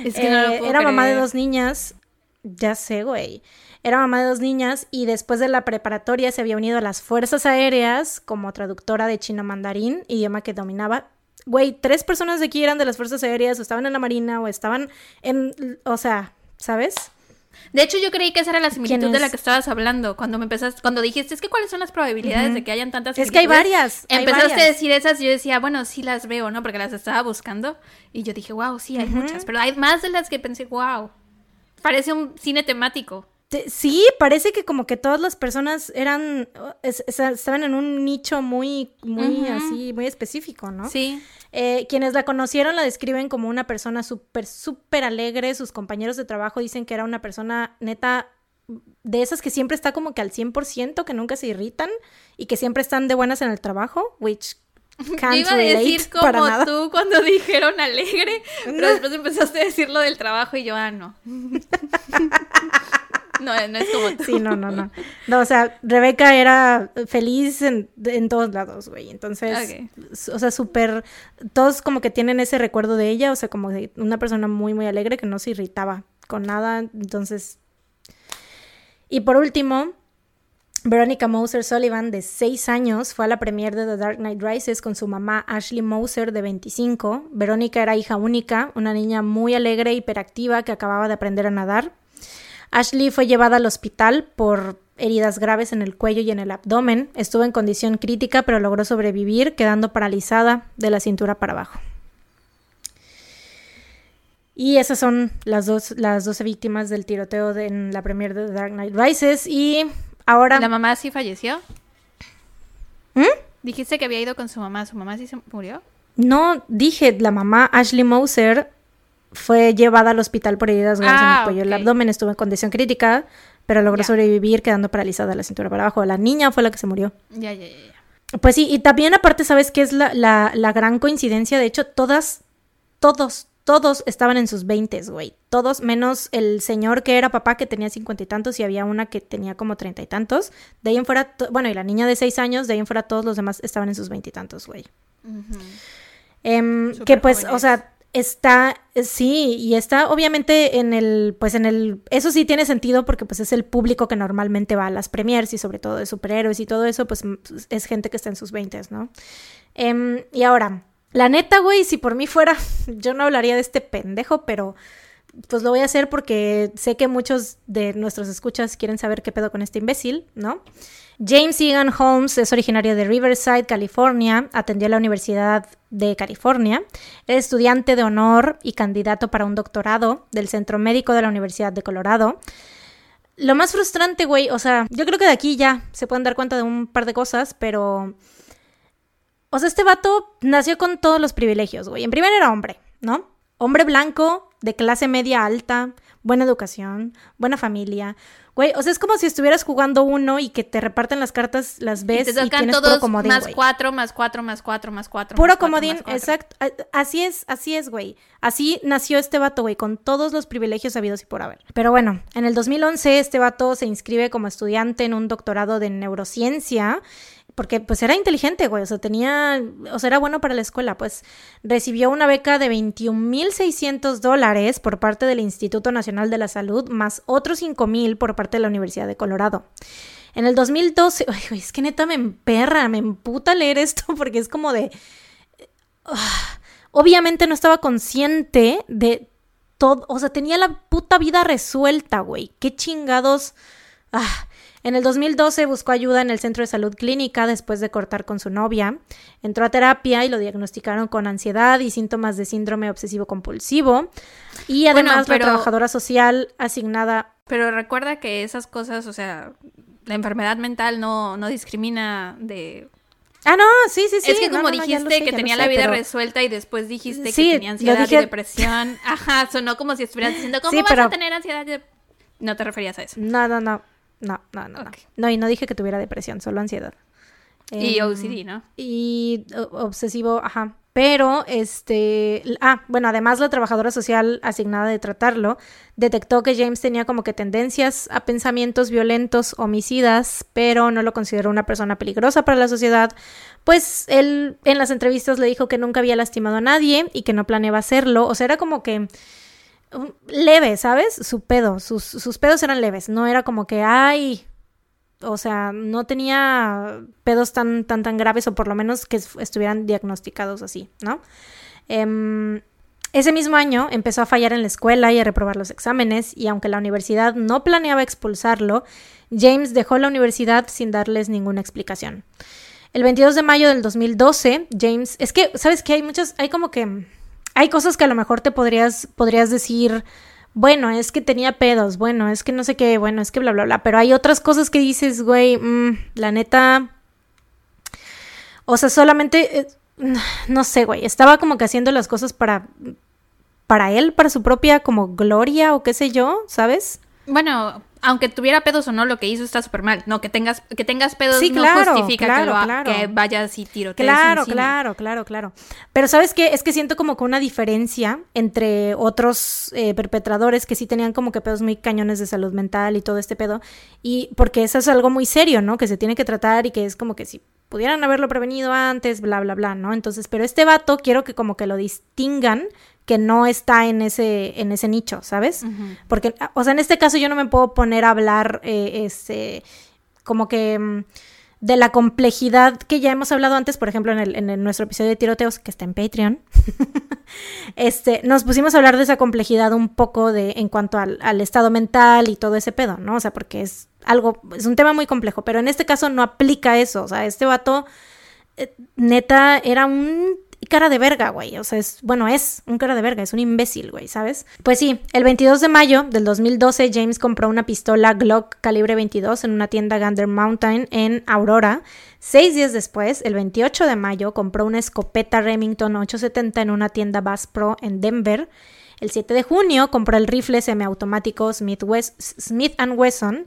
Es que no lo eh, era mamá de dos niñas. Ya sé, güey. Era mamá de dos niñas y después de la preparatoria se había unido a las Fuerzas Aéreas como traductora de chino mandarín, idioma que dominaba güey, tres personas de aquí eran de las Fuerzas Aéreas, o estaban en la Marina, o estaban en, o sea, ¿sabes? De hecho, yo creí que esa era la similitud de la que estabas hablando. Cuando me empezaste, cuando dijiste, es que cuáles son las probabilidades de que hayan tantas Es que hay varias. Empezaste a decir esas y yo decía, bueno, sí las veo, ¿no? Porque las estaba buscando. Y yo dije, wow, sí, hay muchas. Pero hay más de las que pensé, wow. Parece un cine temático. Sí, parece que como que todas las personas eran, estaban en un nicho muy, muy así, muy específico, ¿no? Sí. Eh, quienes la conocieron la describen como una persona súper, súper alegre. Sus compañeros de trabajo dicen que era una persona neta de esas que siempre está como que al 100%, que nunca se irritan y que siempre están de buenas en el trabajo, which can't iba a decir como tú cuando dijeron alegre, pero después empezaste a decir lo del trabajo y yo, ah, no. No, no es como tú. Sí, no, no, no. No, o sea, Rebeca era feliz en, todos lados, güey. Entonces, o sea, súper. Todos como que tienen ese recuerdo de ella, o sea, como de una persona muy, muy alegre que no se irritaba con nada. Entonces. Y por último, Veronica Moser Sullivan, de 6 años, fue a la premiere de The Dark Knight Rises con su mamá Ashley Moser, de 25. Verónica era hija única, una niña muy alegre, hiperactiva, que acababa de aprender a nadar. Ashley fue llevada al hospital por heridas graves en el cuello y en el abdomen. Estuvo en condición crítica, pero logró sobrevivir, quedando paralizada de la cintura para abajo. Y esas son las, dos, las 12 víctimas del tiroteo en la premier de Dark Knight Rises. Y ahora... ¿La mamá sí falleció? ¿Mm? Dijiste que había ido con su mamá. ¿Su mamá sí se murió? No, dije, la mamá Ashley Moser fue llevada al hospital por heridas graves en el ah, cuello y el abdomen, estuvo en condición crítica, pero logró sobrevivir quedando paralizada la cintura para abajo. La niña fue la que se murió. Ya, ya, ya. Pues sí, y también aparte, ¿sabes qué es la, la, la gran coincidencia? De hecho, todas, todos, todos estaban en sus veintes, güey. Todos, menos el señor que era papá que tenía cincuenta y tantos y había una que tenía como treinta y tantos. De ahí en fuera, bueno, y la niña de seis años, de ahí en fuera todos los demás estaban en sus veintitantos, güey. Em, que pues, o sea, está, sí, y está obviamente en el, pues en el, eso sí tiene sentido porque pues es el público que normalmente va a las premiers y sobre todo de superhéroes y todo eso, pues es gente que está en sus veintes, ¿no? Em, y ahora, la neta, güey, si por mí fuera, yo no hablaría de este pendejo, pero pues lo voy a hacer porque sé que muchos de nuestros escuchas quieren saber qué pedo con este imbécil, ¿no? James Egan Holmes es originario de Riverside, California, atendió a la Universidad de California, es estudiante de honor y candidato para un doctorado del Centro Médico de la Universidad de Colorado. Lo más frustrante, güey, o sea, yo creo que de aquí ya se pueden dar cuenta de un par de cosas, pero... O sea, este vato nació con todos los privilegios, güey. En primer era hombre, ¿no? Hombre blanco, de clase media alta, buena educación, buena familia, Güey, o sea, es como si estuvieras jugando uno y que te reparten las cartas, las ves y, te y tienes todos puro comodín, más cuatro, más cuatro, más cuatro, más cuatro. Puro más comodín, exacto. Así es, así es, güey. Así nació este vato, güey, con todos los privilegios habidos y por haber. Pero bueno, en el 2011 este vato se inscribe como estudiante en un doctorado de neurociencia porque pues era inteligente, güey, o sea, tenía, o sea, era bueno para la escuela, pues recibió una beca de 21.600 dólares por parte del Instituto Nacional de la Salud, más otros 5.000 por parte de la Universidad de Colorado. En el 2012, ay, es que neta me emperra, me emputa leer esto porque es como de... Ah, obviamente no estaba consciente de todo, o sea, tenía la puta vida resuelta, güey. Qué chingados Ah, en el 2012 buscó ayuda en el centro de salud clínica después de cortar con su novia. Entró a terapia y lo diagnosticaron con ansiedad y síntomas de síndrome obsesivo compulsivo. Y además la trabajadora social asignada... Pero recuerda que esas cosas, o sea, la enfermedad mental no, no discrimina de Ah, no, sí, sí, sí. Es que como dijiste que tenía la vida resuelta y después dijiste que tenía ansiedad y depresión. Ajá, sonó como si estuvieras diciendo, ¿cómo vas a tener ansiedad? No te referías a eso. No, no, no. No, no, no, no. No, y no dije que tuviera depresión, solo ansiedad. Y em, OCD, ¿no? Y obsesivo, ajá. Pero, este, ah, bueno, además la trabajadora social asignada de tratarlo detectó que James tenía como que tendencias a pensamientos violentos, homicidas, pero no lo consideró una persona peligrosa para la sociedad, pues él en las entrevistas le dijo que nunca había lastimado a nadie y que no planeaba hacerlo, o sea, era como que leve, ¿sabes? Su pedo, sus, sus pedos eran leves, no era como que, ay, o sea, no tenía pedos tan, tan, tan graves o por lo menos que estuvieran diagnosticados así, ¿no? Em, ese mismo año empezó a fallar en la escuela y a reprobar los exámenes y aunque la universidad no planeaba expulsarlo, James dejó la universidad sin darles ninguna explicación. El 22 de mayo del 2012, James, es que, ¿sabes qué? Hay muchas, hay como que, hay cosas que a lo mejor te podrías, podrías decir, bueno, es que tenía pedos, bueno, es que no sé qué, bueno, es que bla, bla, bla, pero hay otras cosas que dices, güey, mm, la neta, o sea, solamente, eh, no sé, güey, estaba como que haciendo las cosas para, para él, para su propia como gloria o qué sé yo, ¿sabes? Bueno, aunque tuviera pedos o no, lo que hizo está súper mal. No, que tengas, que tengas pedos no justifica que, lo, que vayas y tiro. Claro, claro, claro, claro. Pero ¿sabes qué? Es que siento como que una diferencia entre otros eh, perpetradores que sí tenían como que pedos muy cañones de salud mental y todo este pedo. Y porque eso es algo muy serio, ¿no? Que se tiene que tratar y que es como que si pudieran haberlo prevenido antes, bla, bla, bla, ¿no? Entonces, pero este vato quiero que como que lo distingan que no está en ese, en ese nicho, ¿sabes? Porque, o sea, en este caso yo no me puedo poner a hablar, eh, este, como que mm, de la complejidad que ya hemos hablado antes, por ejemplo, en, el, en nuestro episodio de tiroteos, que está en Patreon, este, nos pusimos a hablar de esa complejidad un poco de, en cuanto al, al estado mental y todo ese pedo, ¿no? O sea, porque es algo, es un tema muy complejo, pero en este caso no aplica eso, o sea, este vato, eh, neta, era un cara de verga, güey. O sea, es, bueno, es un cara de verga, es un imbécil, güey, ¿sabes? Pues sí, el 22 de mayo del 2012, James compró una pistola Glock calibre 22 en una tienda Gander Mountain en Aurora. Seis días después, el 28 de mayo, compró una escopeta Remington 870 en una tienda Bass Pro en Denver. El 7 de junio compró el rifle semiautomático Smith, Smith Wesson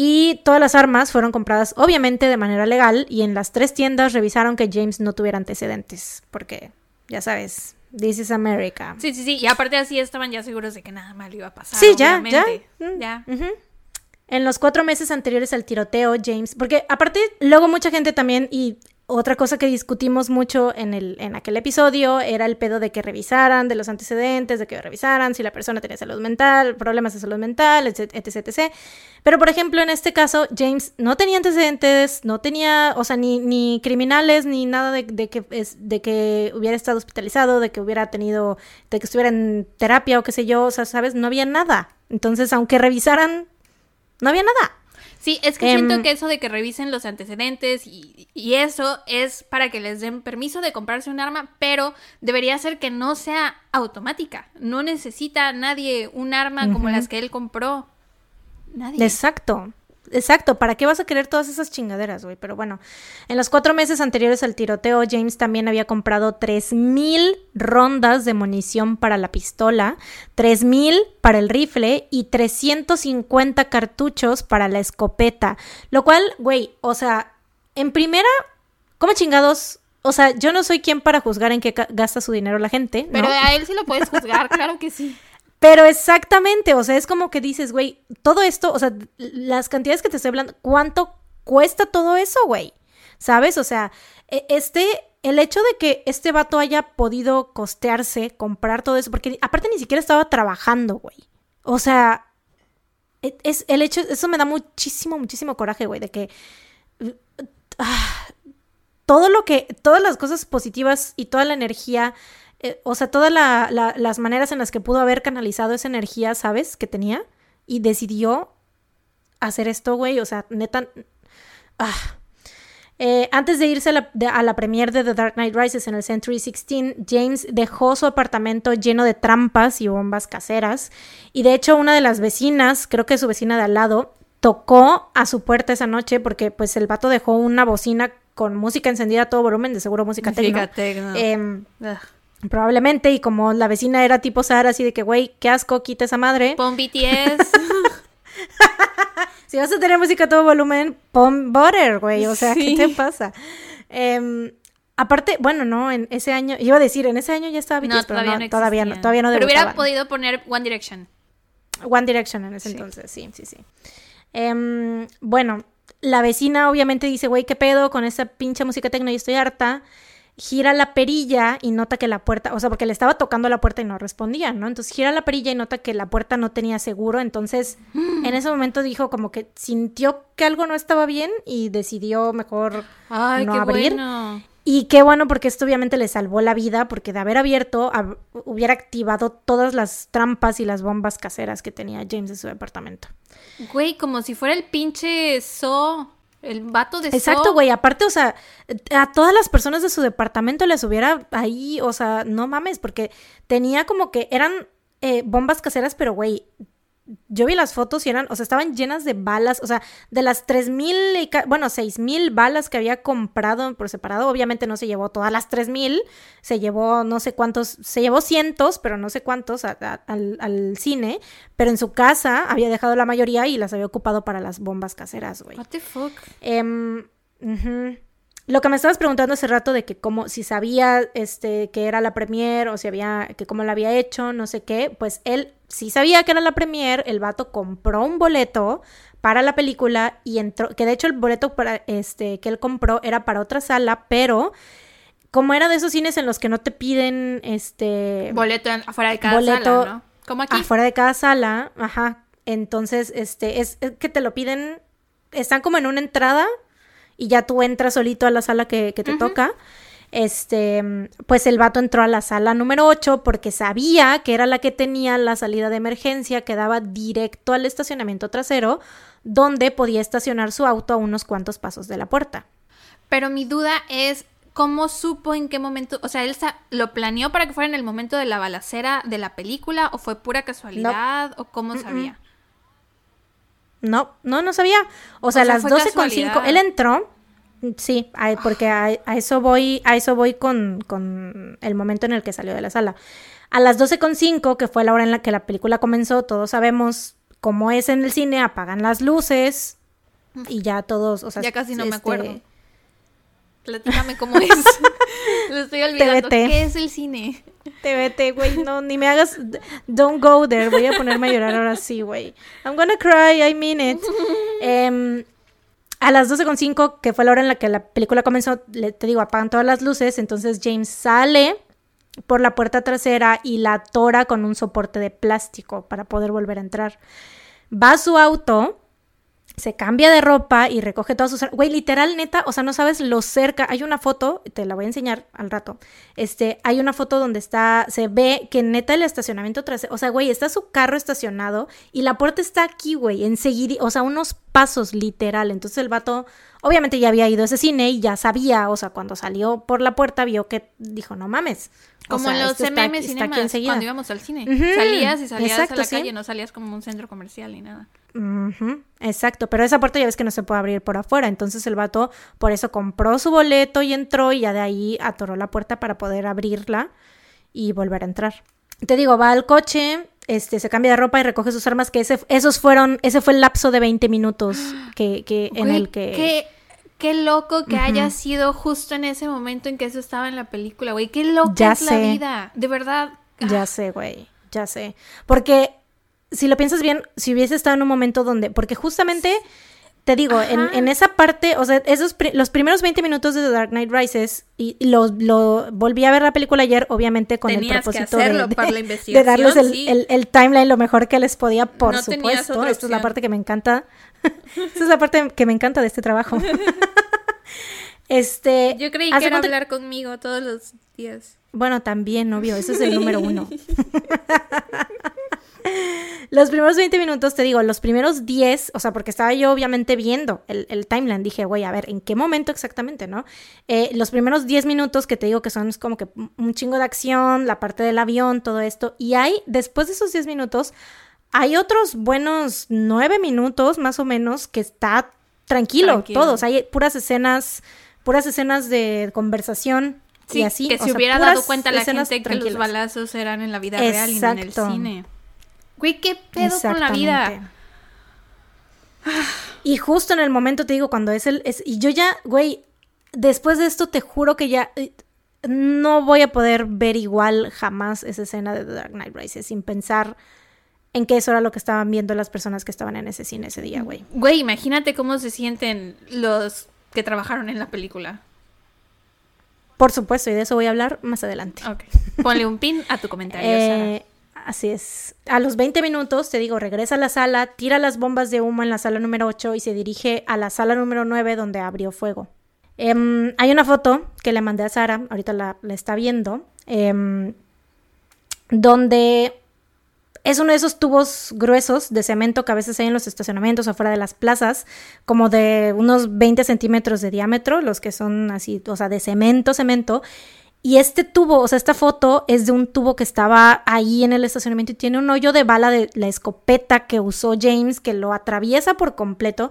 y todas las armas fueron compradas obviamente de manera legal y en las tres tiendas revisaron que James no tuviera antecedentes, porque ya sabes, this is America. Sí, sí, sí, y aparte así estaban ya seguros de que nada mal iba a pasar. Sí, ya, ya. Mm, ya. En los cuatro meses anteriores al tiroteo, James, porque aparte luego mucha gente también, y otra cosa que discutimos mucho en, el, en aquel episodio era el pedo de que revisaran, de los antecedentes, de que revisaran si la persona tenía salud mental, problemas de salud mental, etc, etc, Pero, por ejemplo, en este caso, James no tenía antecedentes, no tenía, o sea, ni, ni criminales, ni nada de, de, que, es, de que hubiera estado hospitalizado, de que hubiera tenido, de que estuviera en terapia o qué sé yo, o sea, ¿sabes? No había nada. Entonces, aunque revisaran, no había nada. Sí, es que siento em, que eso de que revisen los antecedentes y, eso es para que les den permiso de comprarse un arma, pero debería ser que no sea automática. No necesita nadie un arma como las que él compró. Nadie. Exacto. Exacto, ¿para qué vas a querer todas esas chingaderas, güey? Pero bueno, en los cuatro meses anteriores al tiroteo, James también había comprado 3.000 rondas de munición para la pistola, 3.000 para el rifle y 350 cartuchos para la escopeta. Lo cual, güey, o sea, en primera, ¿cómo chingados? O sea, yo no soy quien para juzgar en qué gasta su dinero la gente. Pero a él sí lo puedes juzgar, claro que sí. Pero exactamente, o sea, es como que dices, güey, todo esto, o sea, las cantidades que te estoy hablando, ¿cuánto cuesta todo eso, güey? ¿Sabes? O sea, e, este, el hecho de que este vato haya podido costearse, comprar todo eso, porque aparte ni siquiera estaba trabajando, güey. O sea, e, es el hecho, eso me da muchísimo, muchísimo coraje, güey, de que ah, todo lo que, todas las cosas positivas y toda la energía eh, o sea, todas las maneras en las que pudo haber canalizado esa energía, ¿sabes? Que tenía y decidió hacer esto, güey. O sea, neta. Ah. Eh, antes de irse a la, de, a la premiere de The Dark Knight Rises en el Century 16, James dejó su apartamento lleno de trampas y bombas caseras. Y de hecho, una de las vecinas, creo que su vecina de al lado, tocó a su puerta esa noche porque pues el vato dejó una bocina con música encendida a todo volumen, de seguro música tecno. tecno. Em, probablemente, y como la vecina era tipo Sara, así de que, güey, qué asco, quita esa madre. Pon BTS. si vas a tener música a todo volumen, pon Butter, güey, o sea, ¿qué te pasa? Em, aparte, bueno, no, en ese año, iba a decir, en ese año ya estaba BTS, No, pero todavía no, no todavía no, todavía no Pero hubiera podido poner One Direction. One Direction en ese Sí. entonces, sí, sí, sí. Em, bueno, la vecina obviamente dice, güey, ¿qué pedo con esa pinche música tecno? Y estoy harta. Gira la perilla y nota que la puerta, o sea, porque le estaba tocando la puerta y no respondía, ¿no? Entonces gira la perilla y nota que la puerta no tenía seguro. Entonces, en ese momento dijo como que sintió que algo no estaba bien y decidió mejor Ay, no qué abrir. bueno. Y qué bueno porque esto obviamente le salvó la vida porque de haber abierto hubiera activado todas las trampas y las bombas caseras que tenía James en su departamento. Güey, como si fuera el pinche So, el vato de Exacto, So. güey. Aparte, o sea, a todas las personas de su departamento les hubiera ahí, o sea, no mames, porque tenía como que eran eh, bombas caseras, pero güey, yo vi las fotos y eran, o sea, estaban llenas de balas, o sea, de las 3000, y bueno, 6000 balas que había comprado por separado, obviamente no se llevó todas las 3000, se llevó no sé cuántos, se llevó cientos, pero no sé cuántos a- a- al, al cine, pero en su casa había dejado la mayoría y las había ocupado para las bombas caseras, güey. What the fuck? Em. Lo que me estabas preguntando hace rato de que cómo, si sabía este, que era la premier o si había, que cómo la había hecho, no sé qué, pues él sí sabía que era la premier, el vato compró un boleto para la película y entró, que de hecho el boleto para, este, que él compró era para otra sala, pero como era de esos cines en los que no te piden, este, Boleto en- afuera de cada Boleto sala, ¿no? Como aquí. afuera de cada sala, ajá. Entonces, este, es, es que te lo piden, están como en una entrada y ya tú entras solito a la sala que, que te toca. Este, pues el vato entró a la sala número 8 porque sabía que era la que tenía la salida de emergencia que daba directo al estacionamiento trasero, donde podía estacionar su auto a unos cuantos pasos de la puerta. Pero mi duda es cómo supo en qué momento, o sea, él lo planeó para que fuera en el momento de la balacera de la película o fue pura casualidad o cómo sabía. No, no, no sabía. O sea, sea, las fue 12 con casualidad. 5. Él entró. Sí, a- porque a, a eso voy, a eso voy con, con el momento en el que salió de la sala. A las 12 con 5, que fue la hora en la que la película comenzó, todos sabemos cómo es en el cine, apagan las luces y ya todos, o sea, ya casi no me este, acuerdo. Platícame cómo es. lo estoy olvidando. ¿Qué es el cine? Te vete, güey, no, ni me hagas, don't go there, voy a ponerme a llorar ahora sí, güey. I'm gonna cry, I mean it. Em, a las 12.05, que fue la hora en la que la película comenzó, le- te digo, apagan todas las luces, entonces James sale por la puerta trasera y la atora con un soporte de plástico para poder volver a entrar. Va a su auto, se cambia de ropa y recoge todas sus... Güey, literal, neta, o sea, no sabes lo cerca. Hay una foto, te la voy a enseñar al rato. Este, hay una foto donde está, se ve que neta el estacionamiento trasero, o sea, güey, está su carro estacionado y la puerta está aquí, güey, enseguida, o sea, unos pasos literal. Entonces el vato, obviamente ya había ido a ese cine y ya sabía, o sea, cuando salió por la puerta vio que dijo, no mames. O Como sea, en los esto está MM aquí- está cinemas, cuando íbamos al cine. Salías y salías exacto, a la sí. calle, no salías como un centro comercial ni nada. Exacto, pero esa puerta ya ves que no se puede abrir por afuera, entonces el vato por eso compró su boleto y entró y ya de ahí atoró la puerta para poder abrirla y volver a entrar. Te digo, va al coche, este, se cambia de ropa y recoge sus armas, que ese, esos fueron, ese fue el lapso de 20 minutos que, que en el que... Qué, qué loco que haya sido justo en ese momento en que eso estaba en la película, güey. Qué loca Ya es la vida. De verdad. Ya sé, güey, ya sé. Porque si lo piensas bien, si hubiese estado en un momento donde, porque justamente, te digo, en, en esa parte, o sea, esos pri- los primeros 20 minutos de The Dark Knight Rises, y, lo, lo volví a ver la película ayer, obviamente con Tenías el que propósito hacerlo de, para la investigación, de darles el, sí. el- el timeline lo mejor que les podía, por No supuesto. Esta es la parte que me encanta. Esta es la parte que me encanta de este trabajo. este, Yo creí que era cuenta- hablar conmigo todos los días. Bueno, también, obvio, eso es el número uno. los primeros 20 minutos, te digo, los primeros 10, o sea, porque estaba yo obviamente viendo el, el timeline, dije, güey, a ver, ¿en qué momento exactamente, no? Eh, los primeros 10 minutos que te digo que son como que un chingo de acción, la parte del avión, todo esto, y hay, después de esos 10 minutos, hay otros buenos 9 minutos más o menos que está tranquilo, Tranquilo. todos, hay puras escenas, puras escenas de conversación. Sí, y así, que se hubiera dado cuenta la gente que los balazos eran en la vida real y no en el cine. Güey, ¿qué pedo con la vida? Y justo en el momento te digo, cuando es el. Es, y yo ya, güey, después de esto te juro que ya. eh, No voy a poder ver igual jamás esa escena de The Dark Knight Rises sin pensar en que eso era lo que estaban viendo las personas que estaban en ese cine ese día, güey. Güey, imagínate cómo se sienten los que trabajaron en la película. Por supuesto, y de eso voy a hablar más adelante. Ok. Ponle un pin a tu comentario, Sara. Eh, así es. A los 20 minutos, te digo, regresa a la sala, tira las bombas de humo en la sala número 8 y se dirige a la sala número 9 donde abrió fuego. Em, hay una foto que le mandé a Sara, ahorita la, la está viendo, em, donde es uno de esos tubos gruesos de cemento que a veces hay en los estacionamientos o fuera de las plazas, como de unos 20 centímetros de diámetro, los que son así, o sea, de cemento, cemento. Y este tubo, o sea, esta foto es de un tubo que estaba ahí en el estacionamiento y tiene un hoyo de bala de la escopeta que usó James que lo atraviesa por completo.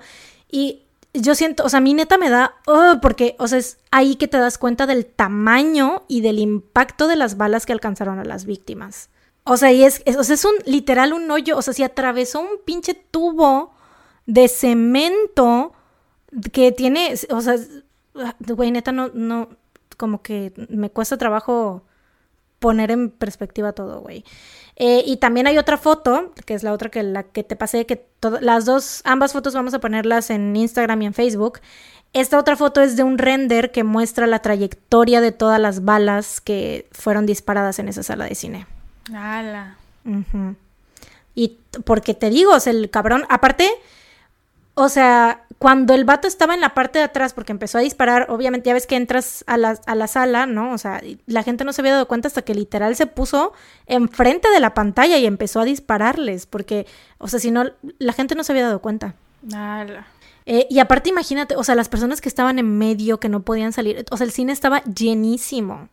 Y yo siento, o sea, a mí neta me da, oh, porque, o sea, es ahí que te das cuenta del tamaño y del impacto de las balas que alcanzaron a las víctimas. O sea, y es, o sea, es un literal un hoyo, o sea, si atravesó un pinche tubo de cemento que tiene, o sea, güey, neta, no, no, como que me cuesta trabajo poner en perspectiva todo, güey. Eh, y también hay otra foto, que es la otra que la que te pasé, que to- las dos, ambas fotos vamos a ponerlas en Instagram y en Facebook. Esta otra foto es de un render que muestra la trayectoria de todas las balas que fueron disparadas en esa sala de cine. Ala. Ujú. Y porque te digo, o sea, el cabrón, aparte, o sea, cuando el vato estaba en la parte de atrás, porque empezó a disparar, obviamente ya ves que entras a la, a la sala, ¿no? O sea, la gente no se había dado cuenta hasta que literal se puso enfrente de la pantalla y empezó a dispararles, porque, o sea, si no, la gente no se había dado cuenta. Ala. Eh, y aparte, imagínate, o sea, las personas que estaban en medio, que no podían salir, o sea, el cine estaba llenísimo.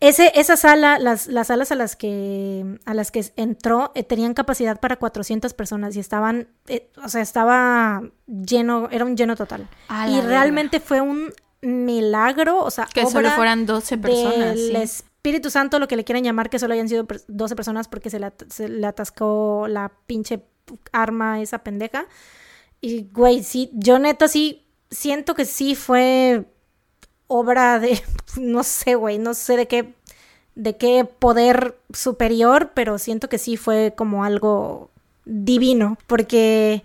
Ese, esa sala, las, las salas a las que, a las que entró, eh, tenían capacidad para 400 personas y estaban, eh, o sea, estaba lleno, era un lleno total. Y realmente fue un milagro, o sea, Que solo fueran 12 personas. del sí. Espíritu Santo, lo que le quieran llamar, que solo hayan sido per- 12 personas porque se le, at- se le atascó la pinche arma a esa pendeja. Y, güey, sí, yo neta sí siento que sí fue obra de, no sé, güey, no sé de qué, de qué poder superior, pero siento que sí fue como algo divino, porque,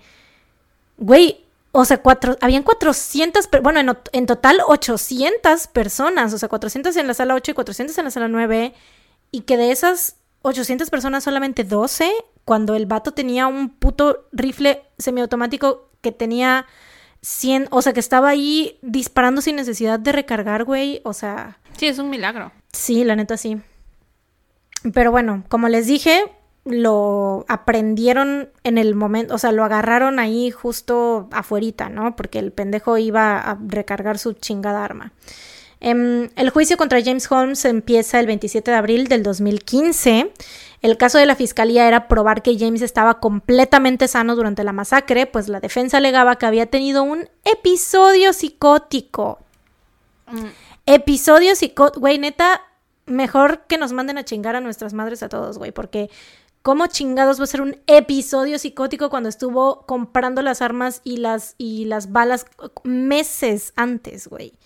güey, o sea, cuatro, habían 400, per- bueno, en, en total 800 personas, o sea, 400 en la sala 8 y 400 en la sala 9, y que de esas 800 personas solamente 12, cuando el vato tenía un puto rifle semiautomático que tenía 100, o sea, que estaba ahí disparando sin necesidad de recargar, güey, o sea, Sí, es un milagro. Sí, la neta sí. Pero bueno, como les dije, lo aprendieron en el momento, o sea, lo agarraron ahí justo afuerita, ¿no? Porque el pendejo iba a recargar su chingada arma. Em, el juicio contra James Holmes empieza el 27 de abril del 2015. El caso de la fiscalía era probar que James estaba completamente sano durante la masacre, pues la defensa alegaba que había tenido un episodio psicótico. Mm, Episodio psicótico. Güey, neta, mejor que nos manden a chingar a nuestras madres a todos, güey, porque ¿cómo chingados va a ser un episodio psicótico cuando estuvo comprando las armas y las, y las balas meses antes, güey?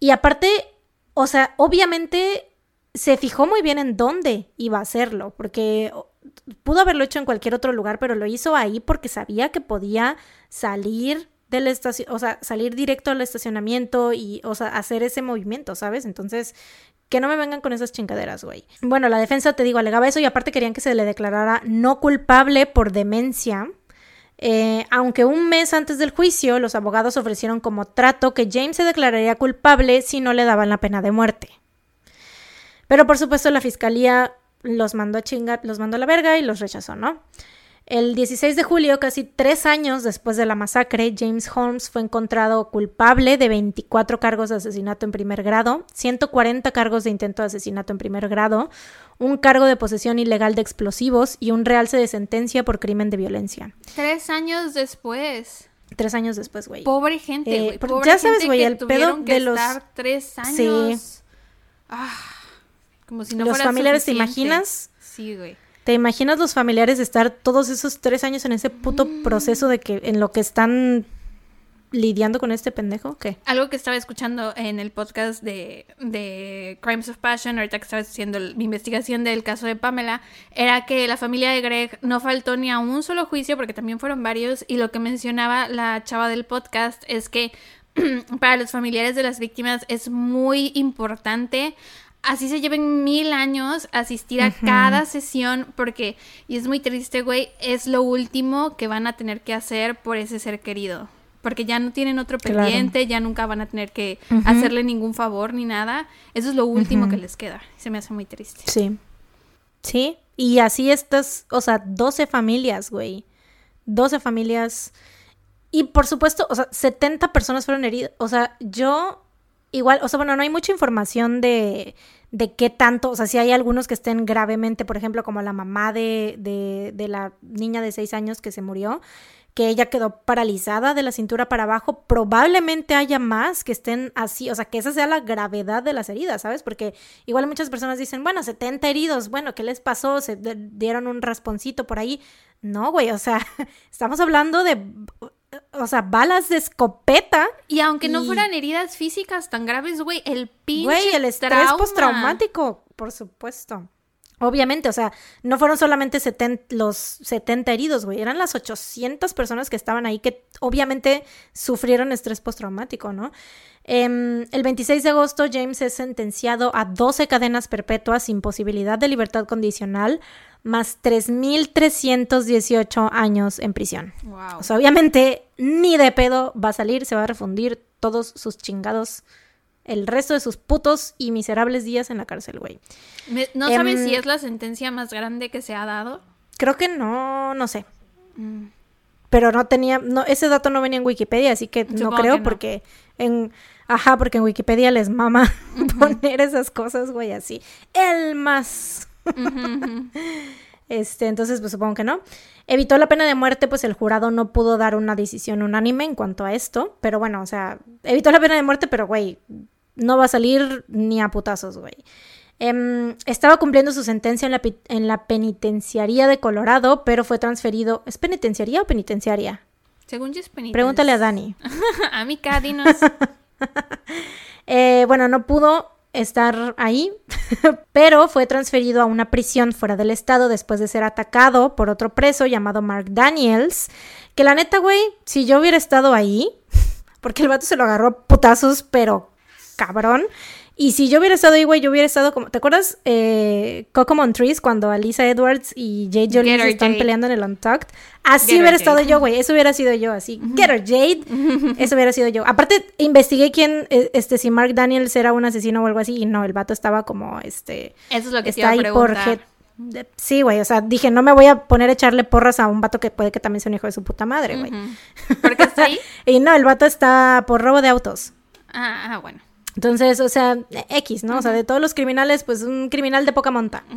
Y aparte, o sea, obviamente se fijó muy bien en dónde iba a hacerlo, porque pudo haberlo hecho en cualquier otro lugar, pero lo hizo ahí porque sabía que podía salir del estación, o sea, salir directo al estacionamiento y, o sea, hacer ese movimiento, ¿sabes? Entonces, que no me vengan con esas chingaderas, güey. Bueno, la defensa, te digo, alegaba eso y aparte querían que se le declarara no culpable por demencia. Eh, aunque un mes antes del juicio, los abogados ofrecieron como trato que James se declararía culpable si no le daban la pena de muerte. Pero por supuesto la fiscalía los mandó a chingar, los mandó a la verga y los rechazó, ¿no? El 16 de julio, casi tres años después de la masacre, James Holmes fue encontrado culpable de 24 cargos de asesinato en primer grado, 140 cargos de intento de asesinato en primer grado, un cargo de posesión ilegal de explosivos y un realce de sentencia por crimen de violencia. Tres años después. Tres años después, güey. Pobre gente, Eh, güey. ya sabes, güey, el pedo que de los- estar tres años. Sí. Ah, como si no Los familiares, ¿te imaginas? Sí, güey. ¿Te imaginas los familiares de estar todos esos tres años en ese puto proceso de que en lo que están lidiando con este pendejo? ¿Qué? Algo que estaba escuchando en el podcast de, de Crimes of Passion, ahorita que estaba haciendo mi investigación del caso de Pamela, era que la familia de Greg no faltó ni a un solo juicio, porque también fueron varios, y lo que mencionaba la chava del podcast es que para los familiares de las víctimas es muy importante así se lleven mil años asistir a cada sesión porque, y es muy triste, güey, es lo último que van a tener que hacer por ese ser querido. Porque ya no tienen otro Claro. pendiente, ya nunca van a tener que hacerle ningún favor ni nada. Eso es lo último que les queda. Se me hace muy triste. Sí. Sí. Y así estas, o sea, 12 familias, güey. 12 familias. Y por supuesto, o sea, 70 personas fueron heridas. O sea, yo igual, o sea, bueno, no hay mucha información de, de qué tanto, o sea, si hay algunos que estén gravemente, por ejemplo, como la mamá de, de, de la niña de 6 años que se murió, que ella quedó paralizada de la cintura para abajo, probablemente haya más que estén así, o sea, que esa sea la gravedad de las heridas, ¿sabes? Porque igual muchas personas dicen, bueno, 70 heridos, bueno, ¿qué les pasó? Se dieron un rasponcito por ahí. No, güey, o sea, estamos hablando de, o sea, balas de escopeta. Y aunque no Y- fueran heridas físicas tan graves, güey, el pinche Güey, el estrés trauma. postraumático, por supuesto. Obviamente, o sea, no fueron solamente 70 los 70 heridos, güey, eran las 800 personas que estaban ahí que obviamente sufrieron estrés postraumático, ¿no? Em, el 26 de agosto, James es sentenciado a 12 cadenas perpetuas sin posibilidad de libertad condicional, más 3.318 años en prisión. Wow. O sea, obviamente ni de pedo va a salir, se va a refundir todos sus chingados, el resto de sus putos y miserables días en la cárcel, güey. ¿No sabes em, si es la sentencia más grande que se ha dado? Creo que no, no sé. Mm. Pero no tenía, no, ese dato no venía en Wikipedia, así que no creo que no. porque en, ajá, porque en Wikipedia les mama poner esas cosas, güey, así. El más. Este, entonces, pues supongo que no. Evitó la pena de muerte, pues el jurado no pudo dar una decisión unánime en cuanto a esto. Pero bueno, o sea, evitó la pena de muerte, pero güey, no va a salir ni a putazos, güey. Em, estaba cumpliendo su sentencia en la, en la penitenciaría de Colorado, pero fue transferido. ¿Es penitenciaría o penitenciaria? Según yo es penitencia. Pregúntale a Dani. a mi dinos. Eh, bueno, no pudo estar ahí, pero fue transferido a una prisión fuera del estado después de ser atacado por otro preso llamado Mark Daniels. Que la neta, güey, si yo hubiera estado ahí, porque el vato se lo agarró putazos, pero cabrón. Y si yo hubiera estado ahí, güey, yo hubiera estado como. ¿Te acuerdas eh, Coco Trees cuando Alisa Edwards y Jade Jolie her, están Jade. peleando en el Untucked? Así Get hubiera estado Jade. yo, güey. Eso hubiera sido yo, así. Get her, Jade. Eso hubiera sido yo. Aparte, investigué quién, eh, este, si Mark Daniels era un asesino o algo así. Y no, el vato estaba como, este. Eso es lo que te Está iba a ahí por. preguntar. Sí, güey. O sea, dije, no me voy a poner a echarle porras a un vato que puede que también sea un hijo de su puta madre, güey. Ujú. ¿Por qué está ahí? Y no, el vato está por robo de autos. Ah, ah, bueno. Entonces, o sea, X, ¿no? O sea, de todos los criminales, pues un criminal de poca monta.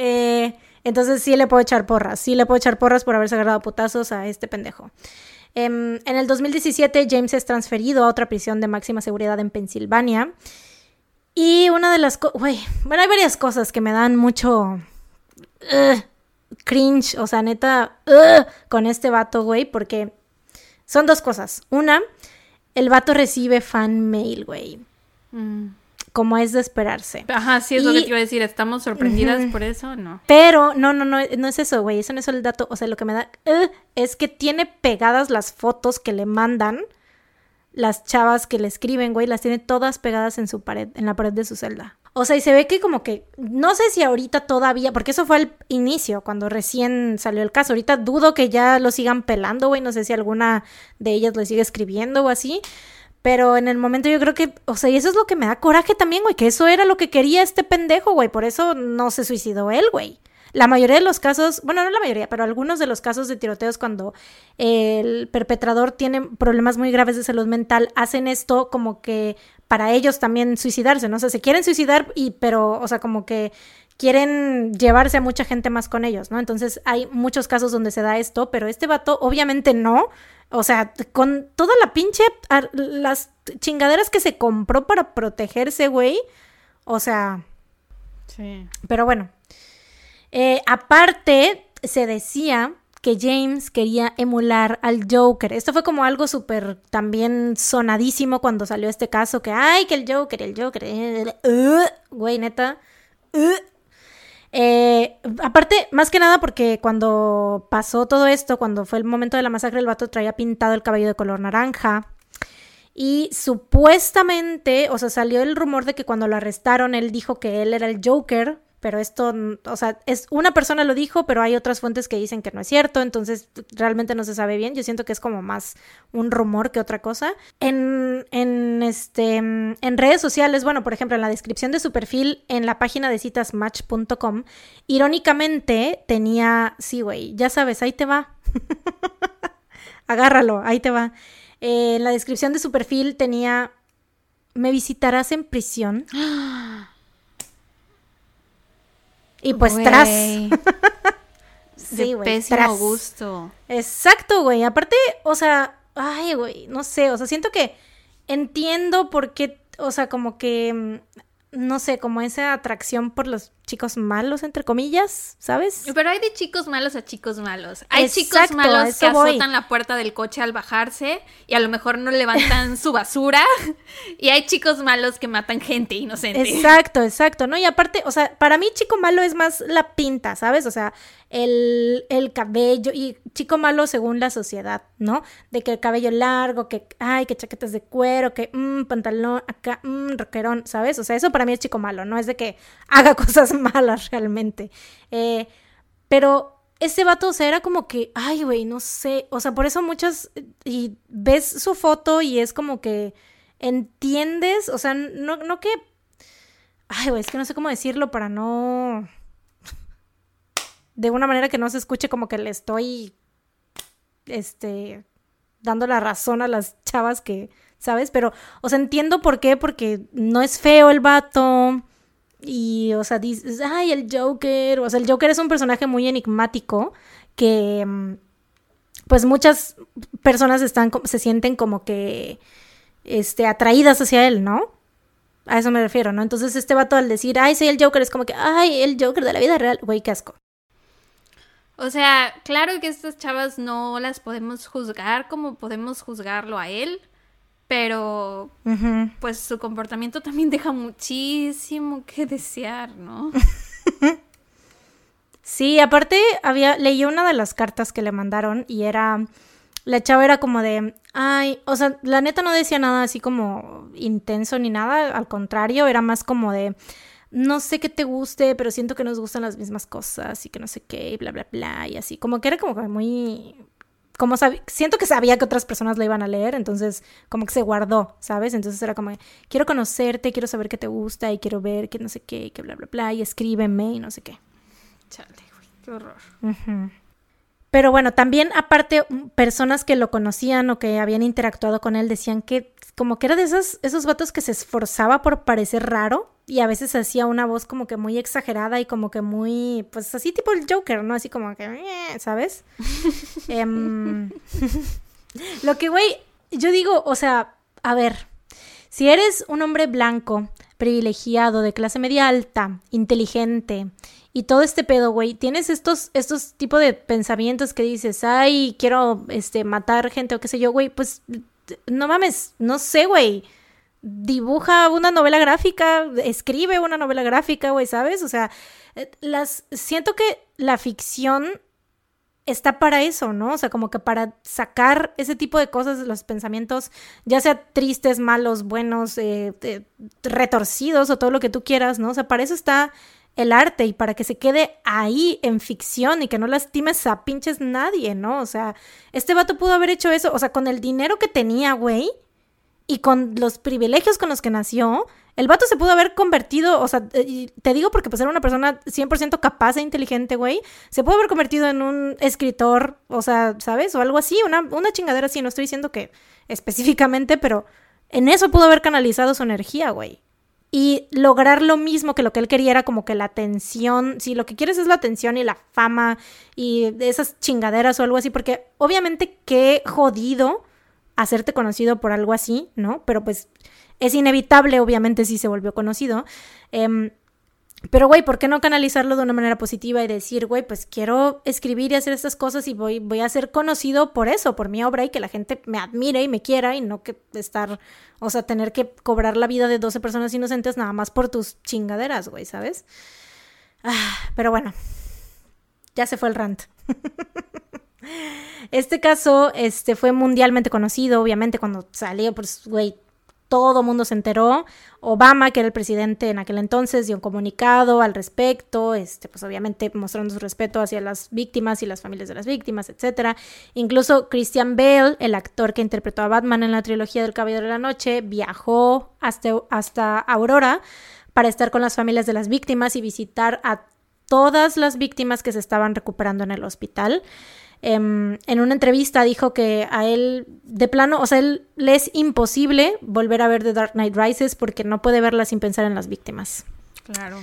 Eh, entonces sí le puedo echar porras, sí le puedo echar porras por haberse agarrado putazos a este pendejo. Em, en el 2017 James es transferido a otra prisión de máxima seguridad en Pensilvania. Y una de las cosas, güey, bueno, hay varias cosas que me dan mucho cringe, o sea, neta, con este vato, güey, porque son dos cosas. Una, el vato recibe fan mail, güey, Mm. como es de esperarse. Ajá, sí es lo que te iba a decir. ¿Estamos sorprendidas por eso? No. Pero no, no, no, no es eso, güey. Eso no es el dato. O sea, lo que me da ugh, es que tiene pegadas las fotos que le mandan las chavas que le escriben, güey. Las tiene todas pegadas en su pared, en la pared de su celda. O sea, y se ve que como que, no sé si ahorita todavía, porque eso fue al inicio, cuando recién salió el caso. Ahorita dudo que ya lo sigan pelando, güey. No sé si alguna de ellas le sigue escribiendo o así. Pero en el momento yo creo que, o sea, y eso es lo que me da coraje también, güey, que eso era lo que quería este pendejo, güey. Por eso no se suicidó él, güey. la mayoría de los casos, bueno, no la mayoría, pero algunos de los casos de tiroteos cuando el perpetrador tiene problemas muy graves de salud mental, hacen esto como que para ellos también suicidarse, ¿no? O sea, se quieren suicidar y, pero, o sea, como que quieren llevarse a mucha gente más con ellos, ¿no? Entonces hay muchos casos donde se da esto, pero este vato obviamente no. O sea, con toda la pinche, las chingaderas que se compró para protegerse, güey. O sea... Sí. Pero bueno. Eh, aparte, se decía que James quería emular al Joker. Esto fue como algo súper también sonadísimo cuando salió este caso, que, ay, que el Joker, el Joker, eh, uh, güey, neta. Uh, eh, aparte, más que nada porque cuando pasó todo esto, cuando fue el momento de la masacre, el vato traía pintado el cabello de color naranja. Y supuestamente, o sea, salió el rumor de que cuando lo arrestaron, él dijo que él era el Joker, pero esto, o sea, es una persona lo dijo, pero hay otras fuentes que dicen que no es cierto, entonces realmente no se sabe bien. Yo siento que es como más un rumor que otra cosa. En, en este, en redes sociales, bueno, por ejemplo, en la descripción de su perfil en la página de citasmatch.com, irónicamente tenía, sí, güey, ya sabes, ahí te va. Agárralo, ahí te va. Eh, en la descripción de su perfil tenía, ¿me visitarás en prisión? Y pues tras. sí, güey. Pésimo gusto. Exacto, güey. Aparte, o sea, ay, güey, no sé, o sea, siento que entiendo por qué, o sea, como que mm, no sé, como esa atracción por los chicos malos, entre comillas, ¿sabes? Pero hay de chicos malos a chicos malos. Hay chicos malos que azotan la puerta del coche al bajarse y a lo mejor no levantan su basura. Y hay chicos malos que matan gente inocente. Exacto, exacto, ¿no? Y aparte, o sea, para mí chico malo es más la pinta, ¿sabes? O sea, el, el cabello y chico malo según la sociedad, ¿no? De que el cabello largo, que, ay, que chaquetas de cuero, que, mmm, pantalón, acá, mmm, rockerón, ¿sabes? O sea, eso para mí es chico malo, no es de que haga cosas malas realmente. Eh, pero ese vato, o sea, era como que, ay, güey, no sé, o sea, por eso muchas, y ves su foto y es como que entiendes, o sea, no, no que, ay, güey, es que no sé cómo decirlo para no de una manera que no se escuche como que le estoy, este, dando la razón a las chavas que, ¿sabes? Pero, o sea, entiendo por qué, porque no es feo el vato. Y, o sea, dices, ay, el Joker. O sea, el Joker es un personaje muy enigmático que, mm, pues, muchas personas están, se sienten como que, este, atraídas hacia él, ¿no? A eso me refiero, ¿no? Entonces, este vato al decir, ay, soy el Joker, es como que, ay, el Joker de la vida real, güey, qué asco. O sea, claro que estas chavas no las podemos juzgar como podemos juzgarlo a él, pero pues su comportamiento también deja muchísimo que desear, ¿no? sí, aparte había leí una de las cartas que le mandaron y era la chava era como de, ay, o sea, la neta no decía nada así como intenso ni nada, al contrario, era más como de no sé qué te guste, pero siento que nos gustan las mismas cosas y que no sé qué, y bla, bla, bla, y así. Como que era como muy... Como siento que sabía que otras personas lo iban a leer, entonces como que se guardó, ¿sabes? Entonces era como, quiero conocerte, quiero saber qué te gusta y quiero ver que no sé qué, que bla, bla, bla, y escríbeme y no sé qué. Chale, güey, qué horror. Pero bueno, también aparte, personas que lo conocían o que habían interactuado con él decían que como que era de esos, esos vatos que se esforzaba por parecer raro y a veces hacía una voz como que muy exagerada y como que muy, pues así tipo el Joker, ¿no? Así como que, eh", ¿sabes? Em, lo que, güey, yo digo, o sea, a ver, si eres un hombre blanco, privilegiado, de clase media alta, inteligente, y todo este pedo, güey, tienes estos, estos tipos de pensamientos que dices, ay, quiero, este, matar gente o qué sé yo, güey, pues no mames, no sé, güey. Dibuja una novela gráfica, escribe una novela gráfica, güey, ¿sabes? O sea, eh, las siento que la ficción está para eso, ¿no? O sea, como que para sacar ese tipo de cosas, los pensamientos, ya sea tristes, malos, buenos, eh, eh, retorcidos o todo lo que tú quieras, ¿no? O sea, para eso está el arte y para que se quede ahí en ficción y que no lastimes a pinches nadie, ¿no? O sea, este vato pudo haber hecho eso, o sea, con el dinero que tenía, güey, y con los privilegios con los que nació, el vato se pudo haber convertido, o sea, eh, te digo porque pues era una persona 100% capaz e inteligente, güey, se pudo haber convertido en un escritor, o sea, ¿sabes? O algo así, una, una chingadera así, no estoy diciendo que específicamente, pero en eso pudo haber canalizado su energía, güey. Y lograr lo mismo que lo que él quería era como que la atención, si lo que quieres es la atención y la fama y esas chingaderas o algo así, porque obviamente qué jodido hacerte conocido por algo así, ¿no? Pero pues es inevitable, obviamente, si se volvió conocido. Em, pero, güey, ¿por qué no canalizarlo de una manera positiva y decir, güey, pues quiero escribir y hacer estas cosas y voy, voy a ser conocido por eso, por mi obra y que la gente me admire y me quiera y no que estar, o sea, tener que cobrar la vida de 12 personas inocentes nada más por tus chingaderas, güey, ¿sabes? Ah, pero bueno, ya se fue el rant. este caso este, fue mundialmente conocido, obviamente, cuando salió, pues, güey, todo mundo se enteró. Obama, que era el presidente en aquel entonces, dio un comunicado al respecto, este, pues obviamente mostrando su respeto hacia las víctimas y las familias de las víctimas, etc. Incluso Christian Bale, el actor que interpretó a Batman en la trilogía del Caballero de la Noche, viajó hasta, hasta Aurora para estar con las familias de las víctimas y visitar a todas las víctimas que se estaban recuperando en el hospital. Em, en una entrevista dijo que a él, de plano, o sea, él le es imposible volver a ver The Dark Knight Rises porque no puede verla sin pensar en las víctimas. Claro.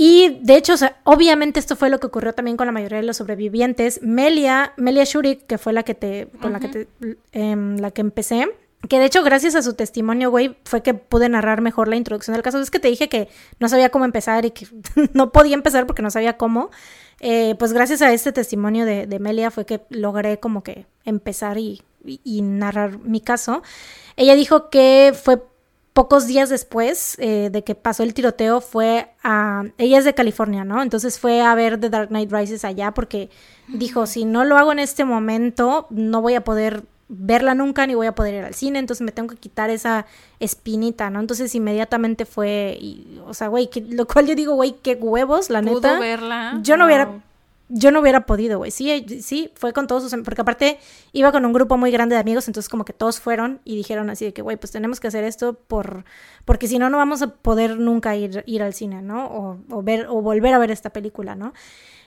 Y de hecho, o sea, obviamente esto fue lo que ocurrió también con la mayoría de los sobrevivientes. Melia, Melia Shurik, que fue la que te, con la que te, em, la que empecé, que de hecho, gracias a su testimonio, güey, fue que pude narrar mejor la introducción del caso. Es que te dije que no sabía cómo empezar y que no podía empezar porque no sabía cómo. Eh, pues gracias a este testimonio de, Melia fue que logré como que empezar y, narrar mi caso. Ella dijo que fue pocos días después eh, de que pasó el tiroteo, fue a... Ella es de California, ¿no? Entonces fue a ver The Dark Knight Rises allá porque dijo, si no lo hago en este momento, no voy a poder verla nunca ni voy a poder ir al cine, entonces me tengo que quitar esa espinita, ¿no? Entonces inmediatamente fue, y, o sea, güey, lo cual yo digo, güey, qué huevos, la neta. verla? Yo no hubiera, yo no hubiera podido, güey, sí, sí, fue con todos sus, porque aparte iba con un grupo muy grande de amigos, entonces como que todos fueron y dijeron así de que, güey, pues tenemos que hacer esto por, porque si no, no vamos a poder nunca ir, ir al cine, ¿no? O, o ver, o volver a ver esta película, ¿no?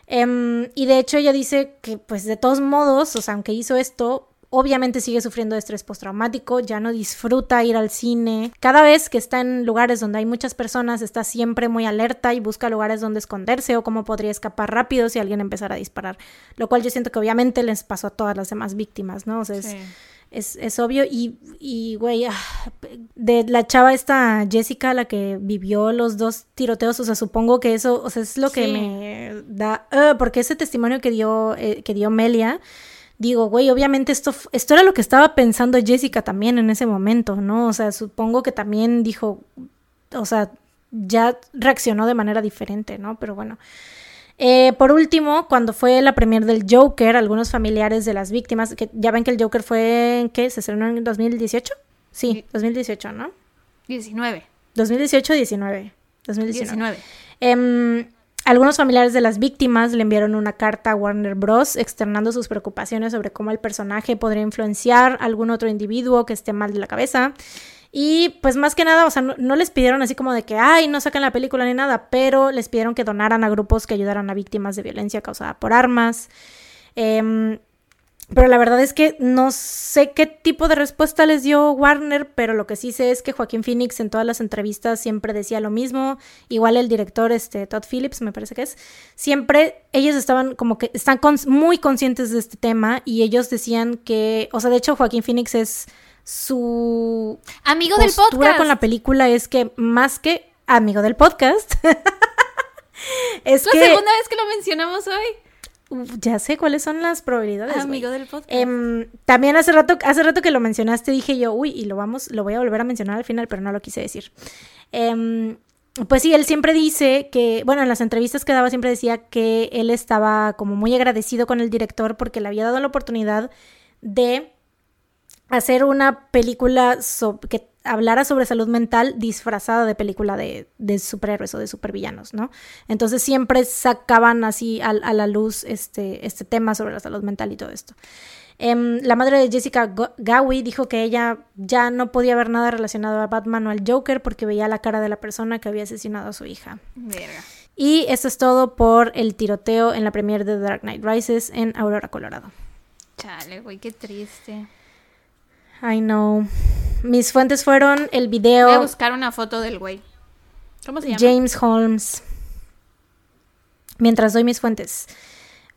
Em, y de hecho ella dice que pues de todos modos, o sea, aunque hizo esto, obviamente sigue sufriendo de estrés postraumático, ya no disfruta ir al cine. Cada vez que está en lugares donde hay muchas personas, está siempre muy alerta y busca lugares donde esconderse o cómo podría escapar rápido si alguien empezara a disparar. Lo cual yo siento que obviamente les pasó a todas las demás víctimas, ¿no? O sea, es, es, obvio. Y, y güey, ah, de la chava esta Jessica, la que vivió los dos tiroteos, o sea, supongo que eso, o sea, es lo que me da, ah, porque ese testimonio que dio, eh, que dio Melia, digo, güey, obviamente esto, esto era lo que estaba pensando Jessica también en ese momento, ¿no? O sea, supongo que también dijo, o sea, ya reaccionó de manera diferente, ¿no? Pero bueno. Eh, por último, cuando fue la premier del Joker, algunos familiares de las víctimas, que ya ven que el Joker fue en qué, se estrenó en 2018? Sí, 2018, ¿no? 19. 2018, 19. 2019. 19. Algunos familiares de las víctimas le enviaron una carta a Warner Bros. externando sus preocupaciones sobre cómo el personaje podría influenciar a algún otro individuo que esté mal de la cabeza. Y pues más que nada, o sea, no, les pidieron así como de que, ay, no sacan la película ni nada, pero les pidieron que donaran a grupos que ayudaran a víctimas de violencia causada por armas. Eh, pero la verdad es que no sé qué tipo de respuesta les dio Warner, pero lo que sí sé es que Joaquín Phoenix en todas las entrevistas siempre decía lo mismo. Igual el director, este, Todd Phillips, me parece que es, siempre ellos estaban como que están muy conscientes de este tema y ellos decían que, o sea, de hecho Joaquín Phoenix es su amigo del podcast con la película es que más que amigo del podcast es la segunda vez que lo mencionamos hoy ya sé cuáles son las probabilidades. Amigo del podcast. Em, también hace rato, hace rato que lo mencionaste, dije yo, uy, y lo vamos, lo voy a volver a mencionar al final, pero no lo quise decir. Em, pues sí, él siempre dice que, bueno, en las entrevistas que daba siempre decía que él estaba como muy agradecido con el director porque le había dado la oportunidad de hacer una película que hablara sobre salud mental disfrazada de película de, superhéroes o de supervillanos, ¿no? Entonces siempre sacaban así a, la luz este, este tema sobre la salud mental y todo esto. Em, la madre de Jessica Gowie dijo que ella ya no podía ver nada relacionado a Batman o al Joker porque veía la cara de la persona que había asesinado a su hija. Verga. Y esto es todo por el tiroteo en la premiere de Dark Knight Rises en Aurora, Colorado. Chale, güey, qué triste. I know. Mis fuentes fueron el video. Voy a buscar una foto del güey. ¿Cómo se llama? James Holmes. Mientras doy mis fuentes.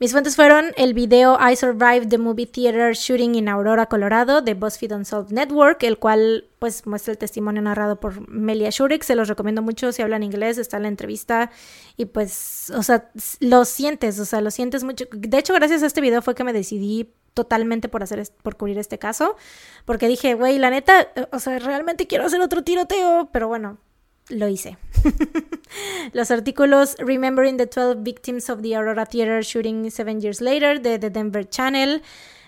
Mis fuentes fueron el video I Survived the Movie Theater Shooting in Aurora, Colorado de BuzzFeed Unsolved Network, el cual pues muestra el testimonio narrado por Melia Shurik. Se los recomiendo mucho si hablan inglés, está en la entrevista y pues, o sea, lo sientes, o sea, lo sientes mucho. De hecho, gracias a este video fue que me decidí totalmente por hacer por cubrir este caso, porque dije, güey, la neta, o sea, realmente quiero hacer otro tiroteo, pero bueno, lo hice. Los artículos Remembering the 12 Victims of the Aurora Theater Shooting Seven Years Later de The Denver Channel,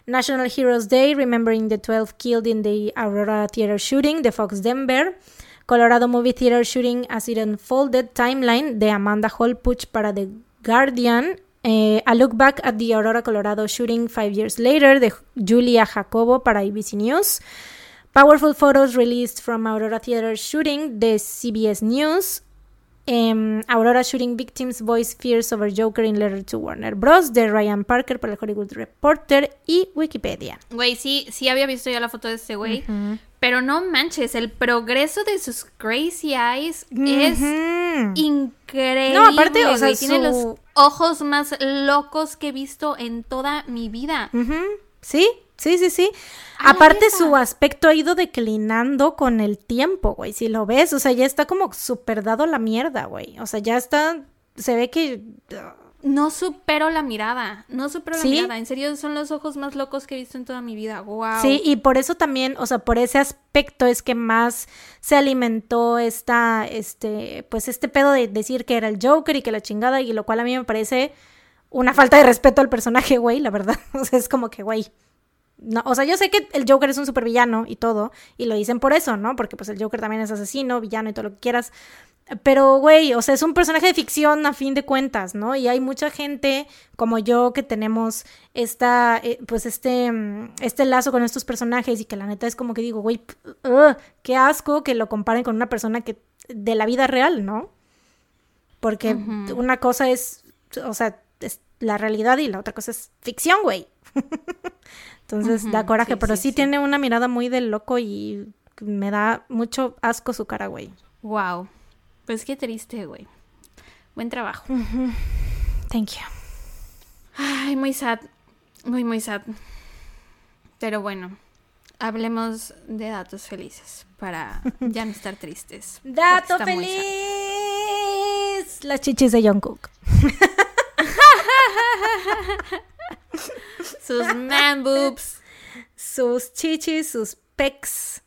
National Heroes Day Remembering the 12 Killed in the Aurora Theater Shooting de Fox Denver, Colorado Movie Theater Shooting As It Unfolded Timeline de Amanda Holpuch para The Guardian, eh, A Look Back at the Aurora Colorado Shooting Five Years Later de Julia Jacobo para ABC News. Powerful Photos Released from Aurora Theater Shooting de CBS News. Em, Aurora Shooting Victims Voice Fears Over Joker in Letter to Warner Bros. de Ryan Parker para el Hollywood Reporter y Wikipedia. Güey, sí, sí había visto ya la foto de este güey. Pero no manches, el progreso de sus crazy eyes es increíble. No, aparte, o sea, tiene los ojos más locos que he visto en toda mi vida. Sí, Sí, sí, sí. Aparte su aspecto ha ido declinando con el tiempo, güey. Si lo ves, o sea, ya está como super dado la mierda, güey. O sea, ya está, se ve que... No supero la mirada, no supero la mirada. En serio, son los ojos más locos que he visto en toda mi vida. Wow. Sí, y por eso también, o sea, por ese aspecto es que más se alimentó esta, este, pues este pedo de decir que era el Joker y que la chingada, y lo cual a mí me parece una falta de respeto al personaje, güey, la verdad. O sea, es como que, güey, no, o sea, yo sé que el Joker es un supervillano y todo, y lo dicen por eso, ¿no? Porque pues el Joker también es asesino, villano y todo lo que quieras. Pero, güey, o sea, es un personaje de ficción a fin de cuentas, ¿no? Y hay mucha gente como yo que tenemos esta, eh, pues este, mm, este lazo con estos personajes y que la neta es como que digo, güey, qué asco que lo comparen con una persona que de la vida real, ¿no? Porque una cosa es, o sea, es la realidad y la otra cosa es ficción, güey. Entonces da coraje, pero sí, tiene una mirada muy de loco y me da mucho asco su cara, güey. Wow. Pues qué triste, güey. Buen trabajo. Thank you. Ay, muy sad. Muy, muy sad. Pero bueno, hablemos de datos felices para ya no estar tristes. ¡Dato feliz! Las chichis de Jungkook. sus man boobs, sus chichis, sus pecs.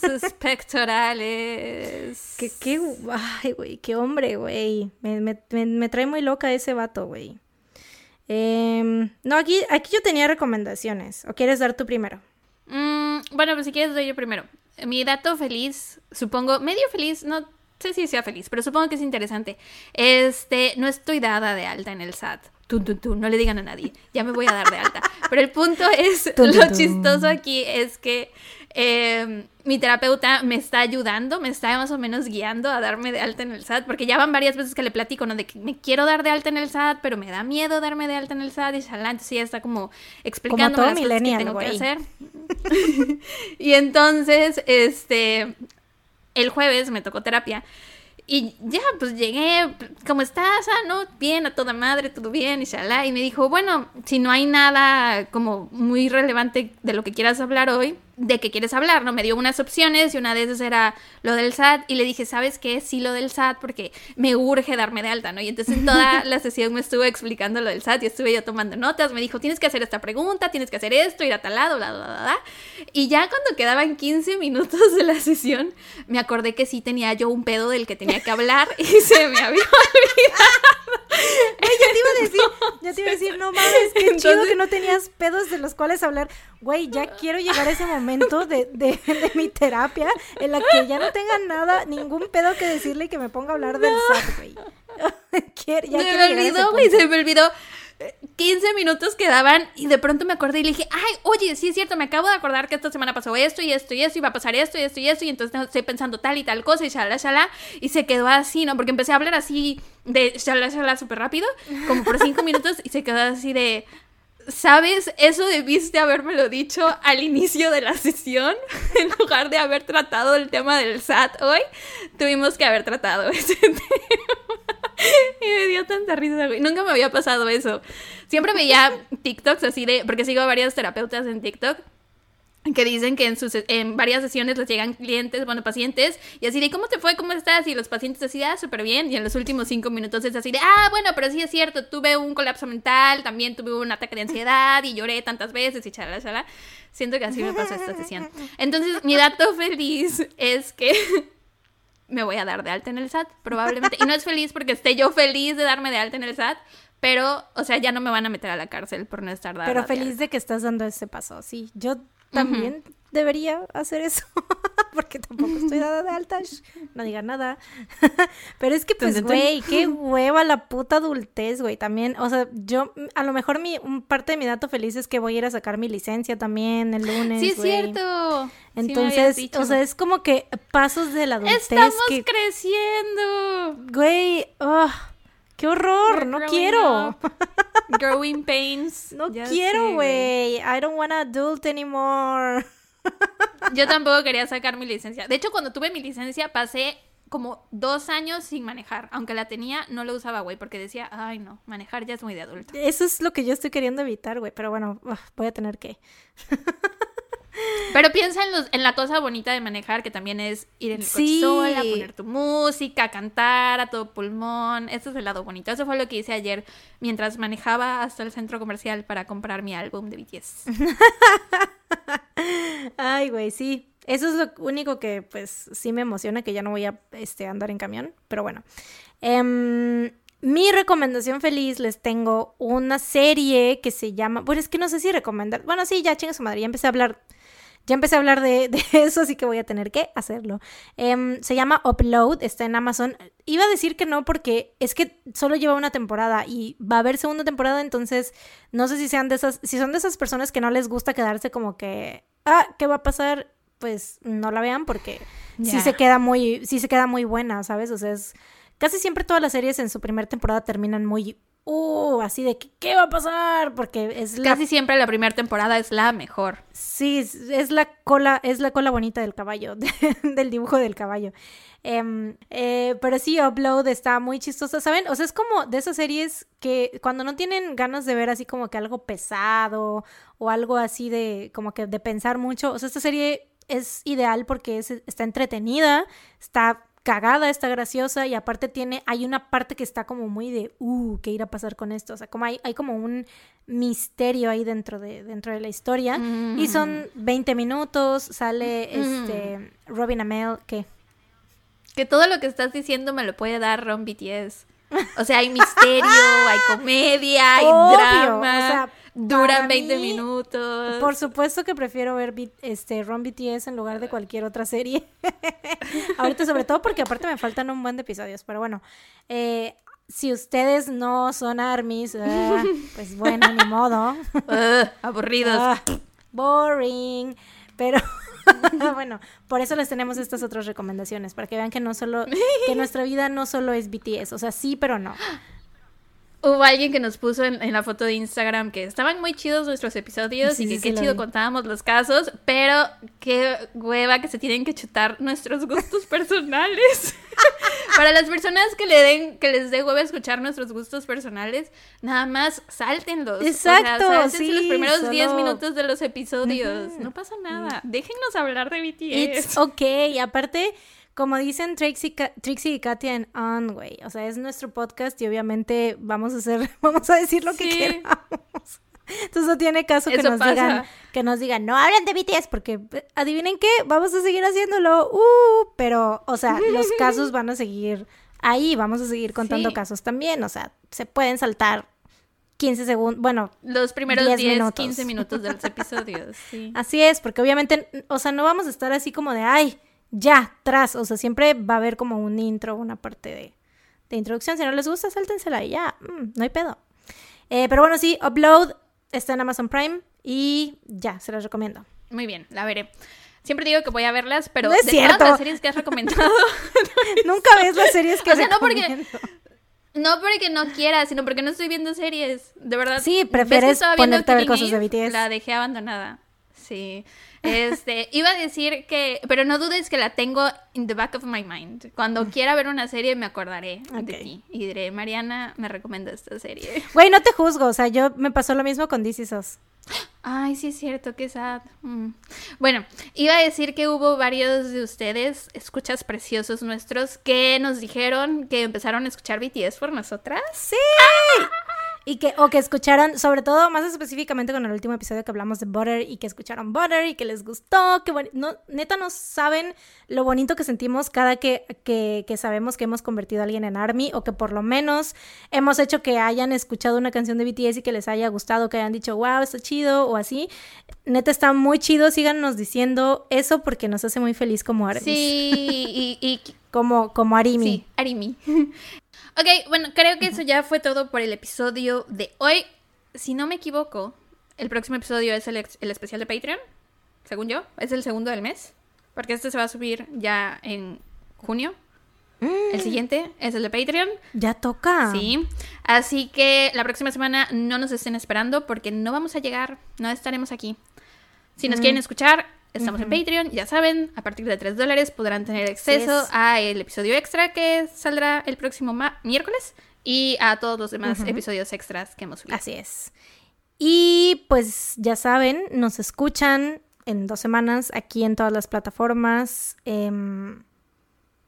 Sus pectorales. Qué, qué, ay, güey, qué hombre, güey. Me, me, me, trae muy loca ese vato, güey. Em, no, aquí, aquí yo tenía recomendaciones. ¿O quieres dar tú primero? Mm, bueno, pues si quieres doy yo primero. Mi dato feliz, supongo, medio feliz, no sé si sea feliz, pero supongo que es interesante. Este, no estoy dada de alta en el SAT no le digan a nadie, ya me voy a dar de alta. Pero el punto es, lo chistoso aquí es que em, mi terapeuta me está ayudando, me está más o menos guiando a darme de alta en el SAT, porque ya van varias veces que le platico, ¿no? De que me quiero dar de alta en el SAT, pero me da miedo darme de alta en el SAT, y shalá, entonces ella está como explicando las cosas que tengo que hacer. y entonces, este, el jueves me tocó terapia y ya, pues llegué, ¿cómo estás? Ah, no, bien, a toda madre, todo bien, y shalá. Y me dijo, bueno, si no hay nada como muy relevante de lo que quieras hablar hoy, de qué quieres hablar, ¿no? Me dio unas opciones y una de esas era lo del SAT y le dije, ¿sabes qué? Sí, lo del SAT porque me urge darme de alta, ¿no? Y entonces en toda la sesión me estuvo explicando lo del SAT y estuve yo tomando notas, me dijo, tienes que hacer esta pregunta, tienes que hacer esto, ir a tal lado, bla, bla, bla, bla. Y ya cuando quedaban 15 minutos de la sesión, me acordé que sí tenía yo un pedo del que tenía que hablar y se me había olvidado. Güey, ya te iba a decir, ya te iba a decir, no mames, qué chido que no tenías pedos de los cuales hablar. Güey, ya quiero llegar a ese momento de, de, de, mi terapia en la que ya no tenga nada, ningún pedo que decirle y que me ponga a hablar del SAT, güey. ya se me olvidó, güey, se me olvidó 15 minutos quedaban y de pronto me acordé y le dije, ay, oye, sí es cierto, me acabo de acordar que esta semana pasó esto y esto y esto y va a pasar esto y esto y esto y entonces estoy pensando tal y tal cosa y shala, shala y se quedó así, ¿no? Porque empecé a hablar así de shala, shala súper rápido, como por 5 minutos y se quedó así de... ¿Sabes? Eso debiste habérmelo dicho al inicio de la sesión. En lugar de haber tratado el tema del SAT hoy, tuvimos que haber tratado ese tema. Y me dio tanta risa, güey. Nunca me había pasado eso. Siempre veía TikToks así de. Porque sigo a varias terapeutas en TikTok que dicen que en, sus, en varias sesiones les llegan clientes, bueno, pacientes, y así de, ¿cómo te fue? ¿Cómo estás? Y los pacientes así de, ah, súper bien, y en los últimos cinco minutos es así de, ah, bueno, pero sí es cierto, tuve un colapso mental, también tuve un ataque de ansiedad, y lloré tantas veces, y chala, chala. Siento que así me pasó esta sesión. Entonces, mi dato feliz es que me voy a dar de alta en el SAT, probablemente. Y no es feliz porque esté yo feliz de darme de alta en el SAT, pero, o sea, ya no me van a meter a la cárcel por no estar dada. Pero feliz de que estás dando ese paso, sí. Yo también debería hacer eso, porque tampoco estoy dada de alta, no diga nada. Pero es que, pues, güey, qué hueva la puta adultez, güey, también, o sea, yo, a lo mejor mi, parte de mi dato feliz es que voy a ir a sacar mi licencia también el lunes, Sí, es cierto. Entonces, o sea, es como que pasos de la adultez Estamos creciendo. Güey, oh, qué horror, no quiero. Growing pains. No quiero, güey. I don't wanna adult anymore. Yo tampoco quería sacar mi licencia. De hecho, cuando tuve mi licencia pasé como dos años sin manejar. Aunque la tenía, no lo usaba, güey, porque decía, ay, no, manejar ya es muy de adulto. Eso es lo que yo estoy queriendo evitar, güey. Pero bueno, voy a tener que. Pero piensa en, los, en la cosa bonita de manejar, que también es ir en el coche sola, poner tu música, cantar a todo pulmón. Ese es el lado bonito. Eso fue lo que hice ayer mientras manejaba hasta el centro comercial para comprar mi álbum de BTS. Ay, güey, sí. Eso es lo único que, pues, sí me emociona, que ya no voy a este, andar en camión. Pero bueno. Em, mi recomendación feliz les tengo una serie que se llama. Bueno, es que no sé si recomendar. Bueno, sí, ya chinga su madre. Ya empecé a hablar ya empecé a hablar de, eso, así que voy a tener que hacerlo. Em, se llama Upload, está en Amazon. Iba a decir que no porque es que solo lleva una temporada y va a haber segunda temporada, entonces no sé si sean de esas, si son de esas personas que no les gusta quedarse como que, ah, ¿qué va a pasar? Pues no la vean porque sí se queda muy, sí se queda muy buena, ¿sabes? O sea, es casi siempre todas las series en su primera temporada terminan muy uh, así de que, ¿qué va a pasar? Porque es Casi siempre la primera temporada es la mejor. Sí, es la cola, es la cola bonita del caballo, del dibujo del caballo. Em, eh, pero sí, Upload está muy chistosa, ¿saben? O sea, es como de esas series que cuando no tienen ganas de ver así como que algo pesado o algo así de como que de pensar mucho, o sea, esta serie es ideal porque está entretenida, está cagada, está graciosa y aparte tiene, hay una parte que está como muy de, uh, ¿qué irá a pasar con esto? O sea, como hay, hay como un misterio ahí dentro de, dentro de la historia y son 20 minutos, sale este Robin Amell, ¿qué? Que todo lo que estás diciendo me lo puede dar Ron BTS. O sea, hay misterio, hay comedia, hay drama. O sea, Duran 20 minutos. Por supuesto que prefiero ver este Ron BTS en lugar de cualquier otra serie. Ahorita sobre todo porque aparte me faltan un buen de episodios, pero bueno. Eh, si ustedes no son armies, ah, pues bueno, ni modo. aburridos. Ah, boring. Pero bueno, por eso les tenemos estas otras recomendaciones, para que vean que no solo, que nuestra vida no solo es BTS, o sea, sí, pero no. Hubo alguien que nos puso en, la foto de Instagram que estaban muy chidos nuestros episodios y que qué chido contábamos los casos, pero qué hueva que se tienen que chutar nuestros gustos personales. Para las personas que le den, que les dé hueva escuchar nuestros gustos personales, nada más sáltenlos. Exacto. O sea, sí, los primeros 10 minutos de los episodios. No pasa nada. Déjennos hablar de BTS. It's okay. Y aparte como dicen Trixie, Trixie y Katia en On, güey. O sea, es nuestro podcast y obviamente vamos a hacer, vamos a decir lo que queramos. Entonces no tiene caso que nos digan, que nos digan, no hablen de BTS, porque adivinen qué, vamos a seguir haciéndolo. Uh, pero, o sea, los casos van a seguir ahí, vamos a seguir contando casos también. O sea, se pueden saltar 15 segundos, bueno, los primeros 10, 10 minutos. 15 minutos de los episodios. Sí. Así es, porque obviamente, o sea, no vamos a estar así como de, ay, ya, tras, o sea, siempre va a haber como un intro, una parte de, de introducción. Si no les gusta, sáltensela y ya, mm, no hay pedo. Eh, pero bueno, sí, Upload está en Amazon Prime y ya, se las recomiendo. Muy bien, la veré. Siempre digo que voy a verlas, pero No es de cierto. todas las series que has recomendado, Nunca ves las series que O sea, no porque- no porque no quiera, sino porque no estoy viendo series. De verdad. Sí, ¿Ves que prefieres ponerte a ver cosas de? BTS. La dejé abandonada. Sí. Este, iba a decir que, pero no dudes que la tengo in the back of my mind. Cuando quiera ver una serie me acordaré de ti y diré, Mariana, me recomienda esta serie. Güey, no te juzgo, o sea, yo me pasó lo mismo con DC SOS. Ay, sí es cierto, qué sad. Mm. Bueno, iba a decir que hubo varios de ustedes, escuchas preciosos nuestros, que nos dijeron que empezaron a escuchar BTS por nosotras. Sí. Y que, o que escucharan, sobre todo, más específicamente con el último episodio que hablamos de Butter y que escucharon Butter y que les gustó, que no, neta no saben lo bonito que sentimos cada que, que, que sabemos que hemos convertido a alguien en ARMY o que por lo menos hemos hecho que hayan escuchado una canción de BTS y que les haya gustado, que hayan dicho, wow, está chido o así. Neta está muy chido, síganos diciendo eso porque nos hace muy feliz como ARMY. Sí, y, y Como, como ARIMI. Sí, Arimi. ok, bueno, creo que eso ya fue todo por el episodio de hoy. Si no me equivoco, el próximo episodio es el, el especial de Patreon, según yo. Es el segundo del mes, porque este se va a subir ya en junio. El siguiente es el de Patreon. Ya toca. Sí. Así que la próxima semana no nos estén esperando porque no vamos a llegar, no estaremos aquí. Si nos quieren escuchar, estamos en Patreon, ya saben, a partir de 3 dólares podrán tener acceso es. a el episodio extra que saldrá el próximo miércoles y a todos los demás episodios extras que hemos subido. Así es. Y pues ya saben, nos escuchan en dos semanas aquí en todas las plataformas em,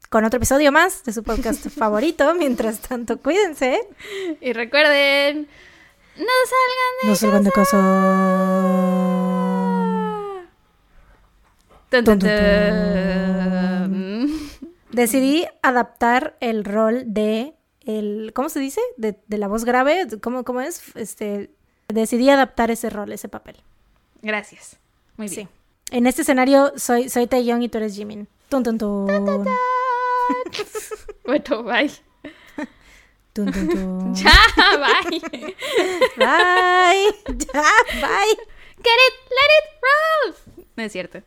con otro episodio más de su podcast favorito. Mientras tanto, cuídense. Y recuerden, no salgan de No salgan de casa. Tun. Decidí adaptar el rol de el ¿cómo se dice? De, de la voz grave, ¿cómo, cómo es? Este decidí adaptar ese rol, ese papel. Gracias. Muy bien. Sí. En este escenario soy soy Taeyong y tú eres Jimin. Tun tun tun. Bueno, bye. Ya, bye. Bye. Ya, bye. Get it, let it roll. No es cierto.